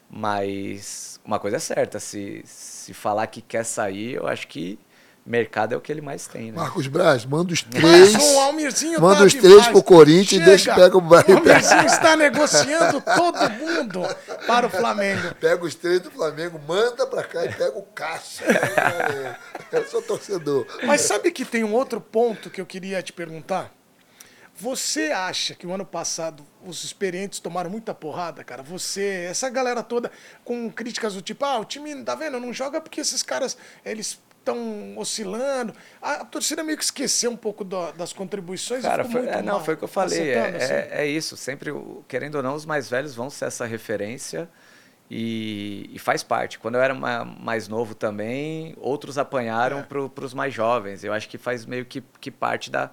Speaker 2: Mas uma coisa é certa, se, se falar que quer sair, eu acho que mercado é o que ele mais tem, né?
Speaker 3: Marcos Braz, manda os
Speaker 1: Mas
Speaker 3: três.
Speaker 1: o Almirzinho
Speaker 3: manda
Speaker 1: tá
Speaker 3: os
Speaker 1: demais.
Speaker 3: três pro Corinthians e deixa
Speaker 1: Chega.
Speaker 3: pega o Bahia.
Speaker 1: O Almirzinho está negociando todo mundo para o Flamengo.
Speaker 3: Pega os três do Flamengo, manda pra cá e pega o Cássio. Eu sou torcedor.
Speaker 1: Mas sabe que tem um outro ponto que eu queria te perguntar? Você acha que o ano passado os experientes tomaram muita porrada, cara? Você, essa galera toda com críticas do tipo, ah, o time, tá vendo, não joga porque esses caras, eles estão oscilando. A, a torcida meio que esqueceu um pouco da- das contribuições
Speaker 2: Cara, foi, é, não, foi o que eu falei. É,
Speaker 1: assim.
Speaker 2: é, é isso. Sempre, querendo ou não, os mais velhos vão ser essa referência e, e faz parte. Quando eu era ma- mais novo também, outros apanharam
Speaker 1: É.
Speaker 2: para os mais jovens. Eu acho que faz meio que, que parte da,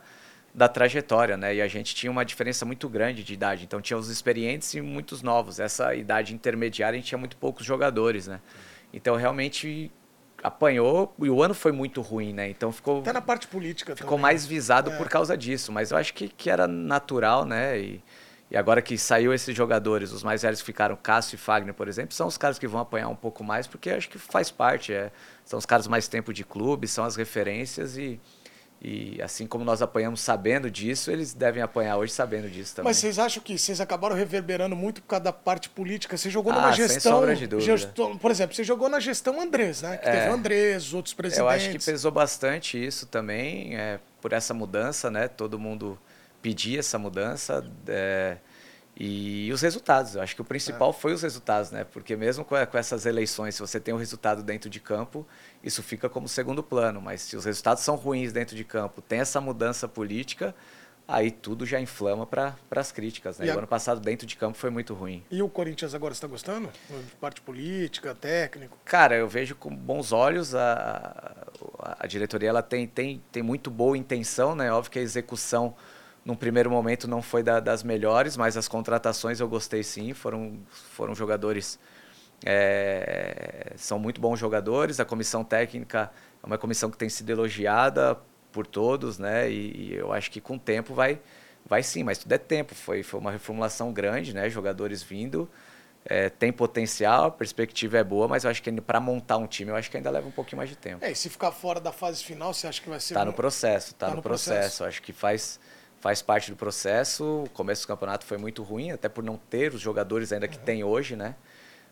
Speaker 2: da trajetória, né? E a gente tinha uma diferença muito grande de idade. Então tinha os experientes e muitos novos. Essa idade intermediária a gente tinha muito poucos jogadores, né? Então realmente apanhou e o ano foi muito ruim, né? Então ficou
Speaker 1: Até na parte política
Speaker 2: ficou
Speaker 1: também.
Speaker 2: mais visado
Speaker 1: É.
Speaker 2: por causa disso. Mas eu acho que, que era natural, né? E, e agora que saiu esses jogadores, os mais velhos que ficaram, Cássio e Fagner, por exemplo, são os caras que vão apanhar um pouco mais, porque acho que faz parte. É, são os caras mais tempo de clube, são as referências e, e assim como nós apanhamos sabendo disso, eles devem apanhar hoje sabendo disso também.
Speaker 1: Mas vocês acham que vocês acabaram reverberando muito por causa da parte política? Você jogou numa
Speaker 2: Ah, sem
Speaker 1: gestão,
Speaker 2: sombra de dúvida.
Speaker 1: gestão- Por exemplo, você jogou na gestão Andrés, né? Que
Speaker 2: É.
Speaker 1: teve o Andrés, os outros presidentes.
Speaker 2: Eu acho que pesou bastante isso também, é, por essa mudança, né? Todo mundo pedia essa mudança. é, e os resultados, eu acho que o principal foi os resultados, né? Porque mesmo com, com essas eleições, se você tem um resultado dentro de campo, isso fica como segundo plano. Mas se os resultados são ruins dentro de campo, tem essa mudança política, aí tudo já inflama para as críticas, né?
Speaker 1: E
Speaker 2: E
Speaker 1: a-
Speaker 2: o ano passado dentro de campo foi muito ruim.
Speaker 1: E o Corinthians agora está gostando? Parte política, técnico.
Speaker 2: Cara, eu vejo com bons olhos a, a, a diretoria ela tem, tem, tem muito boa intenção, né? Óbvio que a execução num primeiro momento não foi da- das melhores, mas as contratações eu gostei sim, foram, foram jogadores é, são muito bons jogadores. A comissão técnica é uma comissão que tem sido elogiada por todos, né? E, e eu acho que com o tempo vai, vai sim, mas tudo é tempo. Foi, foi uma reformulação grande, né? Jogadores vindo, é, tem potencial, a perspectiva é boa, mas eu acho que para montar um time, eu acho que ainda leva um pouquinho mais de tempo.
Speaker 1: É, e se ficar fora da fase final, você acha que vai ser.
Speaker 2: Tá no processo, tá,
Speaker 1: Tá
Speaker 2: no,
Speaker 1: no
Speaker 2: processo.
Speaker 1: processo.
Speaker 2: Acho que faz, faz parte do processo. O começo do campeonato foi muito ruim, até por não ter os jogadores ainda que tem hoje, né?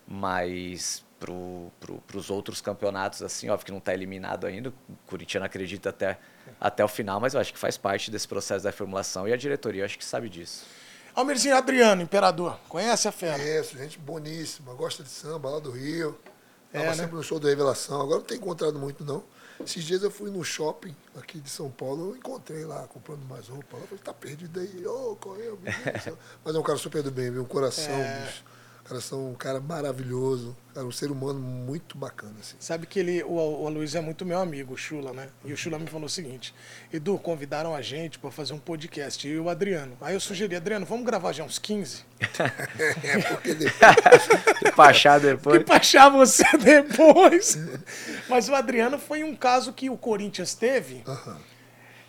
Speaker 2: Mas pro, pro, pros outros campeonatos, assim, óbvio que não está eliminado ainda. O Curitiba acredita até, até o final, mas eu acho que faz parte desse processo da formulação e a diretoria acho que sabe disso.
Speaker 1: Almirzinho Adriano, Imperador. Conhece a fera?
Speaker 3: Conheço, gente boníssima, gosta de samba lá do Rio.
Speaker 1: É,
Speaker 3: Tava
Speaker 1: né?
Speaker 3: sempre no show da Revelação. Agora não tem encontrado muito, não. Esses dias eu fui no shopping aqui de São Paulo, eu encontrei lá, comprando mais roupa. Lá, falei, tá perdido aí. Ô, correu, menino. Mas é um cara super do bem, viu? Um coração,
Speaker 1: É.
Speaker 3: bicho. Caras são um cara maravilhoso, cara, um ser humano muito bacana. Assim.
Speaker 1: Sabe que ele, o, o Luiz é muito meu amigo, o Chula, né? E o Chula me falou o seguinte: Edu, convidaram a gente para fazer um podcast, eu e o Adriano. Aí eu sugeri, Adriano, vamos gravar já uns 15?
Speaker 3: é, porque depois.
Speaker 2: Despachar depois.
Speaker 1: Despachar você depois. Mas o Adriano foi um caso que o Corinthians teve.
Speaker 3: Aham.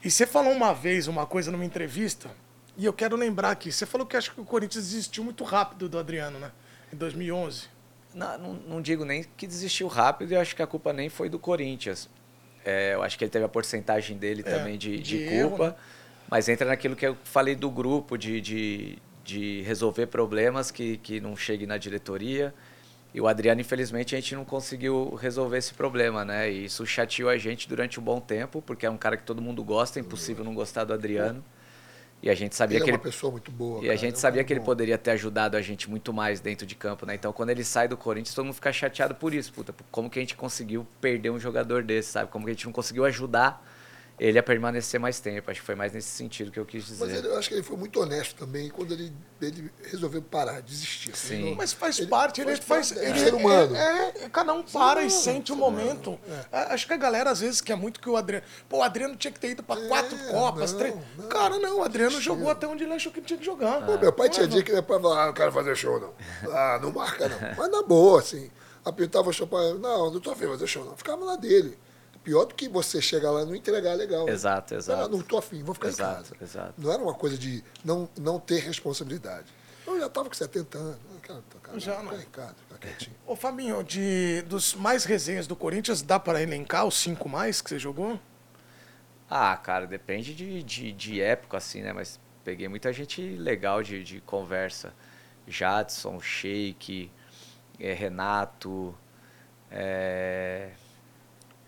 Speaker 1: E você falou uma vez uma coisa numa entrevista, e eu quero lembrar aqui. Você falou que acho que o Corinthians desistiu muito rápido do Adriano, né? Em 2011.
Speaker 2: Não, não, não digo nem que desistiu rápido, e eu acho que a culpa nem foi do Corinthians. É, eu acho que ele teve a porcentagem dele
Speaker 1: É,
Speaker 2: também de,
Speaker 1: de
Speaker 2: de
Speaker 1: erro,
Speaker 2: culpa.
Speaker 1: né?
Speaker 2: Mas entra naquilo que eu falei do grupo, de, de, de resolver problemas que, que não chegue na diretoria. E o Adriano, infelizmente, a gente não conseguiu resolver esse problema, né? E isso chateou a gente durante um bom tempo, porque é um cara que todo mundo gosta, é impossível não gostar do Adriano. E a gente sabia
Speaker 3: Ele é
Speaker 2: que
Speaker 3: uma
Speaker 2: ele
Speaker 3: pessoa muito boa.
Speaker 2: e
Speaker 3: cara,
Speaker 2: a
Speaker 3: é
Speaker 2: gente
Speaker 3: um
Speaker 2: sabia que ele
Speaker 3: bom.
Speaker 2: poderia ter ajudado a gente muito mais dentro de campo, né? Então, quando ele sai do Corinthians, todo mundo fica chateado por isso. Puta, como que a gente conseguiu perder um jogador desse, sabe? Como que a gente não conseguiu ajudar ele a permanecer mais tempo. Acho que foi mais nesse sentido que eu quis dizer.
Speaker 3: Mas ele, eu acho que ele foi muito honesto também quando ele, ele resolveu parar, desistir. assim,
Speaker 2: Sim.
Speaker 3: não-
Speaker 1: Mas faz
Speaker 3: Ele
Speaker 1: parte, ele
Speaker 3: faz
Speaker 1: faz.
Speaker 3: parte, é
Speaker 1: ele
Speaker 3: ser humano.
Speaker 1: É, é, cada um para e sente o
Speaker 3: ser
Speaker 1: momento. É, Acho que a galera às vezes quer muito que o Adriano. Pô, o Adriano tinha que ter ido pra quatro Copas,
Speaker 3: É, não,
Speaker 1: três.
Speaker 3: não.
Speaker 1: Cara, não, o Adriano jogou até onde ele achou que tinha que jogar.
Speaker 3: Pô, meu pai
Speaker 1: é,
Speaker 3: tinha dia que meu pai falava, ah, não quero fazer show, não. Ah, não marca, não. Mas na boa, assim. Apertava o show pra ele, não, não tô afim de fazer show, não. Ficava lá dele. Pior do que você chegar lá e não entregar legal. né?
Speaker 2: Exato, exato.
Speaker 3: Ah, não tô afim, vou ficar
Speaker 2: Exato,
Speaker 3: em casa.
Speaker 2: exato.
Speaker 3: Não era uma coisa de não, não ter responsabilidade. Eu já tava com 70 anos. Tocar,
Speaker 1: Já,
Speaker 3: ficar
Speaker 1: né?
Speaker 3: ficar quietinho.
Speaker 1: Ô, Fabinho, de, dos mais resenhas do Corinthians, dá para elencar os cinco mais que você jogou?
Speaker 2: Ah, cara, depende de, de, de época, assim, né? Mas peguei muita gente legal de, de conversa. Jadson, Sheik, eh, Renato. eh,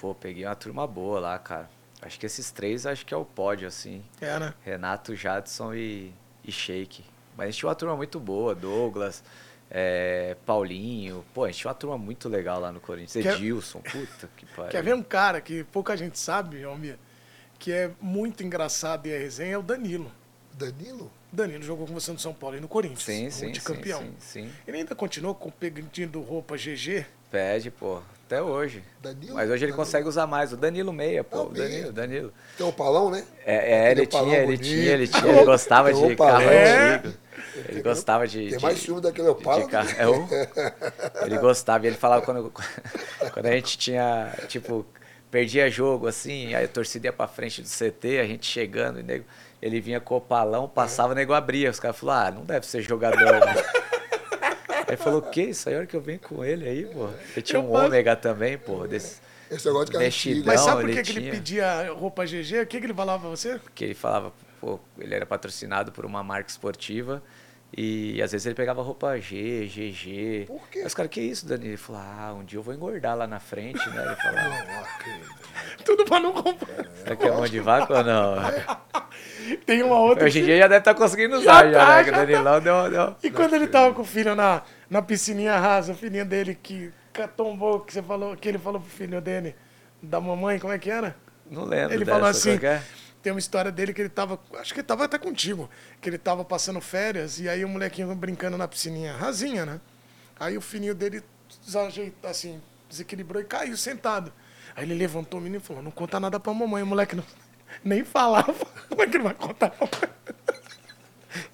Speaker 2: Pô, peguei uma turma boa lá, cara. Acho que esses três acho que é o pódio, assim.
Speaker 1: É, né?
Speaker 2: Renato, Jadson e, e Sheik. Mas a gente tinha uma turma muito boa, Douglas, eh, Paulinho. Pô, a gente tinha uma turma muito legal lá no Corinthians.
Speaker 1: Quer-
Speaker 2: Edilson, puta que pariu.
Speaker 1: Quer ver um cara que pouca gente sabe, Almir, que é muito engraçado e é resenha, é o Danilo.
Speaker 3: Danilo?
Speaker 1: Danilo jogou com você no São Paulo e no Corinthians.
Speaker 2: Sim, sim, sim,
Speaker 1: multicampeão.
Speaker 2: sim, sim.
Speaker 1: Ele ainda continuou com pedindo roupa GG.
Speaker 2: Pede, pô, até hoje.
Speaker 3: Danilo?
Speaker 2: Mas hoje ele
Speaker 3: Danilo.
Speaker 2: consegue usar mais. O Danilo Meia, pô.
Speaker 3: Ah,
Speaker 2: o
Speaker 3: Meia.
Speaker 2: Danilo, Danilo.
Speaker 3: Tem o Palão, né?
Speaker 2: É, é, ele tinha, ele tinha, ele tinha, ele gostava de carro
Speaker 1: É.
Speaker 2: antigo. Ele gostava de.
Speaker 3: Tem
Speaker 2: de-
Speaker 3: mais ciúme daquele Opala.
Speaker 2: de carro. É o- Ele gostava, e ele falava quando, quando a gente tinha, tipo, perdia jogo, assim, aí a torcida ia pra frente do CT, a gente chegando, e nego, ele vinha com o palão, passava, o nego abria. Os caras falaram, ah, não deve ser jogador, né? Aí falou, o que? Isso aí, a hora que eu venho com ele aí, pô. Ele tinha
Speaker 1: Eu
Speaker 2: um
Speaker 1: faço-
Speaker 2: ômega também, pô, desse,
Speaker 3: Esse negócio de antigo.
Speaker 1: Mas sabe por que, que ele pedia roupa GG? O que, que ele falava pra você?
Speaker 2: que ele falava, pô, ele era patrocinado por uma marca esportiva e às vezes ele pegava roupa G, GG.
Speaker 3: Por quê?
Speaker 2: Aí os caras, que isso, Dani? Ele falou, ah, um dia eu vou engordar lá na frente, né? Ele
Speaker 3: Não acredito.
Speaker 1: Tudo pra não comprar.
Speaker 2: será que é mão de vaca ou não?
Speaker 1: Tem uma outra.
Speaker 2: Hoje em dia já deve estar conseguindo
Speaker 1: Já
Speaker 2: usar, já,
Speaker 1: tá,
Speaker 2: né? Que o
Speaker 1: já
Speaker 2: Danilão deu, deu.
Speaker 1: E quando ele tava com o filho na, na piscininha rasa, o filhinho dele que tombou, que você falou, que ele falou pro filho dele, da mamãe, como é que era?
Speaker 2: Não lembro
Speaker 1: Ele
Speaker 2: dessa,
Speaker 1: falou assim,
Speaker 2: é?
Speaker 1: tem uma história dele que ele tava, acho que ele tava até contigo, que ele tava passando férias e aí o molequinho brincando na piscininha rasinha, né? Aí o filhinho dele desajeita, assim, desequilibrou e caiu sentado. Aí ele levantou o menino e falou, não conta nada pra mamãe, o moleque não, nem falava. Como é que ele vai contar pra mamãe?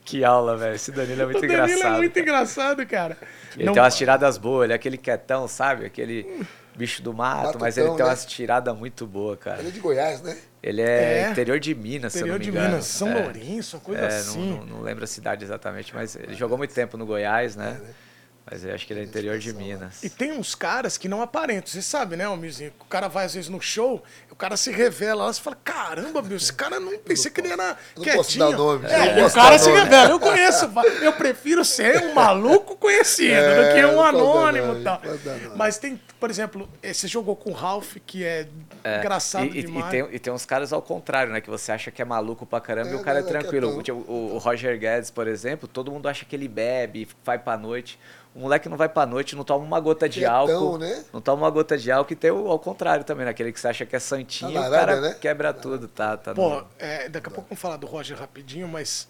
Speaker 2: Que aula, velho. Esse Danilo é muito
Speaker 1: o Danilo
Speaker 2: engraçado.
Speaker 1: é muito
Speaker 2: cara.
Speaker 1: engraçado, cara.
Speaker 2: Ele
Speaker 1: Não-
Speaker 2: tem umas tiradas boas, ele é aquele quietão, sabe? Aquele bicho do mato, mas ele tem
Speaker 3: né?
Speaker 2: umas tiradas muito boas, cara.
Speaker 3: Ele é de Goiás, né?
Speaker 2: Ele é,
Speaker 1: É.
Speaker 2: interior de Minas, se eu
Speaker 1: Interior
Speaker 2: não me
Speaker 1: de
Speaker 2: engano.
Speaker 1: Minas, São
Speaker 2: É.
Speaker 1: Lourenço, uma coisa
Speaker 2: É,
Speaker 1: assim.
Speaker 2: Não, não, não lembro a cidade exatamente, mas ele jogou muito tempo no Goiás, né? Mas eu acho que ele é interior de Minas.
Speaker 1: E tem uns caras que não aparentam. Você sabe, né, Almirzinho? O cara vai às vezes no show, o cara se revela lá, você fala, caramba, meu, esse cara não pensei que ele era
Speaker 3: não
Speaker 1: quietinho.
Speaker 3: posso dar nome, eu
Speaker 1: É,
Speaker 3: não
Speaker 1: e o cara se
Speaker 3: nome.
Speaker 1: revela. Eu conheço, eu prefiro ser um maluco conhecido do que
Speaker 3: É,
Speaker 1: um
Speaker 3: não
Speaker 1: anônimo e tal.
Speaker 3: não.
Speaker 1: Mas tem, por exemplo, eh, você jogou com o Ralph, que é,
Speaker 2: É,
Speaker 1: engraçado
Speaker 2: e, e-
Speaker 1: demais.
Speaker 2: E tem, e tem uns caras ao contrário, né? Que você acha que é maluco pra caramba e
Speaker 3: É,
Speaker 2: o cara é
Speaker 3: não, é
Speaker 2: tranquilo. Tipo, o, o Roger Guedes, por exemplo, todo mundo acha que ele bebe, vai pra noite. O moleque não vai pra noite, não toma uma gota de
Speaker 3: Quietão,
Speaker 2: álcool.
Speaker 3: né?
Speaker 2: Não toma uma gota de álcool e tem o ao contrário também, né? Aquele que você acha que é santinho,
Speaker 3: Tá na
Speaker 2: o cara
Speaker 3: né?
Speaker 2: quebra tudo, tá? tá
Speaker 1: Pô,
Speaker 2: no-
Speaker 1: é, daqui a pouco vamos falar do Roger rapidinho, mas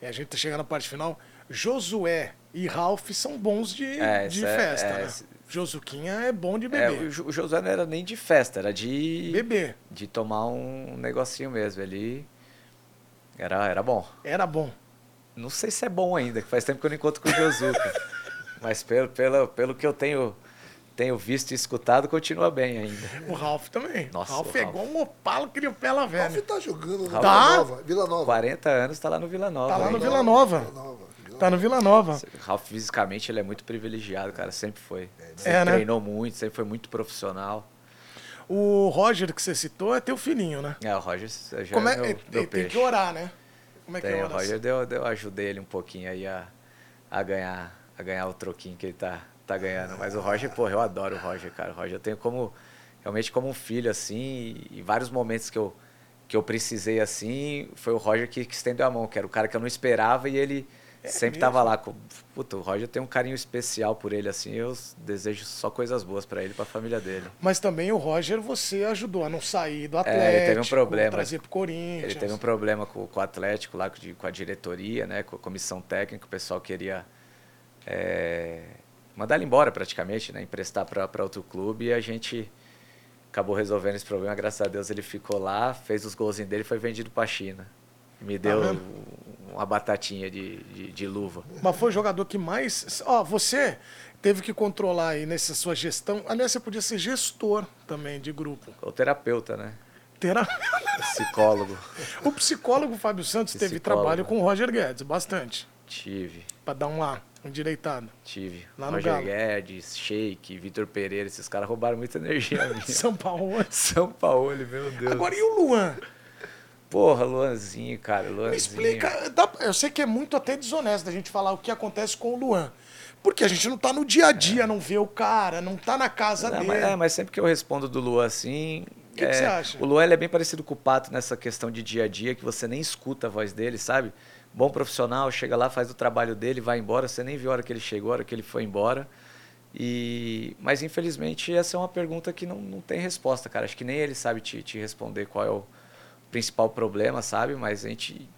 Speaker 1: é, a gente tá chegando na parte final. Josué e Ralph são bons de,
Speaker 2: É,
Speaker 1: de
Speaker 2: é-
Speaker 1: festa,
Speaker 2: é,
Speaker 1: né?
Speaker 2: esse-
Speaker 1: Josuquinha é bom de
Speaker 2: É,
Speaker 1: beber.
Speaker 2: o Josué não era nem de festa, era de,
Speaker 1: Beber.
Speaker 2: de tomar um negocinho mesmo. Ele era, era bom.
Speaker 1: Era bom.
Speaker 2: Não sei se é bom ainda, que faz tempo que eu não encontro com o Josuca. Mas pelo, pelo, pelo que eu tenho, tenho visto e escutado, continua bem ainda.
Speaker 1: O Ralph também.
Speaker 2: Nossa,
Speaker 1: Ralph
Speaker 2: o
Speaker 1: é
Speaker 2: Ralph.
Speaker 1: igual um opalo que o pela
Speaker 3: Ralf
Speaker 1: velha.
Speaker 3: tá jogando na
Speaker 2: Ralf-
Speaker 3: Vila
Speaker 1: Tá?
Speaker 3: Nova. Vila Nova.
Speaker 2: 40 anos tá lá no Vila Nova.
Speaker 1: Tá lá no
Speaker 2: ainda.
Speaker 1: Vila Nova.
Speaker 3: Vila Nova. Vila
Speaker 1: Tá no Vila Nova.
Speaker 2: O Ralf fisicamente ele é muito privilegiado, cara, sempre foi. Sempre
Speaker 1: É, né?
Speaker 2: treinou muito, sempre foi muito profissional.
Speaker 1: O Roger que você citou é teu filhinho, né?
Speaker 2: É, o Roger já
Speaker 1: Como
Speaker 2: é
Speaker 1: é,
Speaker 2: meu,
Speaker 1: ele-
Speaker 2: meu
Speaker 1: ele tem
Speaker 2: peixe.
Speaker 1: que orar, né? Como é que
Speaker 2: Tem,
Speaker 1: é a
Speaker 2: o? Roger deu, deu, eu ajudei ele um pouquinho aí a, a ganhar a ganhar o troquinho que ele tá, tá ganhando. Mas o Roger, pô, eu adoro o Roger, cara. O Roger eu tenho como, realmente como um filho, assim, e, vários momentos que eu, que eu precisei, assim, foi o Roger que, que estendeu a mão, que era o cara que eu não esperava e ele sempre
Speaker 1: mesmo?
Speaker 2: tava lá. Com, puta, o Roger tem um carinho especial por ele, assim, eu desejo só coisas boas pra ele e pra família dele.
Speaker 1: Mas também o Roger você ajudou a não sair do
Speaker 2: É,
Speaker 1: Atlético,
Speaker 2: ele teve um problema.
Speaker 1: trazer pro Corinthians.
Speaker 2: Ele teve um problema com, com o Atlético lá, com, com a diretoria, né, com a comissão técnica, o pessoal queria é, mandar ele embora praticamente, né, emprestar para outro clube e a gente acabou resolvendo esse problema. Graças a Deus ele ficou lá, fez os golzinhos dele e foi vendido para a China. Me deu
Speaker 1: vendo?
Speaker 2: uma batatinha de, de, de luva.
Speaker 1: Mas foi o jogador que mais. Ó, você teve que controlar aí nessa sua gestão. Aliás, você podia ser gestor também de grupo.
Speaker 2: O terapeuta, né?
Speaker 1: Terá...
Speaker 2: Psicólogo.
Speaker 1: O psicólogo Fábio Santos teve
Speaker 2: Psicólogo.
Speaker 1: trabalho com o Roger Guedes, bastante.
Speaker 2: Tive.
Speaker 1: Pra dar um lá, um direitado.
Speaker 2: Tive.
Speaker 1: Lá no
Speaker 2: Roger
Speaker 1: Galo.
Speaker 2: Guedes, Sheik, Vitor Pereira, esses caras roubaram muita energia minha.
Speaker 1: São Paulo.
Speaker 2: São Paulo, meu Deus.
Speaker 1: Agora, e o Luan?
Speaker 2: Porra, Luanzinho, cara, Luanzinho.
Speaker 1: Me explica. eu sei que é muito até desonesto a gente falar o que acontece com o Luan. Porque a gente não tá no dia a dia, não vê o cara, não tá na casa
Speaker 2: Não,
Speaker 1: dele.
Speaker 2: mas, é, mas sempre que eu respondo do Luan assim.
Speaker 1: O que que
Speaker 2: é,
Speaker 1: você acha?
Speaker 2: O Luan ele é bem parecido com o Pato nessa questão de dia a dia, que você nem escuta a voz dele, sabe? Bom profissional, chega lá, faz o trabalho dele, vai embora, você nem viu a hora que ele chegou, a hora que ele foi embora. E, mas infelizmente essa é uma pergunta que não, não tem resposta, cara. Acho que nem ele sabe te, te responder qual é o principal problema, sabe? Mas a gente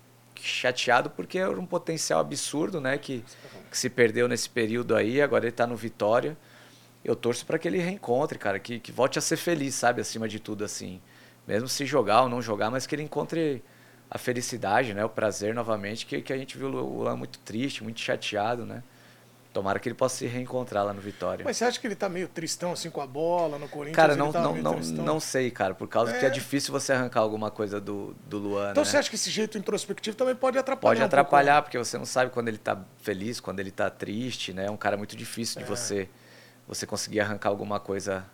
Speaker 2: chateado porque era um potencial absurdo, né? Que, que se perdeu nesse período aí, agora ele tá no Vitória. Eu torço para que ele reencontre, cara, que, que volte a ser feliz, sabe? Acima de tudo, assim. Mesmo se jogar ou não jogar, mas que ele encontre a felicidade, né? O prazer novamente, que, que a gente viu o Luan muito triste, muito chateado, né? Tomara que ele possa se reencontrar lá no Vitória.
Speaker 1: Mas você acha que ele tá meio tristão assim com a bola no Corinthians?
Speaker 2: Cara, não,
Speaker 1: tá
Speaker 2: não, não,
Speaker 1: tristão?
Speaker 2: não sei, cara, por causa que
Speaker 1: É.
Speaker 2: é difícil você arrancar alguma coisa do, do Luan,
Speaker 1: Então
Speaker 2: né?
Speaker 1: você acha que esse jeito introspectivo também pode atrapalhar?
Speaker 2: Pode
Speaker 1: um pouco,
Speaker 2: atrapalhar, porque você não sabe quando ele tá feliz, quando ele tá triste, né? É um cara muito difícil
Speaker 1: É.
Speaker 2: de você você conseguir arrancar alguma coisa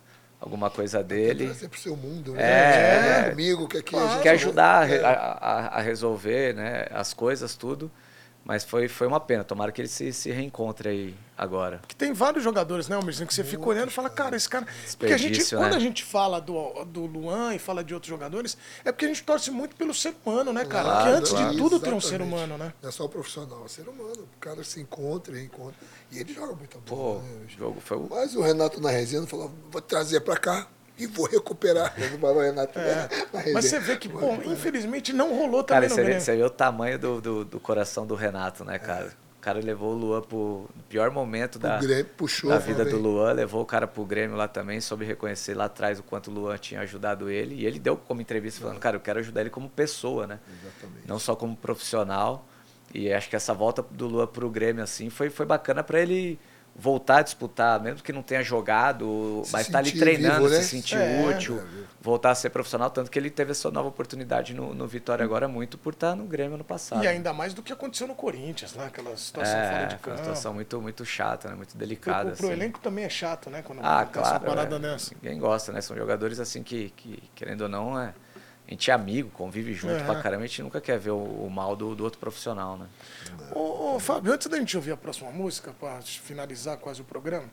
Speaker 2: alguma coisa
Speaker 3: Quer
Speaker 2: dele.
Speaker 3: trazer pro seu mundo, né?
Speaker 2: É.
Speaker 3: Quer comigo, quer que a gente-
Speaker 2: Quer ajudar
Speaker 3: É.
Speaker 2: a, a- a resolver né, as coisas, tudo. Mas foi, foi uma pena. Tomara que ele se, se reencontre aí agora.
Speaker 1: Que tem vários jogadores, né, Almirzinho, que você fica olhando e fala, cara, esse cara. Porque a gente,
Speaker 2: Desperdício,
Speaker 1: quando
Speaker 2: né?
Speaker 1: a gente fala do, do Luan e fala de outros jogadores, é porque a gente torce muito pelo ser humano, né, cara?
Speaker 3: Claro,
Speaker 1: porque antes
Speaker 3: claro.
Speaker 1: de tudo tem um ser
Speaker 3: Exatamente.
Speaker 1: humano, né?
Speaker 3: Não é só o profissional, é ser humano. O cara se encontra, reencontra. E ele joga muita
Speaker 2: Pô,
Speaker 3: bola, né?
Speaker 2: o jogo foi.
Speaker 3: Mas o Renato na resenha falou, vou trazer pra cá e vou recuperar. Renato.
Speaker 1: É. Mas você vê que, pô, infelizmente não rolou
Speaker 2: Cara,
Speaker 1: também no
Speaker 2: você vê,
Speaker 1: Grêmio.
Speaker 2: você vê o tamanho do, do, do coração do Renato, né, cara? O cara levou o Luan pro pior momento da,
Speaker 3: Grêmio puxou
Speaker 2: da vida do
Speaker 3: também.
Speaker 2: Luan, levou o cara pro Grêmio lá também, soube reconhecer lá atrás o quanto o Luan tinha ajudado ele. E ele deu como entrevista falando, cara, eu quero ajudar ele como pessoa, né?
Speaker 3: Exatamente.
Speaker 2: Não só como profissional. E acho que essa volta do Luan pro Grêmio, assim, foi, foi bacana para ele voltar a disputar, mesmo que não tenha jogado,
Speaker 3: Se
Speaker 2: mas tá ali treinando,
Speaker 3: vivo, né?
Speaker 2: se sentir
Speaker 1: É.
Speaker 2: útil, voltar a ser profissional, tanto que ele teve essa nova oportunidade no, no Vitória agora muito por estar no Grêmio no passado.
Speaker 1: E ainda mais do que aconteceu no Corinthians, né? Aquela situação fora
Speaker 2: é,
Speaker 1: de
Speaker 2: foi uma
Speaker 1: campo.
Speaker 2: situação muito, muito chata, né? muito delicada.
Speaker 1: pro
Speaker 2: assim.
Speaker 1: elenco também é chato, né? Quando
Speaker 2: Ah, claro.
Speaker 1: uma parada
Speaker 2: é.
Speaker 1: dessa.
Speaker 2: Ninguém gosta, né? São jogadores assim que, que querendo ou não, é, a gente é amigo, convive junto
Speaker 1: É.
Speaker 2: pra caramba, a gente nunca quer ver o, o mal do, do outro profissional, né?
Speaker 1: Ô, ô, Fábio, antes da gente ouvir a próxima música, para finalizar quase o programa,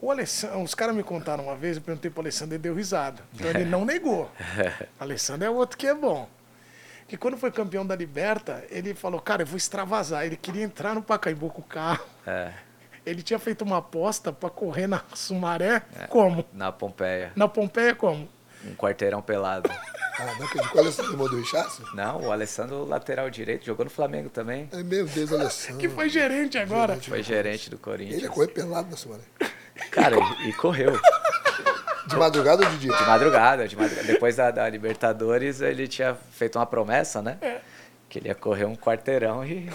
Speaker 1: o Alessandro, os caras me contaram uma vez, eu perguntei pro Alessandro, ele deu risada. Então ele não negou. Alessandro é outro que é bom. Que quando foi campeão da Liberta, ele falou, cara, eu vou extravasar. Ele queria entrar no Pacaembu com o carro.
Speaker 2: É,
Speaker 1: Ele tinha feito uma aposta para correr na Sumaré. Como?
Speaker 2: na Pompeia,
Speaker 1: Na Pompeia, como?
Speaker 2: Um quarteirão pelado.
Speaker 3: Ah, não acredito. Qual é o irmão do Richardson?
Speaker 2: Não, o Alessandro, lateral direito, jogou no Flamengo também.
Speaker 3: Ai, meu Deus, Alessandro.
Speaker 1: Que foi gerente agora.
Speaker 2: Foi gerente do
Speaker 3: Ele
Speaker 2: Corinthians.
Speaker 3: é correr pelado na semana.
Speaker 2: Cara, e, e correu.
Speaker 3: De madrugada ou de dia?
Speaker 2: De madrugada, de madrugada. Depois da, da Libertadores, ele tinha feito uma promessa, né? Que ele ia correr um quarteirão e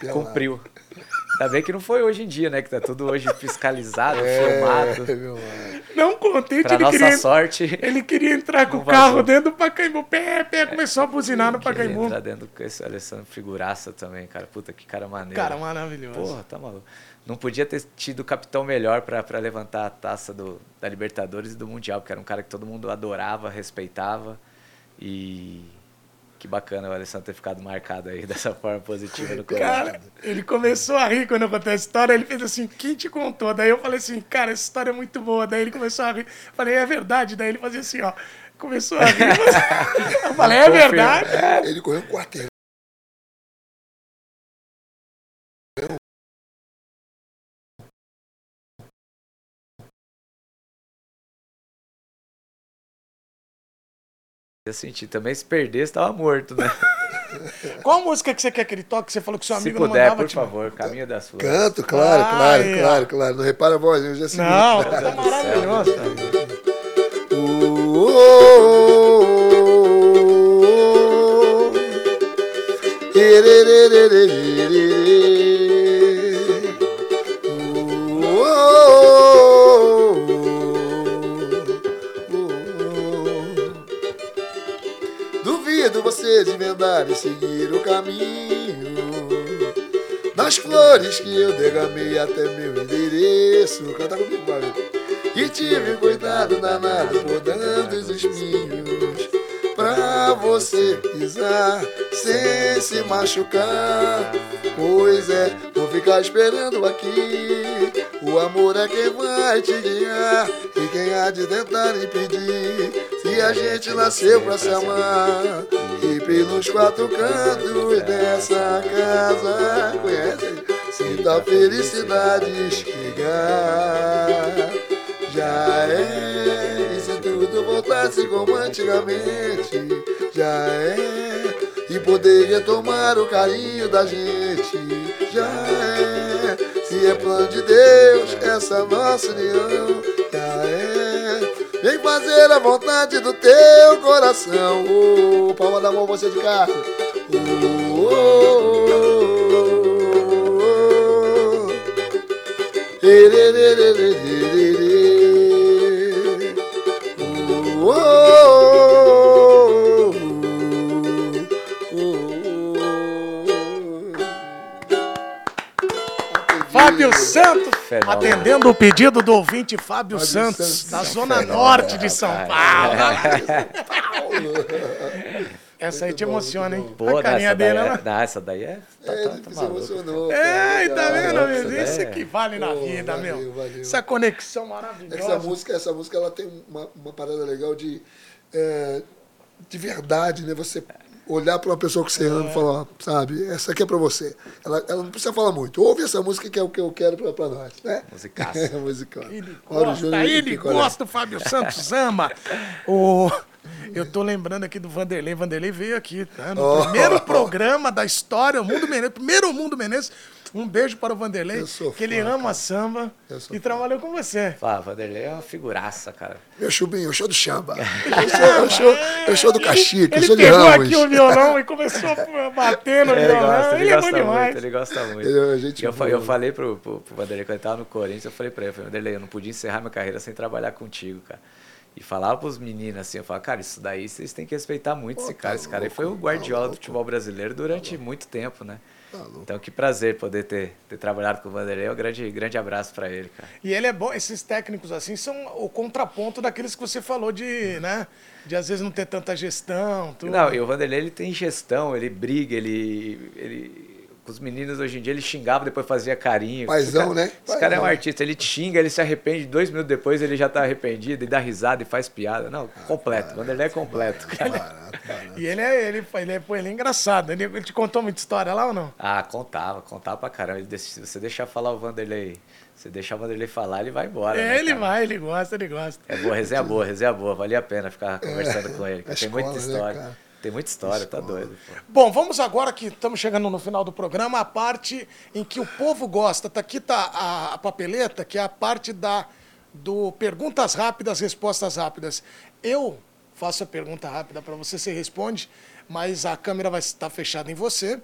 Speaker 3: Pelado.
Speaker 2: cumpriu. Ainda bem que não foi hoje em dia, né? Que tá tudo hoje fiscalizado,
Speaker 3: É,
Speaker 2: filmado.
Speaker 3: mano.
Speaker 1: Não contente,
Speaker 2: Pra
Speaker 1: ele
Speaker 2: nossa
Speaker 1: queria,
Speaker 2: sorte,
Speaker 1: ele queria entrar com o carro
Speaker 2: vazou.
Speaker 1: dentro do Pacaembu. Pé, pé, começou a buzinar no
Speaker 2: queria
Speaker 1: Pacaembu.
Speaker 2: entrar dentro com esse Alessandro figuraça também, cara. Puta, que cara maneiro.
Speaker 1: Cara, maravilhoso.
Speaker 2: Porra, tá maluco. Não podia ter tido capitão melhor pra pra levantar a taça do, da Libertadores e do Mundial, porque era um cara que todo mundo adorava, respeitava. E que bacana o Alessandro ter ficado marcado aí dessa forma positiva no Corinthians.
Speaker 1: Cara, ele começou a rir quando eu contei a história. Ele fez assim: quem te contou? Daí eu falei assim: cara, essa história é muito boa. Daí ele começou a rir. Falei: é verdade. Daí ele fazia assim: ó. Começou a rir. Eu falei: é verdade.
Speaker 3: Ele correu um quarteirão.
Speaker 2: Eu senti também, se perdesse, tava morto, né?
Speaker 1: Qual música que você quer que ele toque? Você falou que seu
Speaker 2: Se
Speaker 1: amigo não
Speaker 2: puder,
Speaker 1: mandava
Speaker 2: por
Speaker 1: te
Speaker 2: favor, caminho das flores.
Speaker 3: Canto, claro,
Speaker 1: Ah,
Speaker 3: claro,
Speaker 1: ó.
Speaker 3: claro, claro. Não repara a voz, eu já sei.
Speaker 1: Não, tá
Speaker 2: céu,
Speaker 1: maravilhoso.
Speaker 3: Desvendar e seguir o caminho das flores que eu derramei até meu endereço. Canta comigo, Mário. E tive cuidado danado podando os espinhos Pra você pisar sem se machucar. Pois é, vou ficar esperando aqui. O amor é quem vai te guiar E quem há de tentar impedir. Se a gente nasceu pra se amar E pelos quatro cantos dessa casa. Conhece? Sinta a felicidade chegar. Já é, voltasse como antigamente, já é, e poder retomar o carinho da gente, já é, se é plano de Deus essa nossa união, já é, vem fazer a vontade do teu coração, oh, palma da mão você de casa, oh, oh, oh, oh, oh.
Speaker 1: Fábio Santos,
Speaker 2: Fenômeno.
Speaker 1: atendendo o pedido do ouvinte Fábio,
Speaker 3: Fábio
Speaker 1: Santos,
Speaker 3: Santos.
Speaker 1: da Zona
Speaker 2: fenômeno,
Speaker 1: Norte de São. Paulo. Essa aí te
Speaker 3: bom,
Speaker 1: emociona, hein?
Speaker 2: Pô,
Speaker 1: a carinha
Speaker 2: essa daí,
Speaker 1: dele,
Speaker 2: é,
Speaker 1: né?
Speaker 2: não, essa daí é. Tá,
Speaker 3: É,
Speaker 2: tá, tá
Speaker 3: se
Speaker 2: maluco.
Speaker 3: emocionou.
Speaker 1: É, tá vendo, meu?
Speaker 2: isso
Speaker 1: Isso
Speaker 2: daí.
Speaker 1: que vale na
Speaker 3: Pô,
Speaker 1: vida,
Speaker 3: valeu,
Speaker 1: meu.
Speaker 3: valeu.
Speaker 1: Essa conexão
Speaker 3: Essa
Speaker 1: maravilhosa.
Speaker 3: música, essa música ela tem uma, uma parada legal de, é, de verdade, né? Você olhar para uma pessoa que você ama e falar, ó, sabe, essa aqui é para você. Ela, ela não precisa falar muito. Ouve essa música que é o que eu quero para nós, né?
Speaker 2: Musicaça.
Speaker 3: É, musical.
Speaker 1: Ele
Speaker 3: Mauro
Speaker 1: gosta,
Speaker 3: Júnior,
Speaker 1: ele gosta, o Fábio Santos ama. O... Eu tô lembrando aqui do Vanderlei. Vanderlei veio aqui, tá? No
Speaker 3: Oh.
Speaker 1: primeiro programa da história, o Mundo Menezes. Primeiro Mundo Menezes. Um beijo para o Vanderlei,
Speaker 3: Eu sou
Speaker 1: que ele
Speaker 3: fã,
Speaker 1: ama samba
Speaker 3: Eu sou
Speaker 1: e
Speaker 3: fã.
Speaker 1: trabalhou com você.
Speaker 2: Fala, Vanderlei é uma figuraça, cara.
Speaker 3: Meu chubinho, o show do chamba. Eu sou, eu sou, eu sou do Caxique, eu
Speaker 1: Ele
Speaker 3: sou de
Speaker 1: pegou
Speaker 3: Ramos.
Speaker 1: aqui o violão e começou a bater no
Speaker 2: Ele
Speaker 1: violão.
Speaker 2: gosta, ele,
Speaker 1: Ele é
Speaker 2: gosta
Speaker 1: demais.
Speaker 2: muito, ele gosta muito.
Speaker 3: Ele é
Speaker 2: eu,
Speaker 3: boa.
Speaker 2: eu falei pro, pro, pro Vanderlei, quando ele tava no Corinthians, eu falei pra ele, eu Vanderlei, eu não podia encerrar minha carreira sem trabalhar contigo, cara. E falava pros meninos assim, eu falava, cara, isso daí vocês têm que respeitar muito esse
Speaker 3: tá
Speaker 2: cara. Esse cara aí foi o
Speaker 3: louco,
Speaker 2: guardiola
Speaker 3: tá
Speaker 2: do
Speaker 3: louco.
Speaker 2: futebol brasileiro durante muito tempo, né?
Speaker 3: Tá louco.
Speaker 2: Então que prazer poder ter, ter trabalhado com o Vanderlei. Um grande, grande abraço pra ele, cara.
Speaker 1: E ele é bom, esses técnicos assim são o contraponto daqueles que você falou de, né? De às vezes não ter tanta gestão, tudo.
Speaker 2: Não, e o Vanderlei ele tem gestão, ele briga, ele, ele os meninos hoje em dia, ele xingava, depois fazia carinho.
Speaker 3: Paizão,
Speaker 2: esse cara,
Speaker 3: né?
Speaker 2: Esse
Speaker 3: Paizão.
Speaker 2: cara é um artista, ele te xinga, ele se arrepende, dois minutos depois ele já tá arrependido, e dá risada e faz piada. Não, completo. Quando ele é completo. cara.
Speaker 3: Barato, barato.
Speaker 1: E ele é, ele, ele, é, pô, ele é engraçado. Ele, ele te contou muita história lá ou não?
Speaker 2: Ah, contava, contava pra caramba. Ele, se você deixar falar o Vanderlei, você deixar o Vanderlei falar, ele vai embora. né,
Speaker 1: É, ele
Speaker 2: cara?
Speaker 1: vai, ele gosta, ele gosta.
Speaker 2: É boa, resenha boa, resenha boa. Valia a pena ficar conversando com ele. Tem muita
Speaker 3: escola, né,
Speaker 2: história.
Speaker 3: cara?
Speaker 2: Tem muita história, tá
Speaker 3: Escola.
Speaker 2: doido. Pô.
Speaker 1: Bom, vamos agora que estamos chegando no final do programa, a parte em que o povo gosta. Tá aqui tá a, a papeleta, que é a parte da do perguntas rápidas, respostas rápidas. Eu faço a pergunta rápida para você, você responde, mas a câmera vai estar fechada em você,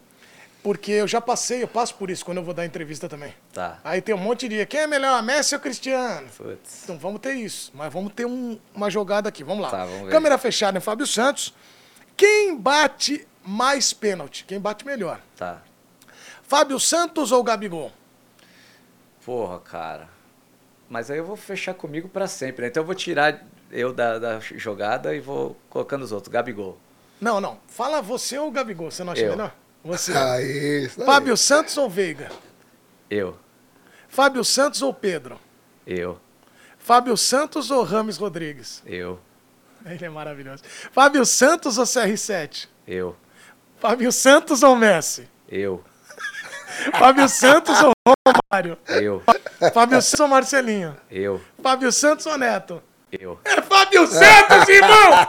Speaker 1: porque eu já passei, eu passo por isso quando eu vou dar entrevista também.
Speaker 2: Tá.
Speaker 1: Aí tem um monte de quem é melhor, Messi ou Cristiano?
Speaker 2: Putz.
Speaker 1: Então vamos ter isso, mas vamos ter um- uma jogada aqui. Vamos lá.
Speaker 2: Tá, vamos.
Speaker 1: Câmera fechada em Fábio Santos. Quem bate mais pênalti? Quem bate melhor?
Speaker 2: Tá.
Speaker 1: Fábio Santos ou Gabigol?
Speaker 2: Porra, cara. Mas aí eu vou fechar comigo pra sempre, né? Então eu vou tirar eu da, da jogada e vou colocando os outros. Gabigol.
Speaker 1: Não, não. Fala você ou Gabigol, você não acha
Speaker 2: Eu.
Speaker 1: melhor? Você.
Speaker 3: Aí, isso aí.
Speaker 1: Fábio Santos ou Veiga?
Speaker 2: Eu.
Speaker 1: Fábio Santos ou Pedro?
Speaker 2: Eu.
Speaker 1: Fábio Santos ou Rames Rodrigues?
Speaker 2: Eu.
Speaker 1: Ele é maravilhoso. Fábio Santos ou CR7?
Speaker 2: Eu.
Speaker 1: Fábio Santos ou Messi?
Speaker 2: Eu.
Speaker 1: Fábio Santos ou Romário?
Speaker 2: Eu.
Speaker 1: Fábio Santos ou Marcelinho?
Speaker 2: Eu.
Speaker 1: Fábio Santos ou Neto?
Speaker 2: Eu.
Speaker 1: É Fábio Santos, irmão!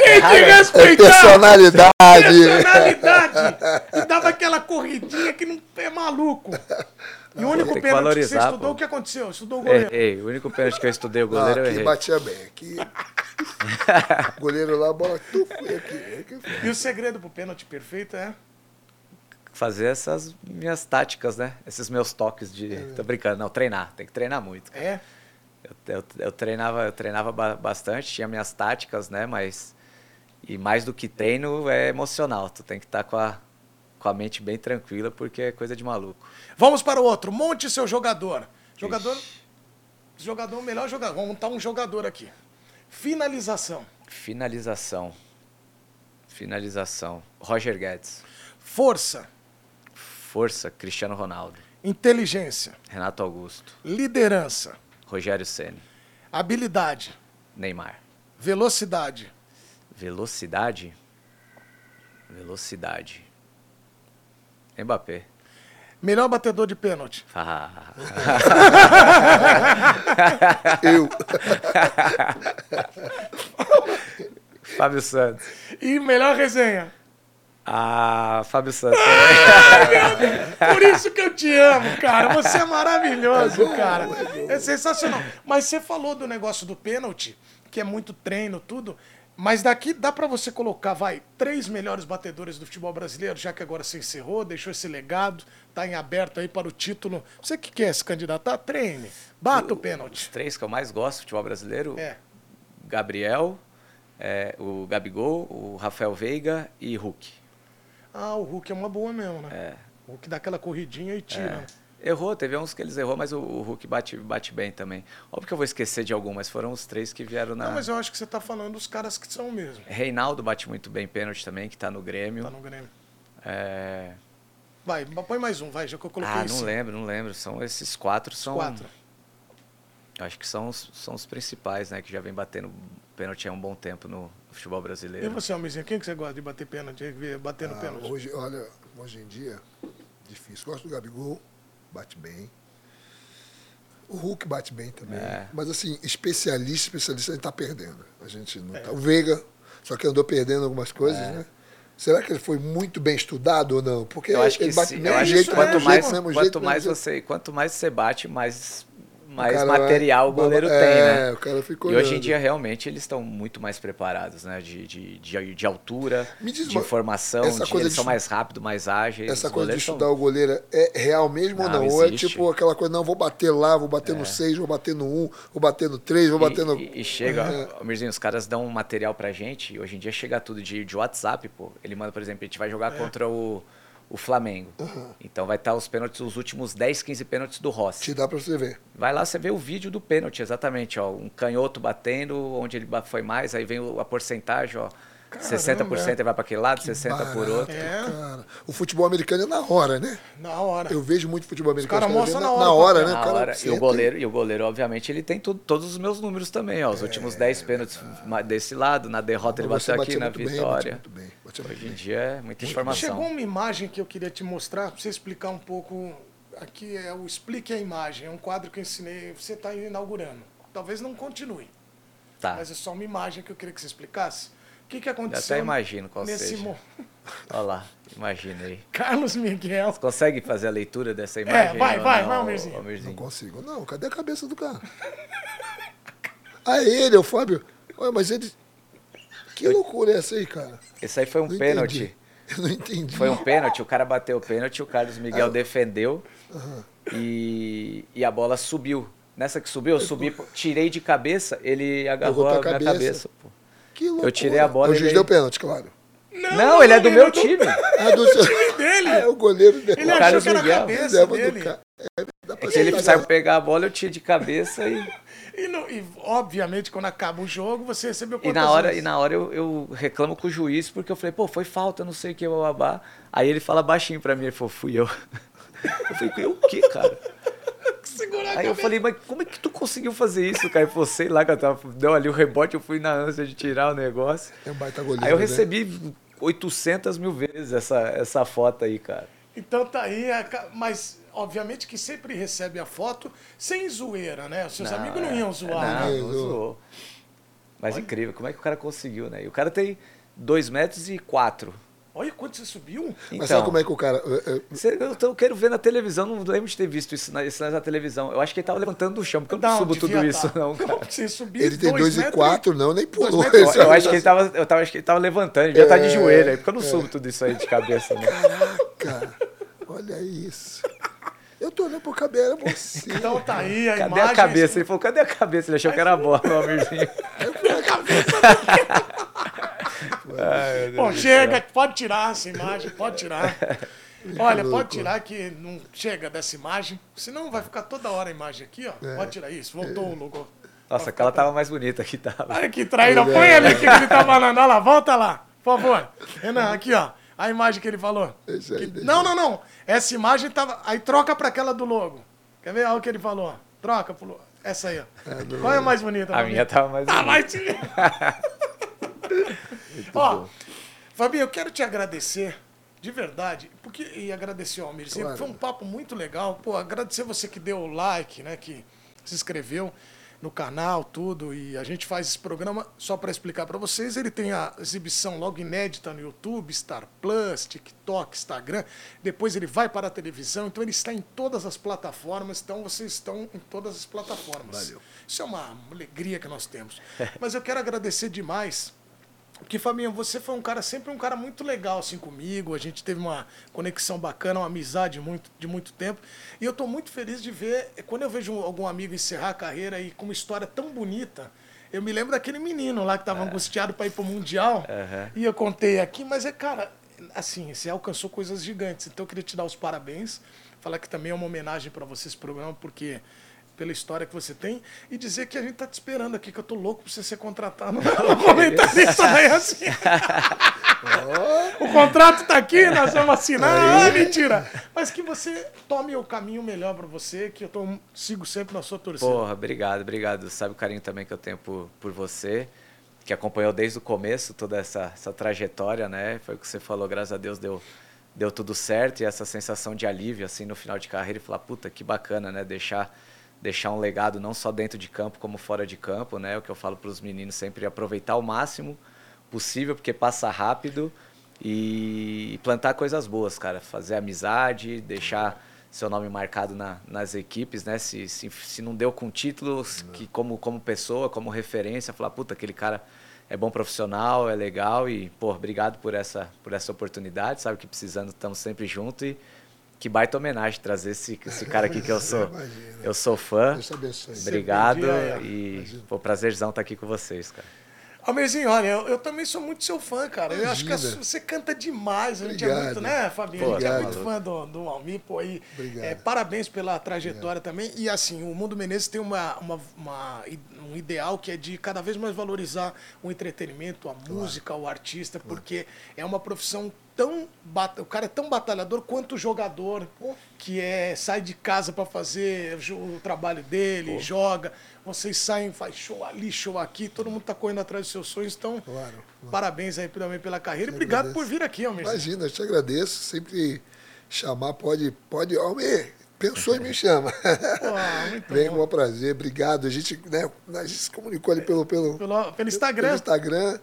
Speaker 1: Tem que
Speaker 3: É
Speaker 1: respeitar!
Speaker 3: personalidade.
Speaker 1: Personalidade! E dava aquela corridinha que não é maluco. E o único
Speaker 2: Tem que
Speaker 1: pênalti que você estudou,
Speaker 2: pô.
Speaker 1: o que aconteceu? Estudou o goleiro.
Speaker 2: Errei. O único pênalti que eu estudei o
Speaker 3: Não,
Speaker 2: goleiro eu
Speaker 3: aqui
Speaker 2: errei.
Speaker 3: batia bem. Aqui. goleiro lá, a bola tu foi aqui. aqui foi.
Speaker 1: E o segredo pro pênalti perfeito é?
Speaker 2: Fazer essas minhas táticas, né? Esses meus toques de. Tô brincando, não, treinar. Tem que treinar muito.
Speaker 1: É.
Speaker 2: Eu, eu, eu treinava, eu treinava ba- bastante, tinha minhas táticas, né? Mas. E mais do que treino é emocional. Tu tem que estar com a, com a mente bem tranquila, porque é coisa de maluco.
Speaker 1: Vamos para o outro. Monte seu jogador. Jogador. Jogador, o melhor jogador. Vamos montar um jogador aqui. Finalização.
Speaker 2: Finalização. Finalização. Roger Guedes.
Speaker 1: Força.
Speaker 2: Força, Cristiano Ronaldo.
Speaker 1: Inteligência.
Speaker 2: Renato Augusto.
Speaker 1: Liderança.
Speaker 2: Rogério Ceni.
Speaker 1: Habilidade.
Speaker 2: Neymar.
Speaker 1: Velocidade.
Speaker 2: Velocidade. Velocidade. Mbappé.
Speaker 1: Melhor batedor de pênalti.
Speaker 2: Ah,
Speaker 3: Eu.
Speaker 2: Fábio Santos.
Speaker 1: E melhor resenha.
Speaker 2: Ah, Fábio Santos.
Speaker 1: Por isso que eu te amo, cara. Você é maravilhoso, cara. É sensacional. Mas você falou do negócio do pênalti, que é muito treino, tudo. Mas daqui dá pra você colocar, vai, três melhores batedores do futebol brasileiro, já que agora você encerrou, deixou esse legado, tá em aberto aí para o título. Você que quer se candidatar, treine. Bata o
Speaker 2: Os
Speaker 1: pênalti.
Speaker 2: três que eu mais gosto do futebol brasileiro:
Speaker 1: É.
Speaker 2: Gabriel, é, o Gabigol, o Rafael Veiga e Hulk.
Speaker 1: Ah, o Hulk é uma boa mesmo, né?
Speaker 2: É.
Speaker 1: O Hulk dá aquela corridinha e tira. né?
Speaker 2: Errou, teve uns que eles errou, mas o, o Hulk bate, bate bem também. Óbvio que eu vou esquecer de algum, mas foram os três que vieram na.
Speaker 1: Não, mas eu acho que você tá falando dos caras que são mesmo.
Speaker 2: Reinaldo bate muito bem pênalti também, que tá no Grêmio.
Speaker 1: Tá no Grêmio.
Speaker 2: É,
Speaker 1: Vai, põe mais um, vai, já que eu coloquei
Speaker 2: Ah, não lembro, não lembro. São esses quatro são.
Speaker 1: Quatro.
Speaker 2: Eu acho que são os, são os principais, né? Que já vem batendo pênalti há um bom tempo no futebol
Speaker 1: E
Speaker 2: brasileiro.
Speaker 1: você, Almizinho, quem que você gosta de bater pênalti, no
Speaker 3: Ah,
Speaker 1: pênalti?
Speaker 3: hoje, olha, hoje em dia, difícil. Gosto do Gabigol, bate bem. O Hulk bate bem também.
Speaker 2: É.
Speaker 3: Mas assim, especialista, especialista, a gente tá perdendo. A gente não tá. O Veiga, só que andou perdendo algumas coisas, né? Será que ele foi muito bem estudado ou não? Porque
Speaker 2: Eu acho que
Speaker 3: ele bate
Speaker 2: sim, eu acho
Speaker 3: jeito,
Speaker 2: que
Speaker 3: mesmo
Speaker 2: quanto
Speaker 3: jeito,
Speaker 2: mais,
Speaker 3: mesmo
Speaker 2: quanto
Speaker 3: jeito, mesmo
Speaker 2: mais
Speaker 3: jeito.
Speaker 2: você, quanto mais você bate, mais, mais
Speaker 3: cara
Speaker 2: material o goleiro
Speaker 3: é,
Speaker 2: tem, né?
Speaker 3: o cara fica
Speaker 2: E hoje em dia realmente eles estão muito mais preparados, né? De, de, de, de altura,
Speaker 3: diz
Speaker 2: de informação,
Speaker 3: essa
Speaker 2: de,
Speaker 3: coisa
Speaker 2: eles
Speaker 3: de
Speaker 2: são mais rápidos, mais ágeis.
Speaker 3: Essa coisa de
Speaker 2: goleiros são-
Speaker 3: estudar o goleiro é real mesmo ou
Speaker 2: Não,
Speaker 3: não? Ou é tipo aquela coisa, não, vou bater lá, vou bater no 6, vou bater no 1, vou bater no 3, vou bater no.
Speaker 2: E, e chega,
Speaker 3: É.
Speaker 2: Mirzinho, os caras dão um material pra gente, e hoje em dia chega tudo de, de WhatsApp, pô. Ele manda, por exemplo, a gente vai
Speaker 3: É.
Speaker 2: jogar contra o, o Flamengo. Então vai estar os pênaltis, os últimos 10, 15 pênaltis do Rossi.
Speaker 3: Te dá pra você ver.
Speaker 2: Vai lá, você vê o vídeo do pênalti, exatamente, ó. Um canhoto batendo, onde ele foi mais, aí vem a porcentagem, ó.
Speaker 1: Caramba,
Speaker 2: 60%
Speaker 1: é.
Speaker 2: ele vai para aquele lado, 60% por
Speaker 3: Barato,
Speaker 2: outro.
Speaker 1: É.
Speaker 3: cara. O futebol americano é na hora, né?
Speaker 1: Na hora.
Speaker 3: Eu vejo muito futebol americano.
Speaker 1: caras
Speaker 3: os
Speaker 1: mostram na
Speaker 3: na
Speaker 1: hora
Speaker 3: hora,
Speaker 1: o
Speaker 3: né?
Speaker 2: Na
Speaker 3: O cara
Speaker 2: hora. E o goleiro, e o goleiro, obviamente, ele tem tudo, todos os meus números também, ó. Os últimos 10 pênaltis desse lado, na derrota ele
Speaker 3: Você
Speaker 2: bateu aqui, na
Speaker 3: muito bem,
Speaker 2: vitória.
Speaker 3: bem, muito
Speaker 2: Hoje em
Speaker 3: bem.
Speaker 2: dia é muita informação.
Speaker 1: Chegou uma imagem que eu queria te mostrar, pra você explicar um pouco. Aqui é o Explique a Imagem. É um quadro que eu ensinei, você está inaugurando. Talvez não continue,
Speaker 2: Tá.
Speaker 1: mas é só uma imagem que eu queria que você explicasse. O que, que
Speaker 2: Eu
Speaker 1: aconteceu
Speaker 2: até imagino qual
Speaker 1: nesse
Speaker 2: seja.
Speaker 1: mo-
Speaker 2: Olha lá, imagina aí.
Speaker 1: Carlos Miguel.
Speaker 2: Consegue fazer a leitura dessa imagem?
Speaker 1: É, vai, vai,
Speaker 2: não,
Speaker 1: vai, Almirzinho.
Speaker 3: Não consigo. Não, cadê a cabeça do cara? ah, ele, o Fábio. Olha, mas ele. Que loucura é essa aí, cara?
Speaker 2: Esse aí foi um
Speaker 3: Não
Speaker 2: pênalti.
Speaker 3: entendi. Eu não entendi.
Speaker 2: Foi um pênalti, o cara bateu o pênalti, o Carlos Miguel
Speaker 3: Ah.
Speaker 2: defendeu e, e a bola subiu. Nessa que subiu, eu subi, tirei de cabeça, ele agarrou a
Speaker 3: tua
Speaker 2: minha
Speaker 3: cabeça. Que loucura.
Speaker 2: tirei a bola
Speaker 3: O juiz
Speaker 2: ele-
Speaker 3: deu pênalti, claro.
Speaker 2: Não, ele é do meu time.
Speaker 3: Ah, do seu...
Speaker 1: dele.
Speaker 3: É o goleiro dele.
Speaker 1: Ele
Speaker 2: O
Speaker 1: achou
Speaker 2: Carlos
Speaker 1: que era a
Speaker 2: Miguel.
Speaker 1: cabeça dele.
Speaker 3: ca- É, dá pra
Speaker 2: É que ele saiu pegar a bola, eu tirei de cabeça e,
Speaker 1: E, no- e, obviamente, quando acaba o jogo, você recebeu
Speaker 2: e na hora,
Speaker 1: vezes?
Speaker 2: e na hora eu, eu reclamo com o juiz, porque eu falei, pô, foi falta, não sei o que, babá. Aí ele fala baixinho pra mim, ele falou, fui eu. Eu falei, eu o quê, cara?
Speaker 1: Segurar
Speaker 2: Aí eu falei, mas como é que tu conseguiu fazer isso, cara? Ele falou, sei lá, que eu tava, deu ali o rebote, eu fui na ânsia de tirar o negócio.
Speaker 3: É um baita goleiro.
Speaker 2: Aí eu
Speaker 3: né?
Speaker 2: recebi 800 mil vezes essa, essa foto aí, cara.
Speaker 1: Então tá aí, ca- mas obviamente que sempre recebe a foto sem zoeira, né? Os seus amigos não
Speaker 2: é-
Speaker 1: iam zoar,
Speaker 2: Não,
Speaker 1: né?
Speaker 3: né?
Speaker 2: não zoou. Mas incrível, como é que o cara conseguiu, né? E o cara tem 2 metros e 4.
Speaker 1: Olha quanto você subiu.
Speaker 3: Mas
Speaker 2: Então,
Speaker 3: sabe como é que o cara. é, é,
Speaker 2: cê- eu, eu quero ver na televisão, não lembro de ter visto isso na, isso na televisão. Eu acho que ele tava levantando do chão, porque eu não,
Speaker 1: Não,
Speaker 2: subo tudo isso,
Speaker 1: tá.
Speaker 2: não, cara.
Speaker 1: Como que você subiu?
Speaker 3: Ele tem
Speaker 1: dois
Speaker 3: 2 e
Speaker 1: metros
Speaker 3: 4, não, nem pulou.
Speaker 2: Eu,
Speaker 3: é o
Speaker 2: acho que ele tava, eu tava, acho que ele tava levantando, ele já tá de
Speaker 3: É,
Speaker 2: joelho aí, porque eu não subo tudo isso aí de cabeça, né?
Speaker 3: Caraca, olha isso. Eu tô olhando pro cabelo, é você.
Speaker 1: Então tá aí a
Speaker 2: Cadê
Speaker 1: imagem.
Speaker 2: a cabeça? Ele falou, cadê a cabeça? Ele achou que era a bola, o Almirzinho. Ai, meu Deus
Speaker 1: Bom,
Speaker 2: do
Speaker 1: chega,
Speaker 2: céu.
Speaker 1: pode tirar essa imagem, pode tirar. Olha, pode tirar que não chega dessa imagem, senão vai ficar toda hora a imagem aqui, ó.
Speaker 3: É.
Speaker 1: Pode tirar isso, voltou o logo.
Speaker 2: Nossa, aquela tava mais bonita que tava.
Speaker 1: Olha que traíra, põe ele aqui que ele tá falando. Olha lá, volta lá, por favor. Renan, aqui, ó. A imagem que ele falou.
Speaker 3: Deixa aí, deixa
Speaker 1: Não, não, não. Essa imagem tava. Aí troca pra aquela do logo. Quer ver? Olha o que ele falou. Troca pro logo. Essa aí, ó. Qual é a mais bonita?
Speaker 2: A minha tava mais
Speaker 1: Ah,
Speaker 2: bonita.
Speaker 1: mas. Ó, Fabinho, eu quero te agradecer. De verdade, porque, e agradecer ao Almirzinho,
Speaker 3: Claro.
Speaker 1: foi um papo muito legal. Pô, agradecer você que deu o like, né? Que se inscreveu no canal, tudo. E a gente faz esse programa só para explicar para vocês. Ele tem a exibição logo inédita no YouTube, Star Plus, TikTok, Instagram. Depois ele vai para a televisão. Então ele está em todas as plataformas. Então vocês estão em todas as plataformas.
Speaker 3: Valeu.
Speaker 1: Isso é uma alegria que nós temos. Mas eu quero agradecer demais porque, Fabinho, você foi um cara, sempre um cara muito legal assim comigo. A gente teve uma conexão bacana, uma amizade muito, de muito tempo. E eu estou muito feliz de ver, eh, quando eu vejo algum amigo encerrar a carreira e com uma história tão bonita. Eu me lembro daquele menino lá que estava angustiado para ir para o Mundial.
Speaker 2: Aham.
Speaker 1: E eu contei aqui, mas é, cara, assim, você alcançou coisas gigantes. Então eu queria te dar os parabéns. Falar que também é uma homenagem para você esse programa, porque pela história que você tem e dizer que a gente tá te esperando aqui, que eu tô louco pra você ser contratado no comentarista daí assim. o contrato tá aqui, nós vamos assinar. Ah, mentira! Mas que você tome o caminho melhor pra você, que eu tô, sigo sempre na sua torcida.
Speaker 2: Porra, obrigado, obrigado. Sabe o carinho também que eu tenho por, por você, que acompanhou desde o começo toda essa, essa trajetória, né? Foi o que você falou, graças a Deus deu, deu tudo certo e essa sensação de alívio, assim, no final de carreira e falar, puta, que bacana, né? Deixar, deixar um legado não só dentro de campo, como fora de campo, né? O que eu falo para os meninos sempre, aproveitar o máximo possível, porque passa rápido e plantar coisas boas, cara. Fazer amizade, deixar seu nome marcado na- nas equipes, né? Se, se, se não deu com títulos, que como, como pessoa, como referência, falar, puta, aquele cara é bom profissional, é legal e, pô, obrigado por essa, por essa oportunidade, sabe que precisando estamos sempre juntos e que baita homenagem trazer esse, esse cara aqui que eu sou,
Speaker 3: Imagina.
Speaker 2: eu sou fã.
Speaker 3: Deus te abençoe.
Speaker 2: Obrigado
Speaker 1: podia, é.
Speaker 2: e,
Speaker 3: Imagina.
Speaker 2: pô, prazerzão estar aqui com vocês, cara.
Speaker 1: Almirzinho, olha, eu, eu também sou muito seu fã, cara. Eu acho que você canta demais. A gente é
Speaker 3: Obrigado.
Speaker 1: muito, né, Fabinho? A gente é
Speaker 3: Obrigado.
Speaker 1: muito fã do, do Almir, pô. E,
Speaker 3: Obrigado.
Speaker 1: é, parabéns pela trajetória também. E assim, o Mundo Menezes tem uma, uma, uma- um ideal que é de cada vez mais valorizar o entretenimento, a música, o artista, porque é uma profissão tão. O cara é tão batalhador quanto o jogador que é sai de casa para fazer o trabalho dele, joga. Vocês saem, faz show ali, show aqui, todo mundo tá correndo atrás dos seus sonhos. Então,
Speaker 3: Claro,
Speaker 1: parabéns aí também pela carreira. E obrigado
Speaker 3: agradeço.
Speaker 1: por vir aqui, Almir.
Speaker 3: Imagina, eu te agradeço. Sempre chamar, pode. pode Almir, pensou e me chama.
Speaker 1: Pô, muito
Speaker 3: Vem
Speaker 1: bom.
Speaker 3: com o prazer, obrigado. A gente, né, a gente se comunicou ali pelo, pelo,
Speaker 1: Pelo, pelo Instagram.
Speaker 3: pelo Instagram.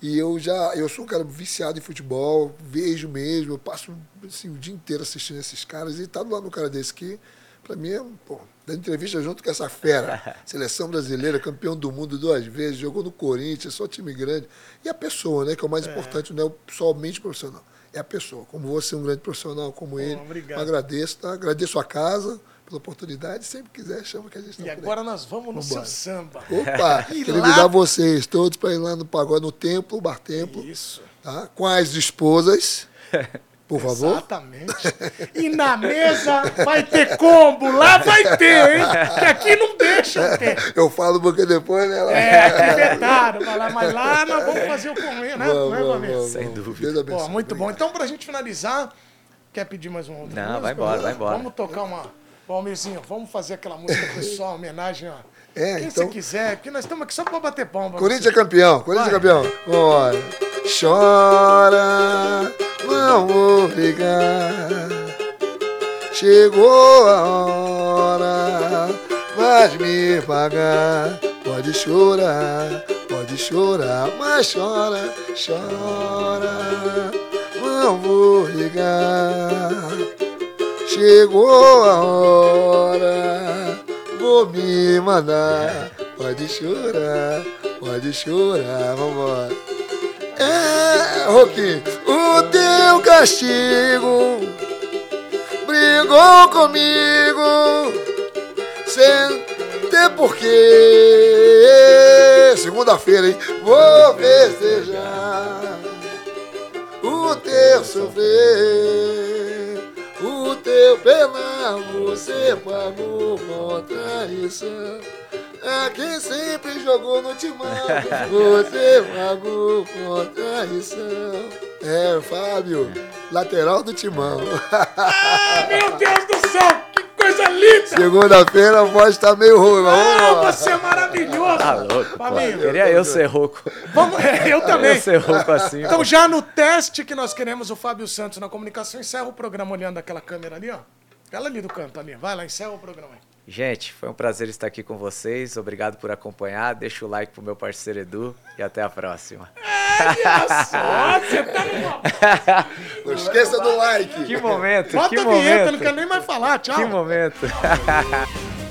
Speaker 3: E eu já, eu sou um cara viciado em futebol, vejo mesmo, eu passo assim, o dia inteiro assistindo esses caras e tá do lado do cara desse aqui, pra mim é, pô, dando entrevista junto com essa fera. Seleção brasileira, campeão do mundo duas vezes, jogou no Corinthians, só time grande. E a pessoa, né, que é o mais importante, não é o- somente profissional, é a pessoa. Como você é um grande profissional como ele,
Speaker 1: obrigado.
Speaker 3: eu agradeço, tá? Agradeço a casa pela oportunidade, sempre quiser, chama que a gente tá
Speaker 1: E
Speaker 3: por aí.
Speaker 1: agora nós vamos no seu samba.
Speaker 3: Opa, quero
Speaker 1: lá-
Speaker 3: convidar vocês todos para ir lá no pagode, no templo, bar templo,
Speaker 1: Isso.
Speaker 3: tá? com as esposas, por favor.
Speaker 1: Exatamente. E na mesa vai ter combo. Lá vai ter, hein? Que aqui não deixa ter.
Speaker 3: Eu falo porque depois, né? ela-
Speaker 1: É, aqui lá, Mas lá nós vamos fazer o comer, né?
Speaker 3: Vamos,
Speaker 1: Não é,
Speaker 3: vamos, vamos,
Speaker 2: Sem dúvida.
Speaker 3: Deus abençoe.
Speaker 1: Pô, muito bom.
Speaker 3: Obrigado.
Speaker 1: Então, pra gente finalizar, quer pedir mais uma outra
Speaker 2: Não,
Speaker 1: música?
Speaker 2: vai embora, vai embora.
Speaker 1: Vamos tocar uma... Bom, Almirzinho, vamos fazer aquela música pessoal, homenagem, ó.
Speaker 3: É,
Speaker 1: Quem
Speaker 3: então-
Speaker 1: você quiser, porque nós estamos aqui só pra bater palma.
Speaker 3: Corinthians é campeão, Corinthians é campeão. Bora. Chora, não vou ligar. Chegou a hora, vais me pagar. Pode chorar, pode chorar, mas chora, chora, não vou ligar. Chegou a hora, vou me mandar. Pode chorar, pode chorar, vambora. É, Roquinho, o teu castigo brigou comigo sem ter porquê. Segunda-feira, hein? Vou festejar o teu sofrer, o teu penar, você pagou com traição. A quem sempre jogou no timão, você pagou com traição. É, Fábio, lateral do timão.
Speaker 1: Ah, meu Deus do céu, coisa linda!
Speaker 3: Segunda-feira a voz tá meio ruim, mas vamos
Speaker 1: Ah,
Speaker 3: lá.
Speaker 1: você é maravilhoso!
Speaker 2: Tá louco, pô.
Speaker 1: Fabinho,
Speaker 2: Queria eu ser rouco.
Speaker 1: vamos, é, eu também.
Speaker 2: Eu ser rouco assim.
Speaker 1: Então, já no teste que nós queremos o Fábio Santos na comunicação, encerra o programa olhando aquela câmera ali, ó. Aquela ali do canto ali. Vai lá, encerra o programa aí.
Speaker 2: Gente, foi um prazer estar aqui com vocês. Obrigado por acompanhar. Deixa o like pro meu parceiro Edu e até a próxima.
Speaker 1: Olha só, você tá numa...
Speaker 3: Não esqueça do like.
Speaker 2: Que momento,
Speaker 1: Bota
Speaker 2: que
Speaker 1: a vinheta, eu não
Speaker 2: momento.
Speaker 1: quero nem mais falar. Tchau.
Speaker 2: Que momento.